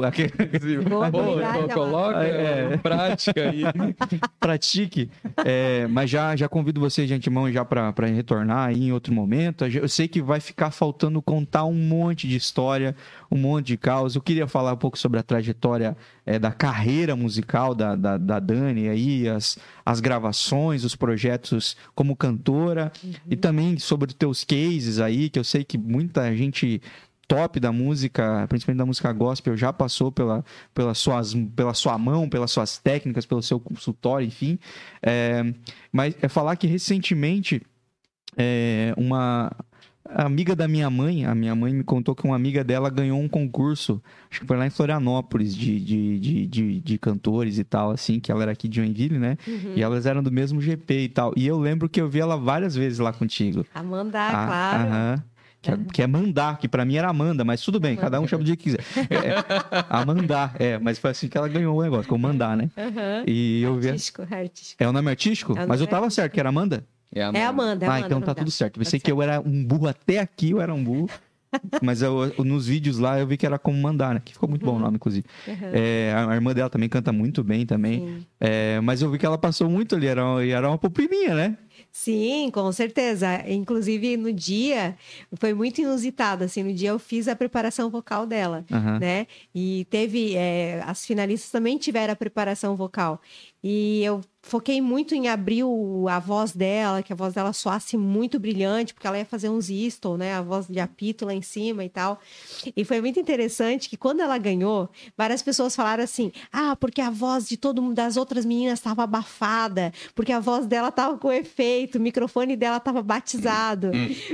S1: Desenvolva.
S3: Então coloca
S2: É.
S3: em prática aí.
S2: pratique. É, mas já, já convido vocês de antemão já para retornar aí em outro momento. Eu sei que vai ficar faltando contar um monte de história, um monte de caos. Eu queria falar um pouco sobre a trajetória é, da carreira musical da, da, da Dani aí, as, as gravações, os projetos como cantora e também sobre os teus cases aí, que eu sei que muita gente top da música, principalmente da música gospel, já passou pela, pela, suas, pela sua mão, pelas suas técnicas, pelo seu consultório, enfim. É, mas é falar que recentemente é, uma amiga da minha mãe, a minha mãe me contou que uma amiga dela ganhou um concurso, acho que foi lá em Florianópolis, de, de, de, de, de cantores e tal, assim, que ela era aqui de Joinville, né?
S1: Uhum.
S2: E elas eram do mesmo GP e tal. E eu lembro que eu vi ela várias vezes lá contigo.
S1: Amanda,
S2: Ah,
S1: claro.
S2: aham. Que é, que é mandar, que pra mim era Amanda, mas tudo bem, cada um chama do jeito que quiser. É, Amandar, é, mas foi assim que ela ganhou o negócio, com mandar, né?
S1: Aham.
S2: E eu vi.
S1: Artístico, artístico.
S2: É o nome artístico?
S1: É o nome
S2: mas eu tava certo, que era Amanda?
S3: É a
S1: É Amanda, é
S2: ah,
S1: Amanda.
S2: então
S1: o
S2: tá tudo certo.
S1: Tá
S2: Pensei que eu era um burro até aqui, eu era um burro. Mas eu- eu- nos vídeos lá eu vi que era como mandar, né? Que ficou muito bom o nome, inclusive.
S1: Uhum.
S2: É, a a irmã dela também canta muito bem também. É, mas eu vi que ela passou muito ali, era, uma- era uma pupilinha, né?
S1: Sim, com certeza. Inclusive, no dia, foi muito inusitado, assim, no dia eu fiz a preparação vocal dela,
S2: Aham.
S1: né? E teve, é, as finalistas também tiveram a preparação vocal. E eu foquei muito em abrir o- a voz dela, que a voz dela soasse muito brilhante, porque ela ia fazer uns istos, né? A voz de apito lá em cima e tal. E foi muito interessante que quando ela ganhou, várias pessoas falaram assim: ah, porque a voz de todo mundo, das outras meninas estava abafada, porque a voz dela estava com efeito, o microfone dela estava batizado.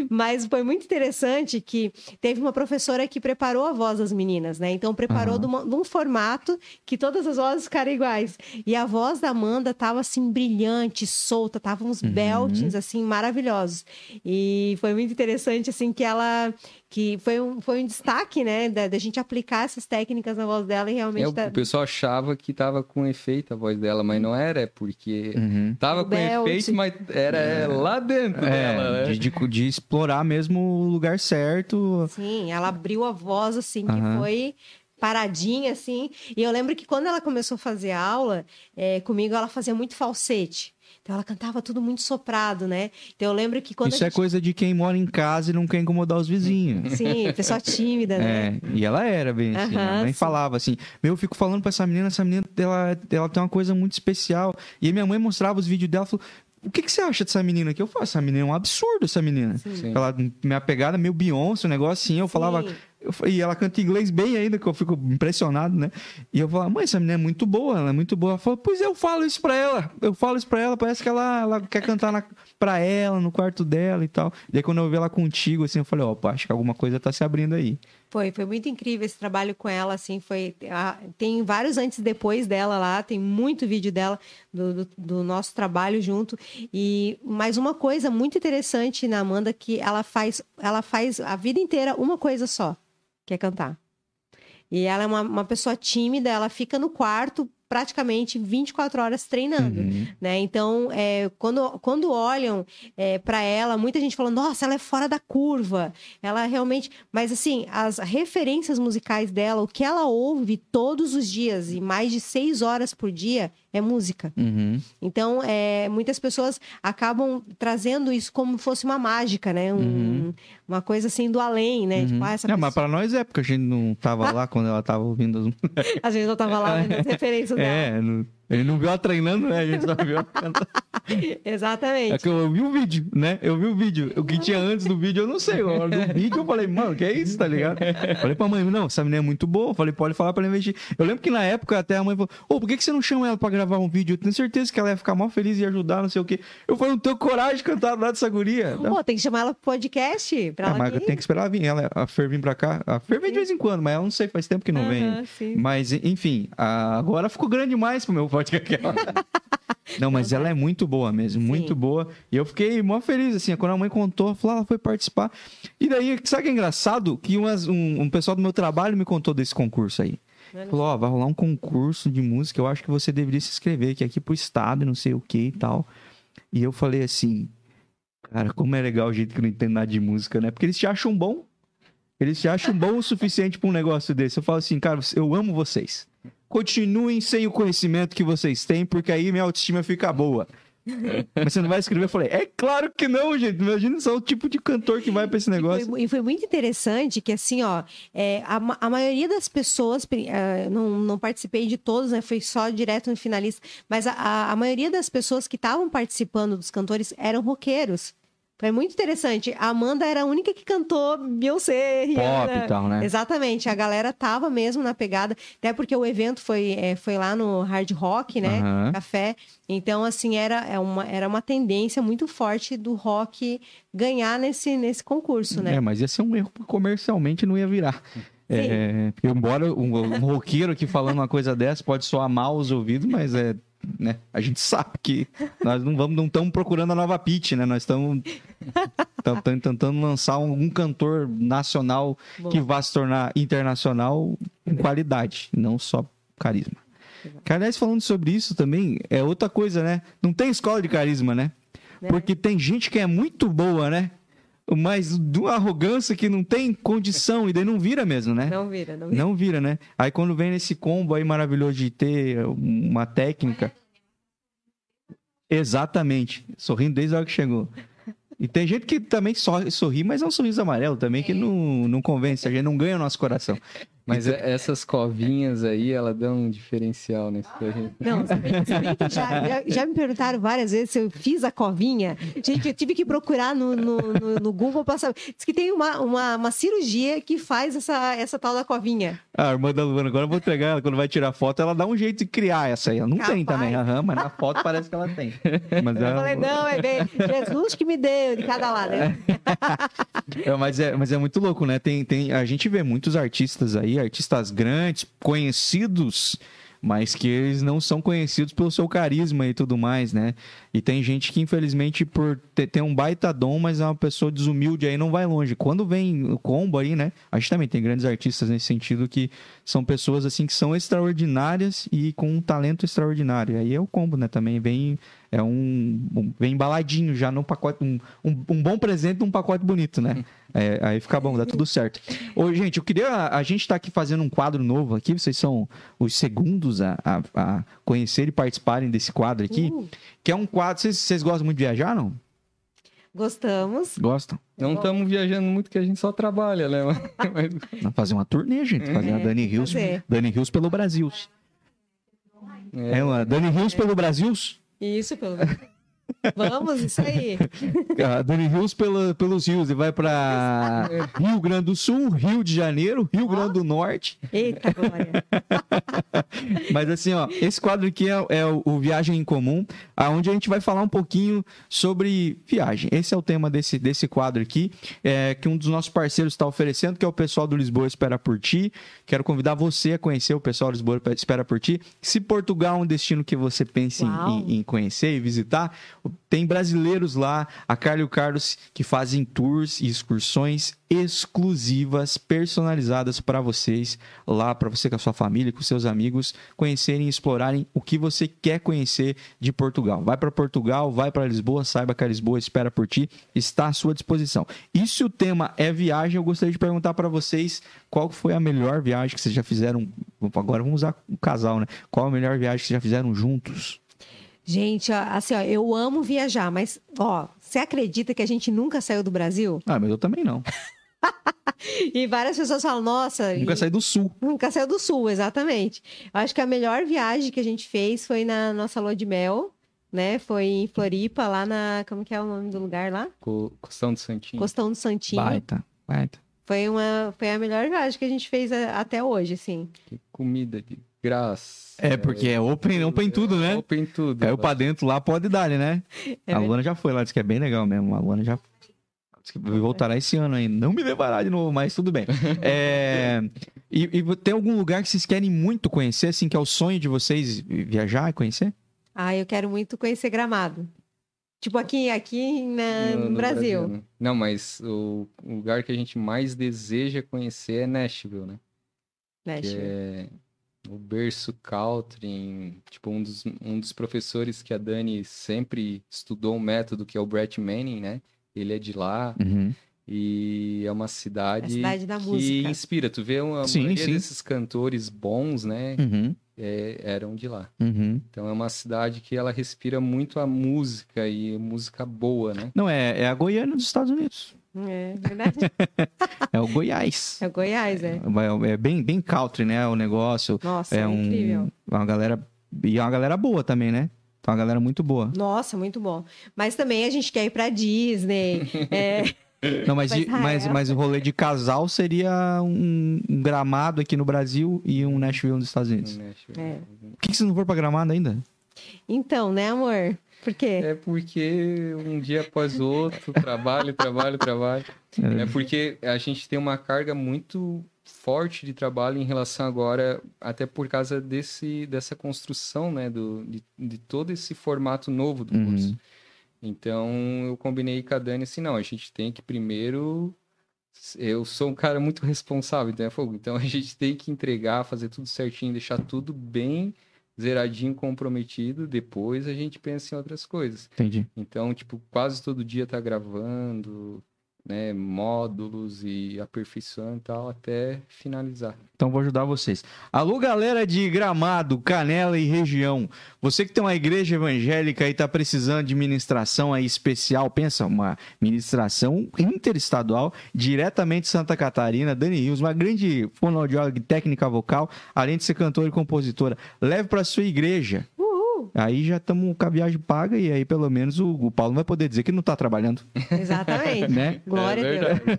S1: Mas foi muito interessante que teve uma professora que preparou a voz das meninas, né? Então preparou
S2: Aham.
S1: de, uma- de um formato que todas as vozes ficaram iguais. E a voz da Amanda tava assim brilhante, solta, tava uns
S2: Uhum.
S1: beltings assim maravilhosos. E foi muito interessante assim que ela que foi um, foi um destaque, né, da, da gente aplicar essas técnicas na voz dela e realmente
S3: É, o
S1: tá-
S3: o pessoal achava que tava com efeito a voz dela, mas não era, é porque
S2: Uhum.
S3: tava
S1: O
S3: com
S1: belt.
S3: efeito, mas era é, lá dentro dela,
S2: É,
S3: né?
S2: de, de- de explorar mesmo o lugar certo.
S1: Sim, ela abriu a voz assim, que foi paradinha assim. E eu lembro que quando ela começou a fazer aula, é, comigo ela fazia muito falsete. Então ela cantava tudo muito soprado, né? Então eu lembro que quando
S2: Isso é
S1: gente...
S2: coisa de quem mora em casa e não quer incomodar os vizinhos.
S1: Sim, pessoa tímida, né?
S2: É, e ela era bem assim. A mãe
S1: sim.
S2: falava assim: Meu, eu fico falando pra essa menina, essa menina ela, ela tem uma coisa muito especial. E aí minha mãe mostrava os vídeos dela e falou: O que, que você acha dessa menina aqui? Eu falo: Essa menina é um absurdo, essa menina.
S3: Sim.
S2: Ela, minha pegada é meio Beyoncé, um negócio assim. Eu falava. E ela canta inglês bem ainda, que eu fico impressionado, né? E eu falava, mãe, essa menina é muito boa, ela é muito boa. Ela falou, pois eu falo isso pra ela. Eu falo isso pra ela, parece que ela, ela quer cantar na, pra ela, no quarto dela e tal. E aí quando eu vi ela contigo, assim, eu falei, opa, acho que alguma coisa tá se abrindo aí.
S1: Foi, foi muito incrível esse trabalho com ela, assim, foi... ah, Tem vários antes e depois dela lá, tem muito vídeo dela, do, do, do nosso trabalho junto. E mais uma coisa muito interessante na Amanda, que ela faz, ela faz a vida inteira uma coisa só, que é cantar. E ela é uma, uma pessoa tímida, ela fica no quarto praticamente 24 horas treinando
S2: Uhum.
S1: né? Então, é, quando, quando olham para ela, muita gente falando, nossa, ela é fora da curva. Ela realmente. Mas, assim, as referências musicais dela, o que ela ouve todos os dias e mais de seis horas por dia é música.
S2: Uhum.
S1: Então, é, muitas pessoas acabam trazendo isso como fosse uma mágica, né? Um-
S2: Uhum.
S1: Uma coisa assim do além, né? Tipo, ah, essa
S2: É, mas
S1: pessoa...
S2: pra nós é, porque a gente não tava lá quando ela tava ouvindo as...
S1: A gente não tava lá vendo as referências dela.
S2: É, não- ele não viu ela treinando, né? A gente só viu ela.
S1: Exatamente.
S2: É que eu vi o vídeo, né? Eu vi o vídeo. O que tinha antes do vídeo, eu não sei. Na hora do vídeo, eu falei, mano, que é isso, tá ligado? Falei pra mãe, não, essa menina é muito boa. Falei, pode falar pra ela investir. Eu lembro que na época até a mãe falou, ô, por que, que você não chama ela pra gravar um vídeo? Eu tenho certeza que ela ia ficar mal feliz e ajudar, não sei o quê. Eu falei, não tenho coragem de cantar do lado dessa guria.
S1: Pô, tem que chamar ela pro podcast pra
S2: Ah,
S1: ela
S2: mas
S1: vir.
S2: tem que esperar ela vir. Ela, a Fer vir pra cá. A Fer vem de vez em quando, mas ela não sei, faz tempo que não vem.
S1: Sim.
S2: Mas, enfim, a- agora ficou grande demais pro meu podcast. Não, mas ela é muito boa mesmo, muito
S1: Sim.
S2: boa. E eu fiquei mó feliz, assim, quando a mãe contou, falou, ela foi participar. E daí, sabe o que é engraçado? Que umas- um, um pessoal do meu trabalho me contou desse concurso aí. Falou, ó, vai rolar um concurso de música, eu acho que você deveria se inscrever, que é aqui pro estado, e não sei o que e tal. E eu falei assim, cara, como é legal o jeito que não entende nada de música, né? Porque eles te acham bom. Eles te acham bom o suficiente pra um negócio desse. Eu falo assim, cara, eu amo vocês. Continuem sem o conhecimento que vocês têm, porque aí minha autoestima fica boa. Mas você não vai escrever? Eu falei, é claro que não, gente. Imagina só o tipo de cantor que vai pra esse
S1: E
S2: negócio.
S1: foi, e foi muito interessante que, assim, ó, é, a, a maioria das pessoas, eh, não, não participei de todos, né? Foi só direto no finalista, mas a, a, a maioria das pessoas que estavam participando dos cantores eram roqueiros. Foi muito interessante. A Amanda era a única que cantou Beyoncé, Rihanna.
S2: Pop e tal, né?
S1: Exatamente, a galera tava mesmo na pegada, até porque o evento foi, eh, foi lá no Hard Rock, né?
S2: Aham.
S1: Café. Então, assim, era, é uma, era uma tendência muito forte do rock ganhar nesse, nesse concurso, né?
S2: É, mas ia ser um erro comercialmente não ia virar. É, porque embora um, um roqueiro aqui falando uma coisa dessa pode soar mal aos ouvidos, mas é, né, a gente sabe que nós não vamos, não estamos procurando a nova pitch, né? Nós estamos tam- tam- tentando lançar um, um cantor nacional
S1: Bom.
S2: que vá se tornar internacional em qualidade, não só carisma. Que, aliás, falando sobre isso também, é outra coisa, né? Não tem escola de carisma, né?
S1: Né?
S2: Porque tem gente que é muito boa, né? Mas de uma arrogância que não tem condição, e daí não vira mesmo, né?
S1: Não vira, não vira.
S2: Não vira, né? Aí quando vem nesse combo aí maravilhoso de ter uma técnica. Exatamente. Sorrindo desde a hora que chegou. E tem gente que também sorri, mas é um sorriso amarelo também, que não, não convence, a gente não ganha o nosso coração.
S3: Mas é- essas covinhas aí, ela dá um diferencial nesse pra gente.
S1: Não, se bem, se bem que já, já, me perguntaram várias vezes se eu fiz a covinha. Gente, eu tive que procurar no, no, no, no Google para saber. Diz que tem uma, uma, uma cirurgia que faz essa, essa tal da covinha.
S2: A irmã da Luana, agora eu vou entregar ela, quando vai tirar foto, ela dá um jeito de criar essa aí. Ela não tem
S1: Capaz.
S2: também, aham, mas na foto parece que ela tem. Mas
S1: Eu
S2: ela-
S1: falei, não, é bem, Jesus que me deu de cada lado. né?
S2: É, mas, é, mas é muito louco, né? Tem, tem, a gente vê muitos artistas aí, artistas grandes, conhecidos, mas que eles não são conhecidos pelo seu carisma e tudo mais, né? E tem gente que, infelizmente, por ter, ter um baita dom, mas é uma pessoa desumilde aí, não vai longe. Quando vem o combo aí, né? A gente também tem grandes artistas nesse sentido que são pessoas, assim, que são extraordinárias e com um talento extraordinário. Aí é o combo, né? Também vem... É um, um- Vem embaladinho já num pacote. Um, um, um bom presente num pacote bonito, né? É, aí fica bom, dá tudo certo. Ô, gente, eu queria. A gente tá aqui fazendo um quadro novo aqui. Vocês são os segundos a, a, a conhecer e participarem desse quadro aqui.
S1: Uh,
S2: Que é um quadro. Vocês, vocês gostam muito de viajar, não?
S1: gostamos.
S2: Gostam?
S3: Não estamos viajando muito que a gente só trabalha, né? Mas-
S2: Vamos fazer uma turnê, gente. Fazer uma
S1: É,
S2: Dani
S1: tem que
S2: Hills.
S1: fazer.
S2: Dani Hills pelo Brasil. É uma Dani Hills pelo Brasil.
S1: Isso, pelo Vamos, isso aí.
S2: A Dani Hills pela, pelos rios. E vai pra Rio Grande do Sul, Rio de Janeiro, Rio Grande do Norte.
S1: Eita, glória.
S2: Mas assim, ó, esse quadro aqui é, é o, o Viagem em Comum, aonde a gente vai falar um pouquinho sobre viagem. Esse é o tema desse, desse quadro aqui, é, que um dos nossos parceiros está oferecendo, que é o pessoal do Lisboa Espera por Ti. Quero convidar você a conhecer o pessoal do Lisboa Espera por Ti. Se Portugal é um destino que você pense em- em conhecer e visitar, tem brasileiros lá, a Carla e o Carlos, que fazem tours e excursões exclusivas, personalizadas para vocês, lá para você com a sua família, com seus amigos, conhecerem e explorarem o que você quer conhecer de Portugal. Vai para Portugal, vai para Lisboa, saiba que a Lisboa espera por ti, está à sua disposição. E se o tema é viagem, eu gostaria de perguntar para vocês qual foi a melhor viagem que vocês já fizeram. Agora vamos usar o casal, né? Qual a melhor viagem que vocês já fizeram juntos?
S1: Gente, ó, assim, ó, eu amo viajar, mas, ó, você acredita que a gente nunca saiu do Brasil?
S2: Ah, mas eu também não.
S1: E várias pessoas falam, nossa,
S2: Nunca
S1: e-
S2: saí do sul.
S1: nunca saiu do sul, exatamente. Eu acho que a melhor viagem que a gente fez foi na nossa lua de mel, né? Foi em Floripa, lá na. Como que é o nome do lugar lá?
S3: Co- Costão do Santinho.
S1: Costão do Santinho.
S2: Baita, baita.
S1: Foi, uma, foi a melhor viagem que a gente fez a- até hoje, assim.
S3: Que comida de graça.
S2: É, porque é open, open tudo, né?
S3: Open tudo.
S2: Caiu pra dentro lá, pode dar, né?
S1: É
S2: a Luana já foi lá, disse que é bem legal mesmo. A Luana já voltará esse ano ainda. Não me levará de novo, mas tudo bem. É, E, e tem algum lugar que vocês querem muito conhecer, assim, que é o sonho de vocês viajar e conhecer?
S1: Ah, eu quero muito conhecer Gramado. Tipo, aqui, aqui na- no,
S3: no
S1: Brasil.
S3: né? Não, mas o o lugar que a gente mais deseja conhecer é Nashville, né?
S1: né,
S3: Que é o berço country, tipo um dos, um dos professores que a Dani sempre estudou um método que é o Brett Manning, né? Ele é de lá.
S2: Uhum.
S3: E é uma
S1: É
S3: cidade,
S1: a cidade da
S3: que
S1: música.
S3: inspira. Tu vê uma
S2: Sim,
S3: maioria
S2: sim.
S3: desses cantores bons, né?
S2: Uhum,
S3: é, eram de lá.
S2: uhum.
S3: Então é uma cidade que ela respira muito a música e música boa, né?
S2: Não, é, é a Goiânia dos Estados Unidos.
S1: É verdade.
S2: É o Goiás.
S1: É o Goiás, é.
S2: É, é bem, bem country, né? O negócio.
S1: Nossa,
S2: é
S1: é
S2: um,
S1: incrível.
S2: uma galera. E é uma galera boa também, né? Então, uma galera muito boa.
S1: Nossa, muito bom. Mas também a gente quer ir pra Disney. é,
S2: Não, mas, de- mas, mas o rolê de casal seria um, um gramado aqui no Brasil e um Nashville nos Estados Unidos.
S3: Né?
S1: É.
S2: Por que, que vocês não foram pra gramado ainda?
S1: Então, né, amor? Por quê?
S3: É porque um dia após o outro, trabalho, trabalho, trabalho. É porque a gente tem uma carga muito forte de trabalho em relação agora, até por causa desse, dessa construção, né, do, de, de todo esse formato novo do
S2: Uhum.
S3: curso. Então, eu combinei com a Dani assim, não, a gente tem que primeiro... Eu sou um cara muito responsável, então é fogo. Então, a gente tem que entregar, fazer tudo certinho, deixar tudo bem zeradinho, comprometido. Depois a gente pensa em outras coisas.
S2: Entendi.
S3: Então, tipo, quase todo dia tá gravando, né, módulos e aperfeiçoando e tal, até finalizar.
S2: Então vou ajudar vocês. Alô, galera de Gramado, Canela e região. Você que tem uma igreja evangélica e tá precisando de ministração aí especial, pensa, uma ministração interestadual, diretamente de Santa Catarina, Dani Rios, uma grande fonoaudióloga e técnica vocal, além de ser cantora e compositora. Leve para sua igreja.
S1: Uhul!
S2: Aí já estamos com a viagem paga e aí pelo menos o, o Paulo não vai poder dizer que não tá trabalhando,
S1: Exatamente.
S2: né?
S1: Glória
S3: É
S1: a Deus.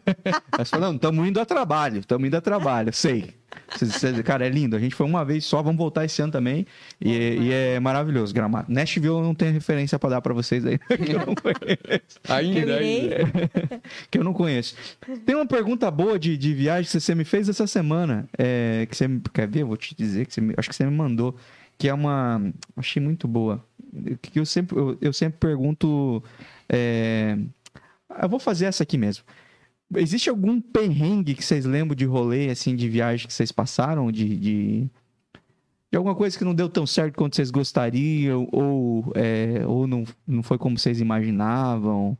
S2: Mas falando, estamos indo a trabalho, estamos indo a trabalho, sei. Cara, é lindo. A gente foi uma vez só, vamos voltar esse ano também. E, e é maravilhoso, gramado. Nashville eu não tenho referência para dar para vocês aí, que eu não conheço.
S3: Ainda, ainda.
S2: Que eu não conheço. Tem uma pergunta boa de, de viagem que você me fez essa semana. é, que você me- quer ver? Eu vou te dizer que você me- acho que você me mandou. Que é uma. Achei muito boa. Que eu sempre, eu, eu sempre pergunto. é, eu vou fazer essa aqui mesmo. Existe algum perrengue que vocês lembram de rolê, assim, de viagem que vocês passaram? De, de, de alguma coisa que não deu tão certo quanto vocês gostariam? Ou, é, ou não, não foi como vocês imaginavam?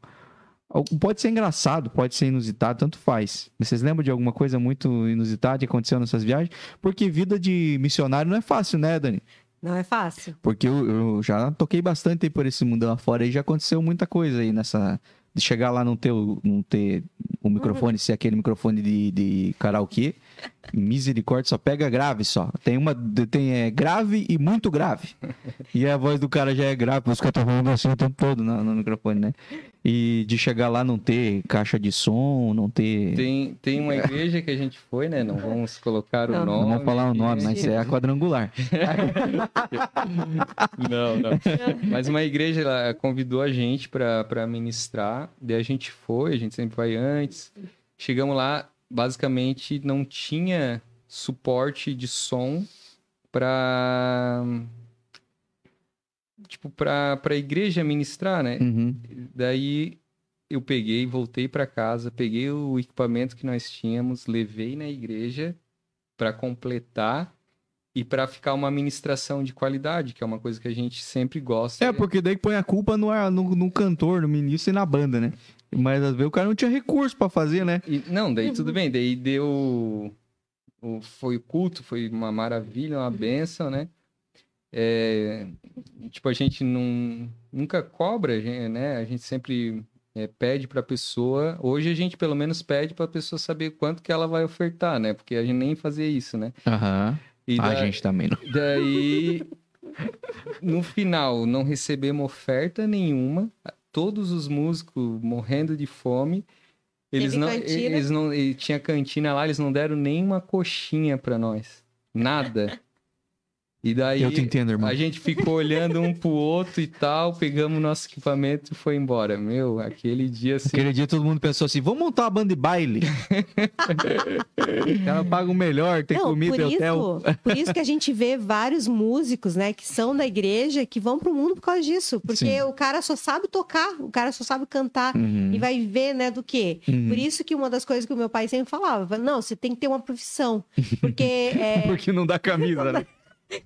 S2: Pode ser engraçado, pode ser inusitado, tanto faz. Mas Vocês lembram de alguma coisa muito inusitada que aconteceu nessas viagens? Porque vida de missionário não é fácil, né, Dani?
S1: Não é fácil.
S2: Porque eu, eu já toquei bastante por esse mundão afora e já aconteceu muita coisa aí nessa. De chegar lá não ter o, não ter o microfone, ser aquele microfone de, de karaokê. Misericórdia, só pega grave só. Tem uma. Tem é, grave e muito grave. E a voz do cara já é grave, os caras estão falando assim o tempo todo no, no microfone, né? E de chegar lá não ter caixa de som, não ter.
S3: Tem, tem uma igreja que a gente foi, né? Não vamos colocar o
S1: Não,
S3: nome.
S2: Não vamos falar o nome, mas é a quadrangular.
S3: Não, não. Mas uma igreja ela convidou a gente para ministrar, daí a gente foi, a gente sempre vai antes. Chegamos lá, basicamente não tinha suporte de som para tipo para para igreja ministrar, né?
S2: Uhum.
S3: Daí eu peguei, voltei para casa, peguei o equipamento que nós tínhamos, levei na igreja para completar e para ficar uma ministração de qualidade, que é uma coisa que a gente sempre gosta.
S2: É, porque daí põe a culpa no, no, no cantor, no ministro e na banda, né? Mas às vezes o cara não tinha recurso pra fazer, né?
S3: E- não, daí tudo bem, daí deu. o- foi o culto, foi uma maravilha, uma benção, né? É, tipo, a gente não, nunca cobra, a né? A gente sempre é, pede pra pessoa. Hoje a gente pelo menos pede pra pessoa saber quanto que ela vai ofertar, né? Porque a gente nem fazia isso, né?
S2: Aham.
S3: E
S2: A
S3: da-
S2: gente também não.
S3: Daí, no final, não recebemos oferta nenhuma. Todos os músicos morrendo de fome. Eles
S1: Teve
S3: não,
S1: cantina?
S3: eles não, tinha cantina lá, eles não deram nem uma coxinha pra nós. Nada. E daí
S2: Eu te entendo, irmão.
S3: a gente ficou olhando um pro outro e tal, pegamos nosso equipamento e foi embora. Meu, aquele dia assim.
S2: Aquele dia todo mundo pensou assim: vamos montar uma banda de baile. o cara paga o melhor, tem
S1: Não,
S2: comida
S1: por
S2: e hotel.
S1: isso, por isso que a gente vê vários músicos, né, que são da igreja, que vão pro mundo por causa disso. Porque
S2: Sim.
S1: o cara só sabe tocar, o cara só sabe cantar.
S2: Uhum.
S1: E vai viver, né, do quê?
S2: Uhum.
S1: Por isso que uma das coisas que o meu pai sempre falava, não, você tem que ter uma profissão. Porque é,
S2: Porque não dá camisa, né?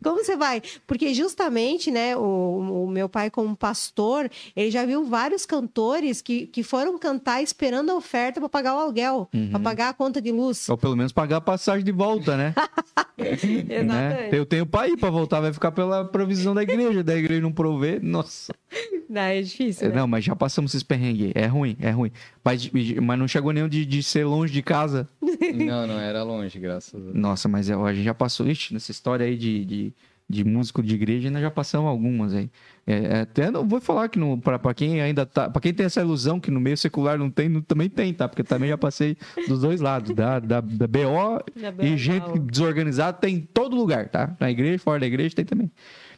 S1: Como você vai? Porque justamente, né, o, o meu pai como pastor, ele já viu vários cantores que, que foram cantar esperando a oferta para pagar o aluguel,
S2: Uhum.
S1: para pagar a conta de luz.
S2: Ou pelo menos pagar a passagem de volta, né? né? Eu tenho pra ir pra voltar, vai ficar pela provisão da igreja. Da igreja não prover, nossa.
S1: Não, é difícil, né?
S2: Não, mas já passamos esses perrengues. É ruim, é ruim. Mas, mas não chegou nenhum de, de ser longe de casa.
S3: Não, não, era longe, graças a Deus.
S2: Nossa, mas é, a gente já passou. Ixi, nessa história aí de, de, de músico de igreja, nós já passamos algumas aí. É, é, até não vou falar que pra quem ainda tá. Pra quem tem essa ilusão que no meio secular não tem, no- também tem, tá? Porque também já passei dos dois lados. Da, da, da BO
S1: Da
S2: e gente desorganizada tem em todo lugar, tá? Na igreja, fora da igreja, tem também.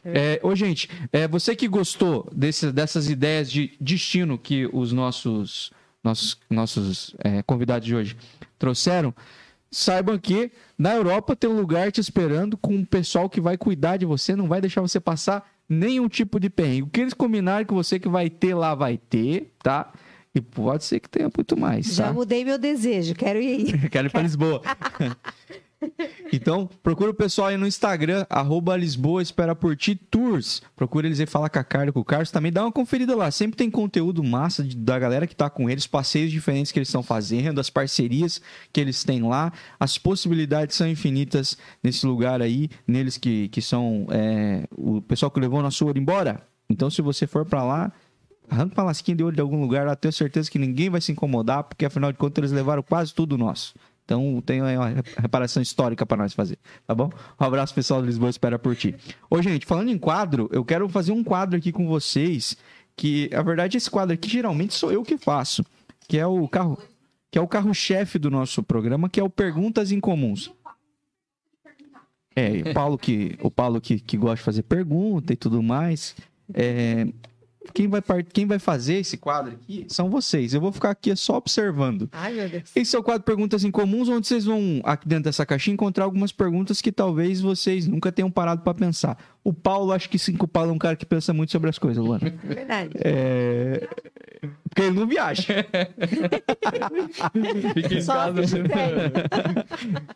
S2: É, ô, gente, é, você que gostou desse, dessas ideias de destino que os nossos, nossos, nossos é, convidados de hoje trouxeram, saibam que na Europa tem um lugar te esperando com um pessoal que vai cuidar de você, não vai deixar você passar nenhum tipo de perrengue. O que eles combinarem com você que vai ter lá, vai ter, tá? E pode ser que tenha muito mais,
S1: Já
S2: tá?
S1: mudei meu desejo, quero ir.
S2: Quero ir pra Lisboa. Então, procura o pessoal aí no Instagram, arroba Lisboa Espera Por Ti Tours. Procura eles aí, fala com a Carla, com o Carlos. Também dá uma conferida lá. Sempre tem conteúdo massa de- da galera que tá com eles, passeios diferentes que eles estão fazendo, as parcerias que eles têm lá. As possibilidades são infinitas nesse lugar aí, neles que, que são é, o pessoal que levou nosso ouro embora. Então, se você for pra lá, arranca uma lasquinha de ouro de algum lugar, lá tenho certeza que ninguém vai se incomodar, porque afinal de contas eles levaram quase tudo nosso. Então tem uma reparação histórica para nós fazer, tá bom? Um abraço pessoal do Lisboa, espera por ti. Ô gente, falando em quadro, eu quero fazer um quadro aqui com vocês, que a verdade esse quadro aqui geralmente sou eu que faço, que é o carro, que é o carro-chefe do nosso programa, que é o Perguntas Incomuns. É, o Paulo que o Paulo que, que gosta de fazer pergunta e tudo mais. É, quem vai part- quem vai fazer esse quadro aqui são vocês. Eu vou ficar aqui só observando.
S1: Ai, meu Deus.
S2: Esse é o quadro Perguntas Incomuns, onde vocês vão, aqui dentro dessa caixinha, encontrar algumas perguntas que talvez vocês nunca tenham parado para pensar. O Paulo, acho que sim, que o Paulo é um cara que pensa muito sobre as coisas, Luana.
S1: Verdade.
S2: É... Porque ele não viaja.
S3: Fica em casa.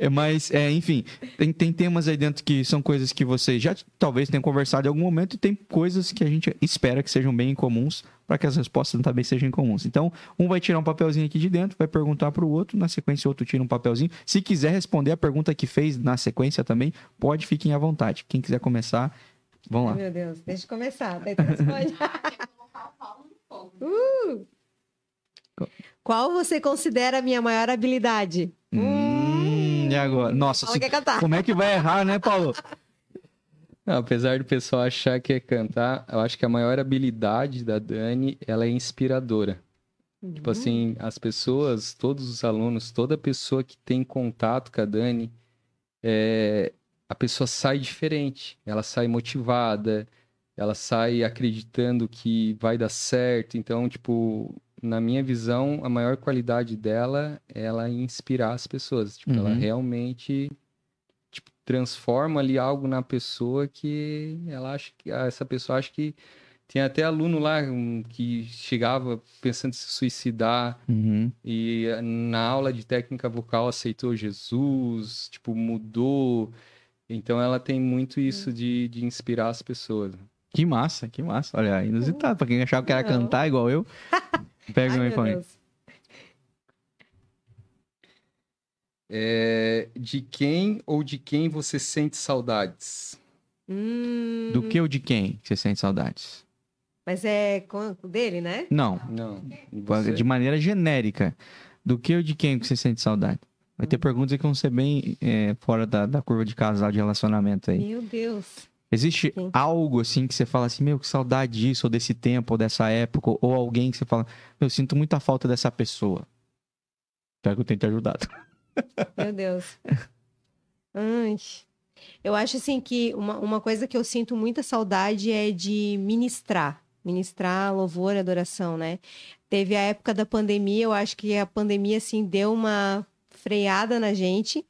S2: É, mas, é, enfim, tem, tem temas aí dentro que são coisas que vocês já talvez tenham conversado em algum momento e tem coisas que a gente espera que sejam bem incomuns para que as respostas também sejam incomuns. Então, um vai tirar um papelzinho aqui de dentro, vai perguntar para o outro, na sequência o outro tira um papelzinho. Se quiser responder a pergunta que fez na sequência também, pode, fiquem à vontade. Quem quiser começar, vamos lá.
S1: Meu Deus, deixa eu começar. Daí tu responde. Uh! Qual você considera a minha maior habilidade?
S2: Hum, e agora? Nossa, se-
S1: que quer cantar.
S2: como é que vai errar, né, Paulo?
S3: Não, apesar do pessoal achar que é cantar, eu acho que a maior habilidade da Dani, ela é inspiradora. Tipo assim, as pessoas, todos os alunos, toda pessoa que tem contato com a Dani, é, a pessoa sai diferente. Ela sai motivada, ela sai acreditando que vai dar certo. Então, tipo, na minha visão, a maior qualidade dela é ela inspirar as pessoas. Tipo, ela
S2: Uhum.
S3: realmente tipo, transforma ali algo na pessoa que ela acha que essa pessoa acha que tem até aluno lá um, que chegava pensando em se suicidar
S2: Uhum.
S3: e eh, na aula de técnica vocal aceitou Jesus, tipo, mudou. Então ela tem muito isso de, de inspirar as pessoas.
S2: Que massa, que massa. Olha, inusitado. Pra quem achava que era
S1: Não.
S2: cantar igual eu, pega um
S1: meu
S2: iPhone.
S1: Deus.
S3: É, de quem ou de quem você sente saudades?
S1: Hum,
S2: Do que ou de quem que você sente saudades?
S1: Mas é com o dele, né?
S2: Não,
S3: Não. Você?
S2: de maneira genérica. Do que ou de quem que você sente saudade? Vai ter perguntas que vão ser bem é, fora da, da curva de casal de relacionamento aí.
S1: Meu Deus.
S2: Existe
S1: Sim.
S2: algo assim que você fala assim, meu, que saudade disso, ou desse tempo, ou dessa época, ou alguém que você fala, meu, eu sinto muita falta dessa pessoa. Espero que eu tenha te ajudado.
S1: Meu Deus. Ai. Eu acho assim que uma, uma coisa que eu sinto muita saudade é de ministrar. Ministrar louvor e adoração, né? Teve a época da pandemia, eu acho que a pandemia, assim, deu uma freada na gente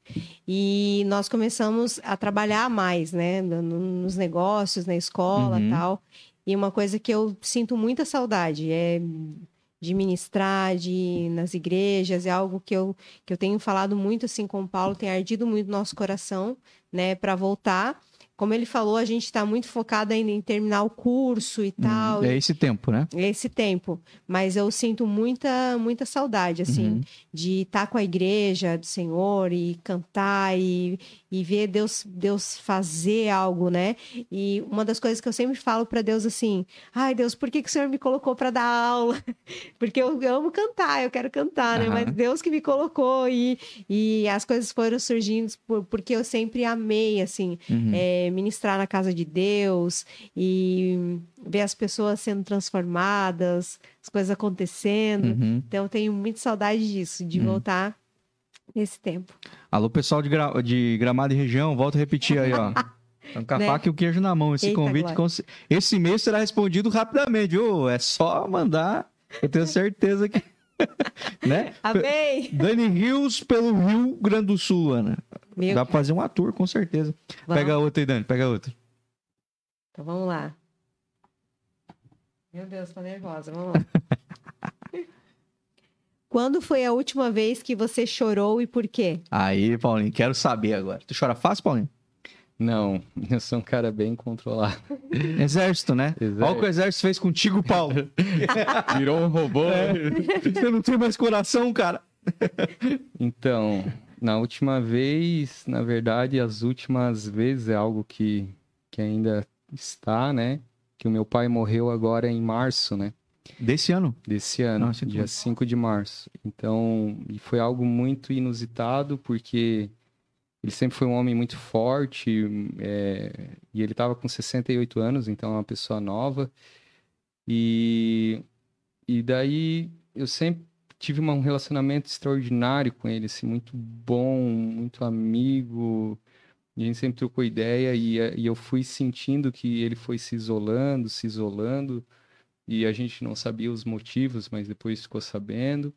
S1: e nós começamos a trabalhar mais, né? No- no- nos negócios, na escola
S2: Uhum.
S1: e tal. E uma coisa que eu sinto muita saudade é de ministrar, de ir nas igrejas, é algo que eu que eu tenho falado muito assim com o Paulo, tem ardido muito no nosso coração, né, para voltar como ele falou, a gente está muito focado ainda em terminar o curso e tal.
S2: Hum, é esse tempo, né?
S1: esse tempo. Mas eu sinto muita, muita saudade, assim,
S2: Uhum.
S1: de estar com a igreja do Senhor e cantar e, e ver Deus, Deus fazer algo, né? E uma das coisas que eu sempre falo para Deus assim: ai, Deus, por que, que o Senhor me colocou para dar aula? Porque eu amo cantar, eu quero cantar, né?
S2: Aham.
S1: Mas Deus que me colocou e, e as coisas foram surgindo por- porque eu sempre amei, assim,
S2: Uhum.
S1: é, ministrar na casa de Deus e ver as pessoas sendo transformadas, as coisas acontecendo.
S2: Uhum.
S1: Então, eu tenho muita saudade disso, de
S2: Uhum.
S1: voltar nesse tempo.
S2: Alô, pessoal de, gra... de Gramado e região, volta a repetir aí, ó. Tá com a
S1: Né?
S2: faca e o queijo na mão. Esse
S1: Eita,
S2: convite, ce- esse mês será respondido rapidamente, viu? É só mandar. Eu tenho certeza que. né?
S1: Amém!
S2: Dani Rios pelo Rio Grande do Sul, Ana.
S1: Meu
S2: Dá pra fazer um ator, com certeza.
S1: Vamos.
S2: Pega outra aí, Dani, pega outra.
S1: Então, vamos lá. Meu Deus, tô nervosa. Vamos lá. Quando foi a última vez que você chorou e por quê?
S2: Aí, Paulinho, quero saber agora. Tu chora fácil, Paulinho?
S3: Não, eu sou um cara bem controlado.
S2: Exército, né?
S3: Exército.
S2: Olha o que o exército fez contigo, Paulo.
S3: Virou um robô.
S2: Você não tem mais coração, cara.
S3: Então, na última vez, na verdade, as últimas vezes é algo que, que ainda está, né? Que o meu pai morreu agora em março, né?
S2: Desse ano.
S3: Desse ano,
S2: Nossa,
S3: dia
S2: então.
S3: 5 de março. Então, foi algo muito inusitado, porque ele sempre foi um homem muito forte, é, e ele estava com 68 anos, então é uma pessoa nova. E, e daí eu sempre tive um relacionamento extraordinário com ele, assim, muito bom, muito amigo. E a gente sempre trocou ideia e, e eu fui sentindo que ele foi se isolando, se isolando. E a gente não sabia os motivos, mas depois ficou sabendo.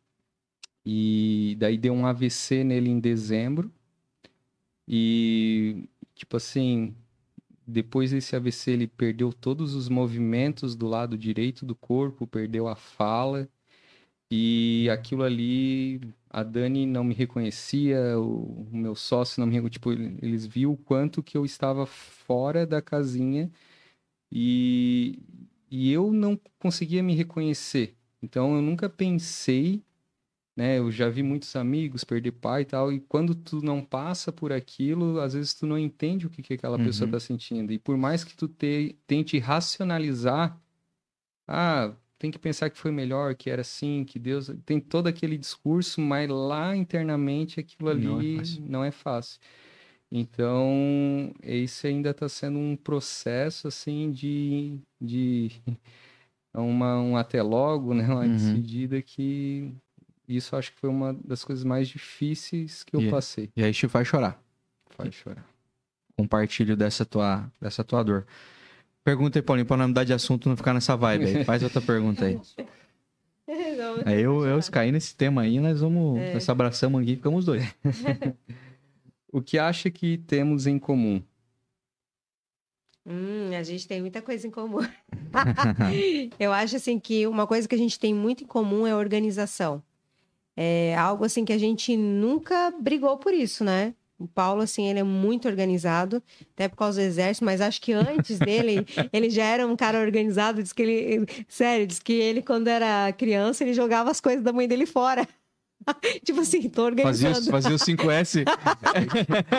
S3: E daí deu um AVC nele em dezembro. E, tipo assim, depois desse AVC ele perdeu todos os movimentos do lado direito do corpo, perdeu a fala. E aquilo ali, a Dani não me reconhecia, o, meu sócio não me reconhecia. Tipo, eles viram o quanto que eu estava fora da casinha e, e eu não conseguia me reconhecer. Então eu nunca pensei, né? Eu já vi muitos amigos perder pai e tal, e quando tu não passa por aquilo, às vezes tu não entende o que, que aquela pessoa
S2: Uhum.
S3: tá sentindo. E por mais que tu te, tente racionalizar, ah, tem que pensar que foi melhor, que era assim, que Deus. Tem todo aquele discurso, mas lá internamente aquilo
S2: Não é
S3: ali
S2: fácil.
S3: não é fácil. Então, esse ainda está sendo um processo, assim, de, de uma, um até logo, né? Uma
S2: Uhum.
S3: despedida que isso acho que foi uma das coisas mais difíceis que eu
S2: E-
S3: passei.
S2: E aí te faz chorar.
S3: Faz chorar.
S2: Compartilho dessa tua, dessa tua dor. Pergunta aí, Paulinho, pra não mudar de assunto não ficar nessa vibe aí. Faz outra pergunta aí. Aí eu, eu caí nesse tema aí, nós vamos.
S1: É.
S2: Nós abraçamos aqui e ficamos os dois.
S3: O que acha que temos em comum?
S1: Hum, a gente tem muita coisa em comum. Eu acho assim que uma coisa que a gente tem muito em comum é a organização. É algo assim que a gente nunca brigou por isso, né? O Paulo, assim, ele é muito organizado, até por causa do exército, mas acho que antes dele, ele já era um cara organizado. Diz que ele, sério, diz que ele, quando era criança, ele jogava as coisas da mãe dele fora. tipo assim, tô
S2: Fazia,
S1: organizando.
S2: os- fazia o 5S.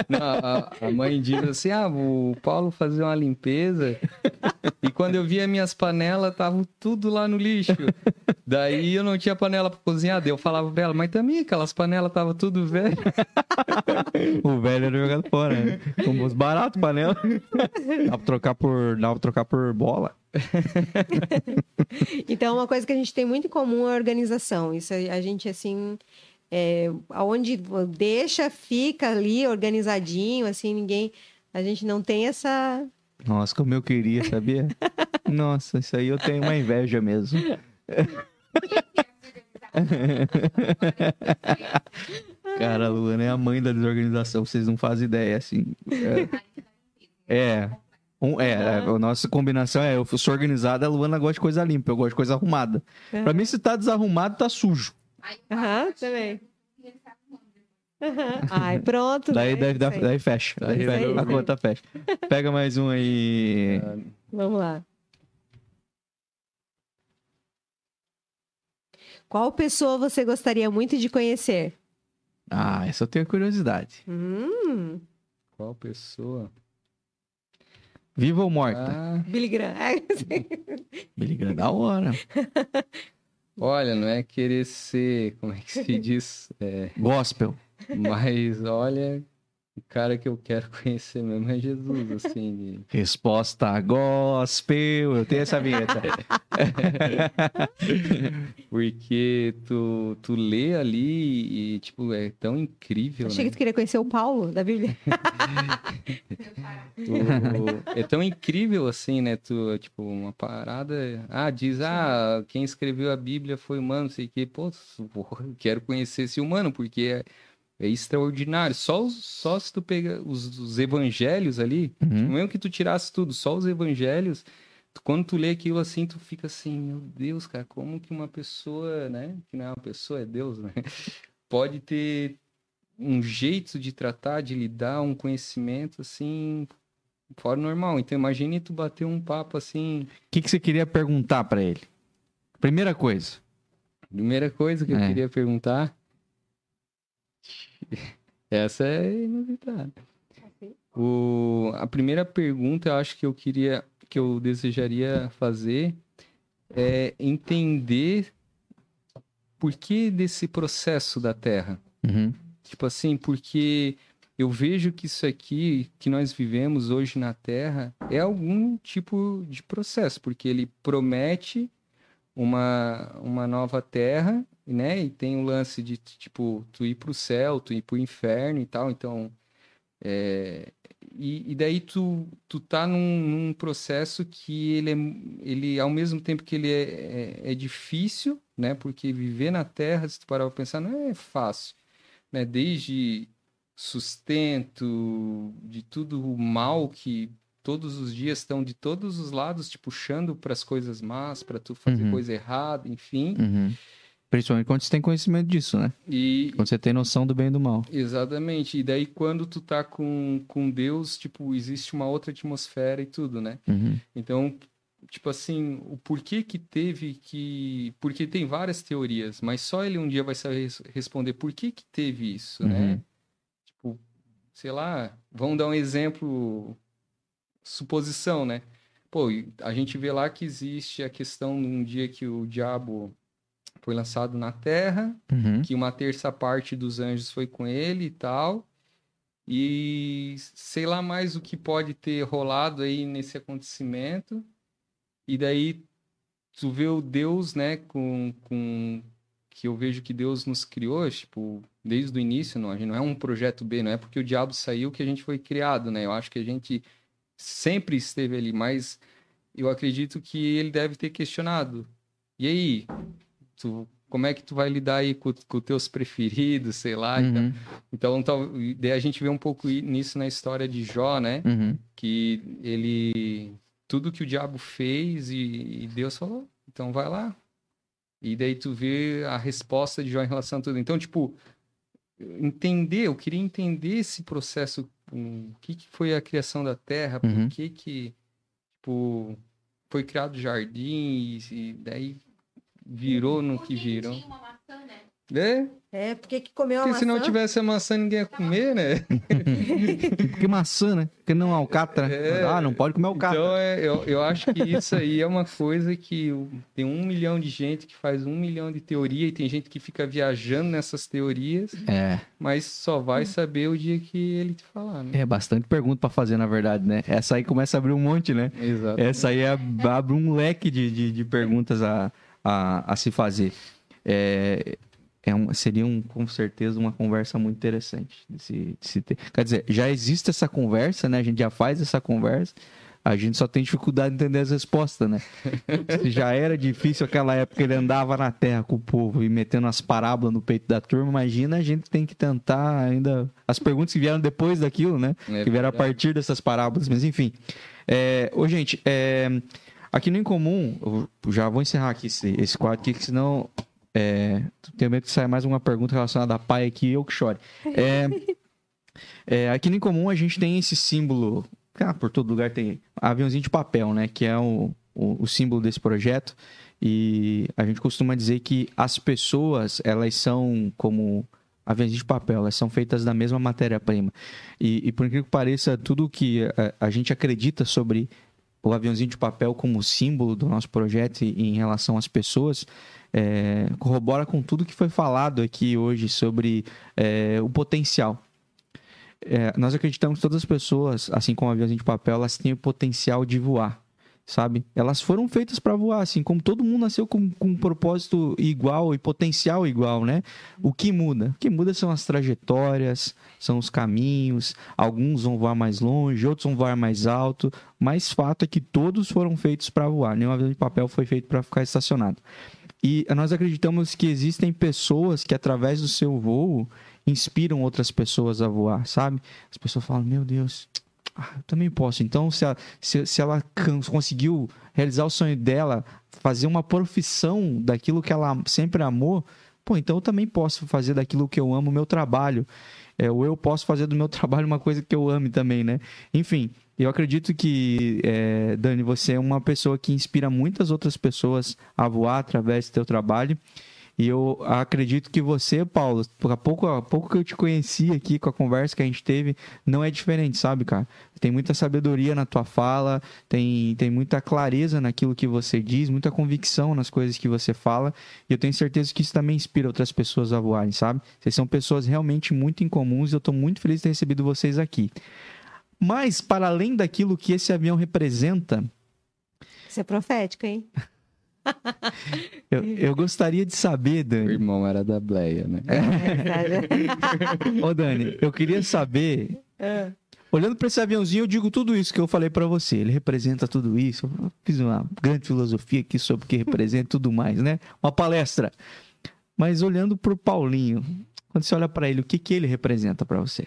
S3: Não, a, a mãe diz assim: ah, o Paulo fazia uma limpeza e quando eu via minhas panelas, estavam tudo lá no lixo. Daí eu não tinha panela para cozinhar. Daí eu falava pra ela, mas também aquelas panelas estavam tudo velho.
S2: o velho era jogado fora. Né? Como os baratos, panela. Dá pra trocar por, dá pra trocar por bola.
S1: Então, uma coisa que a gente tem muito em comum é a organização. Isso a gente, assim, é, aonde deixa, fica ali organizadinho, assim, ninguém. A gente não tem essa.
S2: Nossa, como eu queria, sabia? Nossa, isso aí eu tenho uma inveja mesmo. Cara, a Luana é a mãe da desorganização, vocês não fazem ideia, assim. É. é. Um, é, é, a nossa combinação é, eu sou organizada, a Luana gosta de coisa limpa, eu gosto de coisa arrumada. Pra mim, se tá desarrumado, tá sujo.
S1: Aham, também. Ai, pronto.
S2: Daí,
S1: né?
S2: daí, daí fecha.
S3: Tá
S2: Daí fecha. A conta fecha. Pega mais um aí.
S1: Vamos lá. Qual pessoa você gostaria muito de conhecer?
S2: Ah, essa eu tenho curiosidade.
S1: Hum,
S3: Qual pessoa?
S2: Viva ou morta?
S3: Ah,
S1: Billy Graham.
S2: Billy Graham, da hora.
S3: olha, não é querer ser, como é que se diz? É,
S2: Gospel.
S3: mas olha, o cara que eu quero conhecer mesmo é Jesus, assim. de-
S2: Resposta gospel. Eu tenho essa vinheta.
S3: Porque tu, tu lê ali e, tipo, é tão incrível,
S1: Achei
S3: né?
S1: que tu queria conhecer o Paulo da Bíblia.
S3: Tu- é tão incrível assim, né? Tu, tipo, uma parada. Ah, diz, ah, quem escreveu a Bíblia foi humano, não sei o quê. Pô, eu quero conhecer esse humano, porque é, é extraordinário. Só, só se tu pega os, os evangelhos ali,
S2: Uhum.
S3: mesmo que tu tirasse tudo, só os evangelhos, tu- quando tu lê aquilo assim, tu fica assim, meu Deus, cara, como que uma pessoa, né? Que não é uma pessoa, é Deus, né? Pode ter um jeito de tratar, de lidar, um conhecimento assim, fora normal. Então imagine tu bater um papo assim.
S2: O que, que você queria perguntar pra ele? Primeira coisa.
S3: Primeira coisa que eu
S2: É.
S3: queria perguntar. Essa é inusitada. O, a primeira pergunta eu acho que eu queria, que eu desejaria fazer é entender por que desse processo da Terra.
S2: Uhum.
S3: Tipo assim, porque eu vejo que isso aqui que nós vivemos hoje na Terra é algum tipo de processo, porque ele promete uma, uma nova Terra, né? E tem o lance de, tipo, tu ir pro céu, tu ir pro inferno e tal. Então, é, e, e daí tu, tu tá num, num processo que ele, é, ele, ao mesmo tempo que ele é, é, é difícil, né? Porque viver na Terra, se tu parar pra pensar, não é fácil né? Desde sustento, de tudo o mal que todos os dias estão de todos os lados te puxando para as coisas más, para tu fazer
S2: Uhum.
S3: coisa errada, enfim.
S2: Uhum. Principalmente quando você tem conhecimento disso, né?
S3: E
S2: Quando você tem noção do bem e do mal.
S3: exatamente. E daí quando tu tá com, com Deus, tipo, existe uma outra atmosfera e tudo, né?
S2: Uhum.
S3: Então, tipo assim, o porquê que teve que. Porque tem várias teorias, mas só ele um dia vai saber res- responder por que que teve isso, né?
S2: Uhum.
S3: Tipo, sei lá, vamos dar um exemplo, suposição, né? Pô, a gente vê lá que existe a questão de um dia que o diabo foi lançado na Terra,
S2: Uhum.
S3: que uma terça parte dos anjos foi com ele e tal. E sei lá mais o que pode ter rolado aí nesse acontecimento. E daí tu vê o Deus, né, com, com que eu vejo que Deus nos criou, tipo, desde o início, não, a gente não é um projeto B, não é porque o diabo saiu que a gente foi criado, né? Eu acho que a gente sempre esteve ali, mas eu acredito que ele deve ter questionado. E aí, tu, como é que tu vai lidar aí com os teus preferidos, sei lá? Então,
S2: Uhum.
S3: então tal, daí a gente vê um pouco nisso na história de Jó, né?
S2: Uhum.
S3: Que ele tudo que o diabo fez e, e Deus falou, então vai lá. E daí tu vê a resposta de Jó em relação a tudo. Então, tipo, entender, eu queria entender esse processo, o que, que foi a criação da Terra, por
S2: Uhum.
S3: que que, tipo, foi criado o jardim e, e daí virou no que virou.
S4: Né?
S3: É,
S1: É, porque que comeu a
S3: porque
S1: maçã?
S3: se não tivesse a maçã, ninguém ia comer, né?
S2: Porque maçã, né? Porque não alcatra.
S3: É.
S2: Ah, não pode comer alcatra.
S3: Então, é, eu, eu acho que isso aí é uma coisa que tem um milhão de gente que faz um milhão de teoria e tem gente que fica viajando nessas teorias,
S2: É,
S3: mas só vai saber o dia que ele te falar, né?
S2: é bastante pergunta pra fazer, na verdade, né? Essa aí começa a abrir um monte, né?
S3: Exato.
S2: Essa aí é- abre um leque de, de, de perguntas a, a, a se fazer. É, é um, seria um, com certeza uma conversa muito interessante de se, de se ter. Quer dizer, já existe essa conversa, né? A gente já faz essa conversa. A gente só tem dificuldade de entender as respostas, né? Já era difícil aquela época, ele andava na terra com o povo e metendo as parábolas no peito da turma. Imagina a gente tem que tentar ainda. As perguntas que vieram depois daquilo, né?
S3: É
S2: que vieram a partir dessas parábolas, mas enfim. É, ô, gente, é, aqui no Incomum, eu já vou encerrar aqui esse, esse quadro aqui, que senão É, tenho medo que saia mais uma pergunta relacionada a pai aqui eu que chore. É, é, aqui no Incomum a gente tem esse símbolo. Ah, por todo lugar tem aviãozinho de papel, né? Que é o, o, o símbolo desse projeto. E a gente costuma dizer que as pessoas, elas são como aviãozinho de papel, elas são feitas da mesma matéria-prima. E, e, por incrível que pareça, tudo que a, a, gente acredita sobre o aviãozinho de papel como símbolo do nosso projeto em relação às pessoas, é, corrobora com tudo que foi falado aqui hoje sobre é, o potencial. É, nós acreditamos que todas as pessoas, assim como o aviãozinho de papel, elas têm o potencial de voar sabe? Elas foram feitas para voar, assim como todo mundo nasceu com, com um propósito igual e potencial igual, né? O que muda? O que muda são as trajetórias, são os caminhos. Alguns vão voar mais longe, outros vão voar mais alto, mas fato é que todos foram feitos para voar. Nenhum avião de papel foi feito para ficar estacionado. E nós acreditamos que existem pessoas que, através do seu voo, inspiram outras pessoas a voar, sabe? As pessoas falam: Meu Deus, ah, também posso. Então, se ela, se, se ela conseguiu realizar o sonho dela, fazer uma profissão daquilo que ela sempre amou, pô, então eu também posso fazer daquilo que eu amo o meu trabalho. É, ou eu posso fazer do meu trabalho uma coisa que eu ame também, né? Enfim, eu acredito que, é, Dani, você é uma pessoa que inspira muitas outras pessoas a voar através do teu trabalho. E eu acredito que você, Paulo, a pouco a pouco que eu te conheci aqui com a conversa que a gente teve, não é diferente, sabe, cara? Tem muita sabedoria na tua fala, tem, tem muita clareza naquilo que você diz, muita convicção nas coisas que você fala. E eu tenho certeza que isso também inspira outras pessoas a voarem, sabe? Vocês são pessoas realmente muito incomuns e eu estou muito feliz de ter recebido vocês aqui. Mas, para além daquilo que esse avião representa.
S1: Isso é profético, hein?
S2: eu, eu, gostaria de saber, Dani.
S3: O irmão era da Bleia, né?
S2: É. Ô, Dani, eu queria saber. É. Olhando para esse aviãozinho, eu digo tudo isso que eu falei para você. Ele representa tudo isso. Eu fiz uma grande filosofia aqui sobre o que representa e tudo mais, né? Uma palestra. Mas olhando para o Paulinho, quando você olha para ele, o que, que ele representa para você?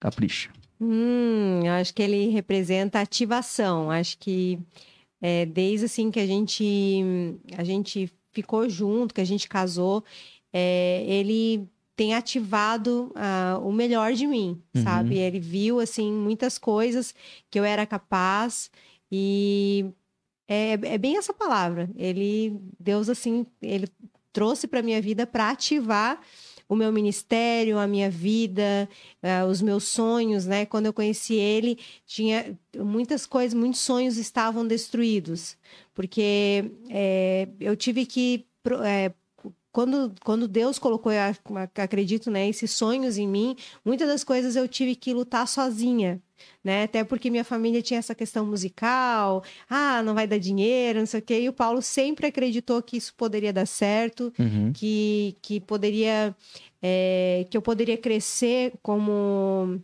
S2: Capricha.
S1: Hum, eu acho que ele representa ativação. Acho que é, desde assim que a gente a gente ficou junto, que a gente casou, é, ele tem ativado uh, o melhor de mim, uhum. sabe? Ele viu assim muitas coisas que eu era capaz e é, é bem essa palavra. Ele Deus assim, ele trouxe para minha vida para ativar o meu ministério, a minha vida, uh, os meus sonhos, né? Quando eu conheci ele, tinha muitas coisas, muitos sonhos estavam destruídos, porque é, eu tive que é, quando, quando Deus colocou, acredito, né, esses sonhos em mim, muitas das coisas eu tive que lutar sozinha, né? Até porque minha família tinha essa questão musical, ah, não vai dar dinheiro, não sei o quê. E o Paulo sempre acreditou que isso poderia dar certo, uhum. que, que poderia, é, que eu poderia crescer como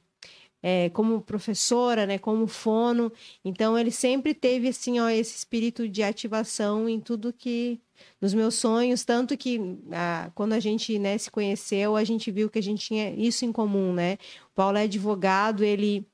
S1: é, como professora, né, como fono. Então ele sempre teve assim, ó, esse espírito de ativação em tudo que nos meus sonhos, tanto que quando a gente né, se conheceu, a gente viu que a gente tinha isso em comum, né? O Paulo é advogado, ele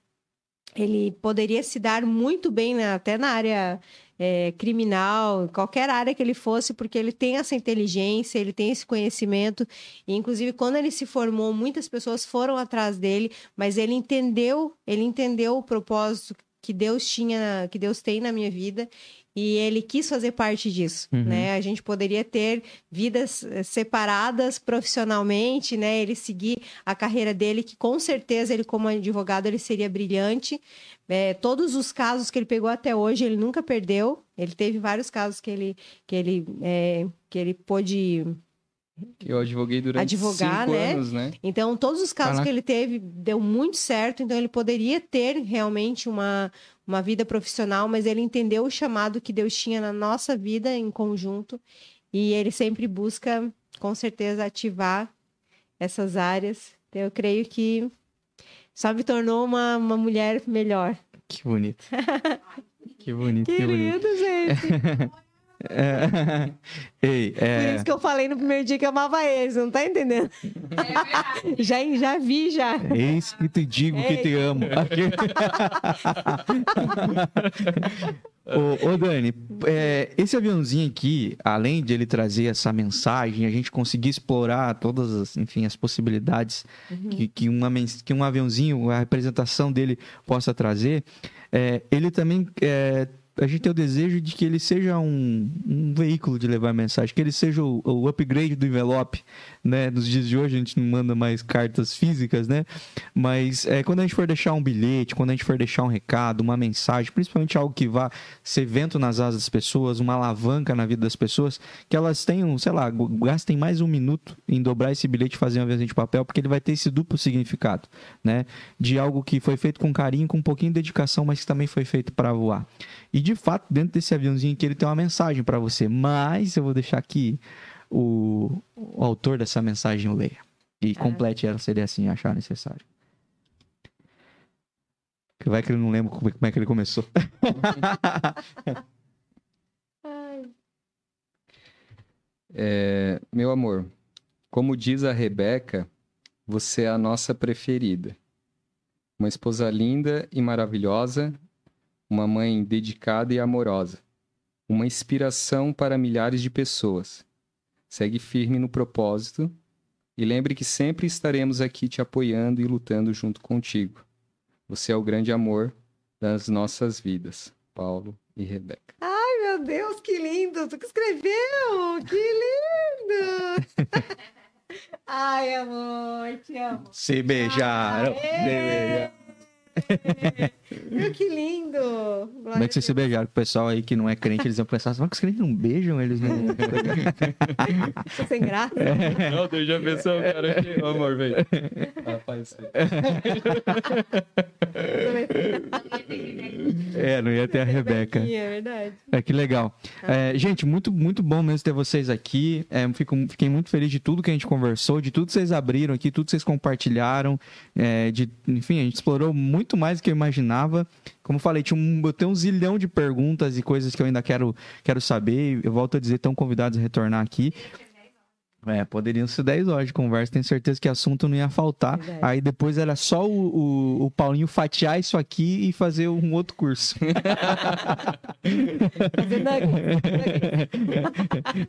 S1: ele poderia se dar muito bem até na área é, criminal, qualquer área que ele fosse, porque ele tem essa inteligência, ele tem esse conhecimento. E, inclusive, quando ele se formou, muitas pessoas foram atrás dele, mas ele entendeu, ele entendeu o propósito que Deus tinha, que Deus tem na minha vida e ele quis fazer parte disso, uhum. né? A gente poderia ter vidas eh, separadas profissionalmente, né? Ele seguir a carreira dele, que com certeza ele como advogado ele seria brilhante. É, todos os casos que ele pegou até hoje ele nunca perdeu. Ele teve vários casos que ele que ele é, que ele pôde
S3: eu advoguei durante Advogar, cinco né? anos, né?
S1: Então, todos os casos Caraca. que ele teve deu muito certo. Então, ele poderia ter realmente uma, uma vida profissional, mas ele entendeu o chamado que Deus tinha na nossa vida em conjunto. E ele sempre busca, com certeza, ativar essas áreas. Então, eu creio que só me tornou uma, uma mulher melhor.
S2: Que bonito. que bonito, que,
S1: que bonito.
S2: gente. É... Ei,
S1: Por
S2: é...
S1: isso que eu falei no primeiro dia que eu amava eles, não tá entendendo?
S4: É.
S1: Já, já vi, já.
S2: Eis que te digo que te amo. ô, ô, Dani, é, esse aviãozinho aqui, além de ele trazer essa mensagem, a gente conseguir explorar todas as, enfim, as possibilidades que, que, uma, que um aviãozinho, a representação dele possa trazer, é, ele também. A gente tem o desejo de que ele seja um, um veículo de levar mensagem, que ele seja o, o upgrade do envelope, né? Nos dias de hoje a gente não manda mais cartas físicas, né? Mas é, quando a gente for deixar um bilhete, quando a gente for deixar um recado, uma mensagem, principalmente algo que vá ser vento nas asas das pessoas, uma alavanca na vida das pessoas, que elas tenham, sei lá, gastem mais um minuto em dobrar esse bilhete e fazer um aviãozinho de papel, porque ele vai ter esse duplo significado, né? De algo que foi feito com carinho, com um pouquinho de dedicação, mas que também foi feito para voar. E de fato, dentro desse aviãozinho aqui, ele tem uma mensagem para você, mas eu vou deixar aqui o, o autor dessa mensagem leia. E complete ela se ele assim achar necessário. Que vai que ele não lembra como é- como é que ele começou.
S3: É, meu amor, como diz a Rebeca, você é a nossa preferida. Uma esposa linda e maravilhosa, uma mãe dedicada e amorosa, uma inspiração para milhares de pessoas. Segue firme no propósito e lembre que sempre estaremos aqui te apoiando e lutando junto contigo. Você é o grande amor das nossas vidas. Paulo e Rebeca.
S1: Ai, meu Deus, que lindo! Tu que escreveu! Que lindo! Ai, amor, te amo.
S2: Se beijaram. se beijaram.
S1: Meu, que lindo!
S2: Como é que vocês se beijaram? O pessoal aí que não é crente, eles vão pensar, mas que os crentes não beijam, eles não.
S1: Tô sem graça.
S3: Não, Deus já pensou, cara. Amor, vem. Rapaz,
S2: É, não ia ter a Rebeca.
S1: É verdade.
S2: É, que legal. É, gente, muito, muito bom mesmo ter vocês aqui. É, fico, fiquei muito feliz de tudo que a gente conversou, de tudo que vocês abriram aqui, tudo que vocês compartilharam. é, de, enfim, a gente explorou muito mais do que eu imaginava. Como eu falei, tinha um, eu tenho um zilhão de perguntas e coisas que eu ainda quero, quero saber. Eu volto a dizer, estão convidados a retornar aqui. É, poderiam ser 10 horas de conversa, tenho certeza que assunto não ia faltar.
S1: Verdade.
S2: Aí depois era só o, o, o Paulinho fatiar isso aqui e fazer um outro curso.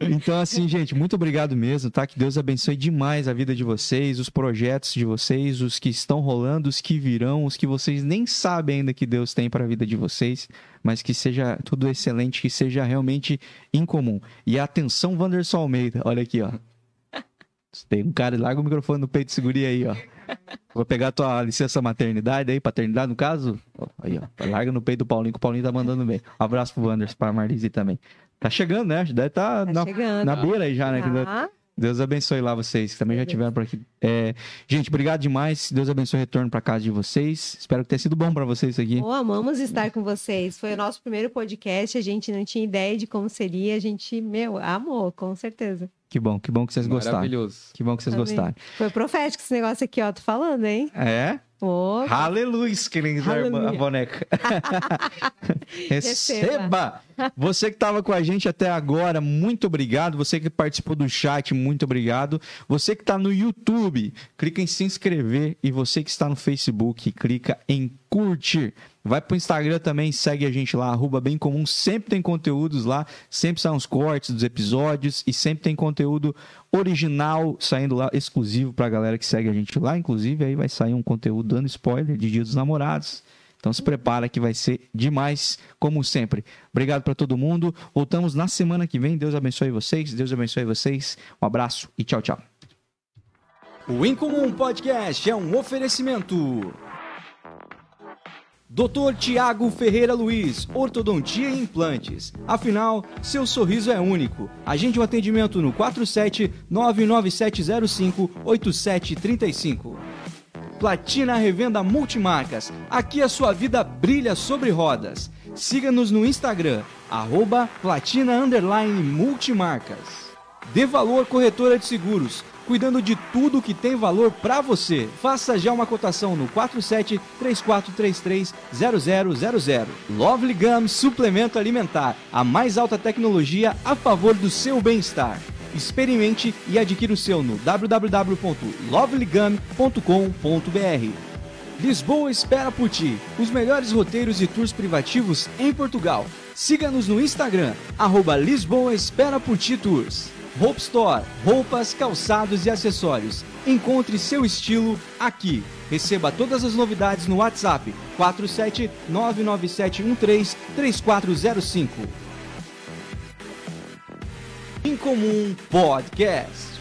S2: Então, assim, gente, muito obrigado mesmo, tá? Que Deus abençoe demais a vida de vocês, os projetos de vocês, os que estão rolando, os que virão, os que vocês nem sabem ainda que Deus tem para a vida de vocês, mas que seja tudo excelente, que seja realmente incomum. E atenção, Wanderson Almeida, olha aqui, ó. Tem um cara, larga o microfone no peito, segure aí, ó. Vou pegar tua licença maternidade aí, paternidade no caso. Aí, ó. Larga no peito do Paulinho, que o Paulinho tá mandando bem. Um abraço pro Wanderson, pra Marlise também. Tá chegando, né? Deve tá,
S1: Tá
S2: na,
S1: chegando.
S2: na beira aí já, né?
S1: Ah,
S2: Deus abençoe lá vocês, que também já tiveram por aqui. É, gente, obrigado demais. Deus abençoe o retorno pra casa de vocês. Espero que tenha sido bom pra vocês aqui.
S1: Oh, amamos estar com vocês. Foi o nosso primeiro podcast. A gente não tinha ideia de como seria. A gente, meu, amou, com certeza.
S2: Que bom, que bom que vocês gostaram.
S3: Maravilhoso.
S2: Que bom que vocês
S1: Amém.
S2: gostaram.
S1: Foi profético esse negócio aqui, ó. Tô falando, hein?
S2: É?
S1: Ô,
S2: Aleluia, que linda a a boneca. Receba! Você que estava com a gente até agora, muito obrigado. Você que participou do chat, muito obrigado. Você que está no YouTube, clica em se inscrever. E você que está no Facebook, clica em curtir. Vai pro Instagram também, segue a gente lá, arroba bem comum. Sempre tem conteúdos lá, sempre saem os cortes dos episódios e sempre tem conteúdo original saindo lá, exclusivo pra galera que segue a gente lá. Inclusive, aí vai sair um conteúdo dando spoiler de Dia dos Namorados. Então se prepara que vai ser demais, como sempre. Obrigado pra todo mundo. Voltamos na semana que vem. Deus abençoe vocês. Deus abençoe vocês. Um abraço e tchau, tchau.
S5: O Incomum Podcast é um oferecimento. Dr. Tiago Ferreira Luiz, Ortodontia e Implantes. Afinal, seu sorriso é único. Agende o atendimento no 47 99705 8735. Platina Revenda Multimarcas. Aqui a sua vida brilha sobre rodas. Siga-nos no Instagram, arroba platina underline multimarcas.
S2: De Valor Corretora de Seguros, cuidando de tudo que tem valor para você. Faça já uma cotação no 47 3433 0000. Lovely Gum Suplemento Alimentar, a mais alta tecnologia a favor do seu bem-estar. Experimente e adquira o seu no www.lovelygum.com.br. Lisboa espera por ti. Os melhores roteiros e tours privativos em Portugal. Siga-nos no Instagram, arroba Lisboa Espera por Ti Tours. Hope Store, roupas, calçados e acessórios. Encontre seu estilo aqui. Receba todas as novidades no WhatsApp 47 99713 3405. Incomum Podcast.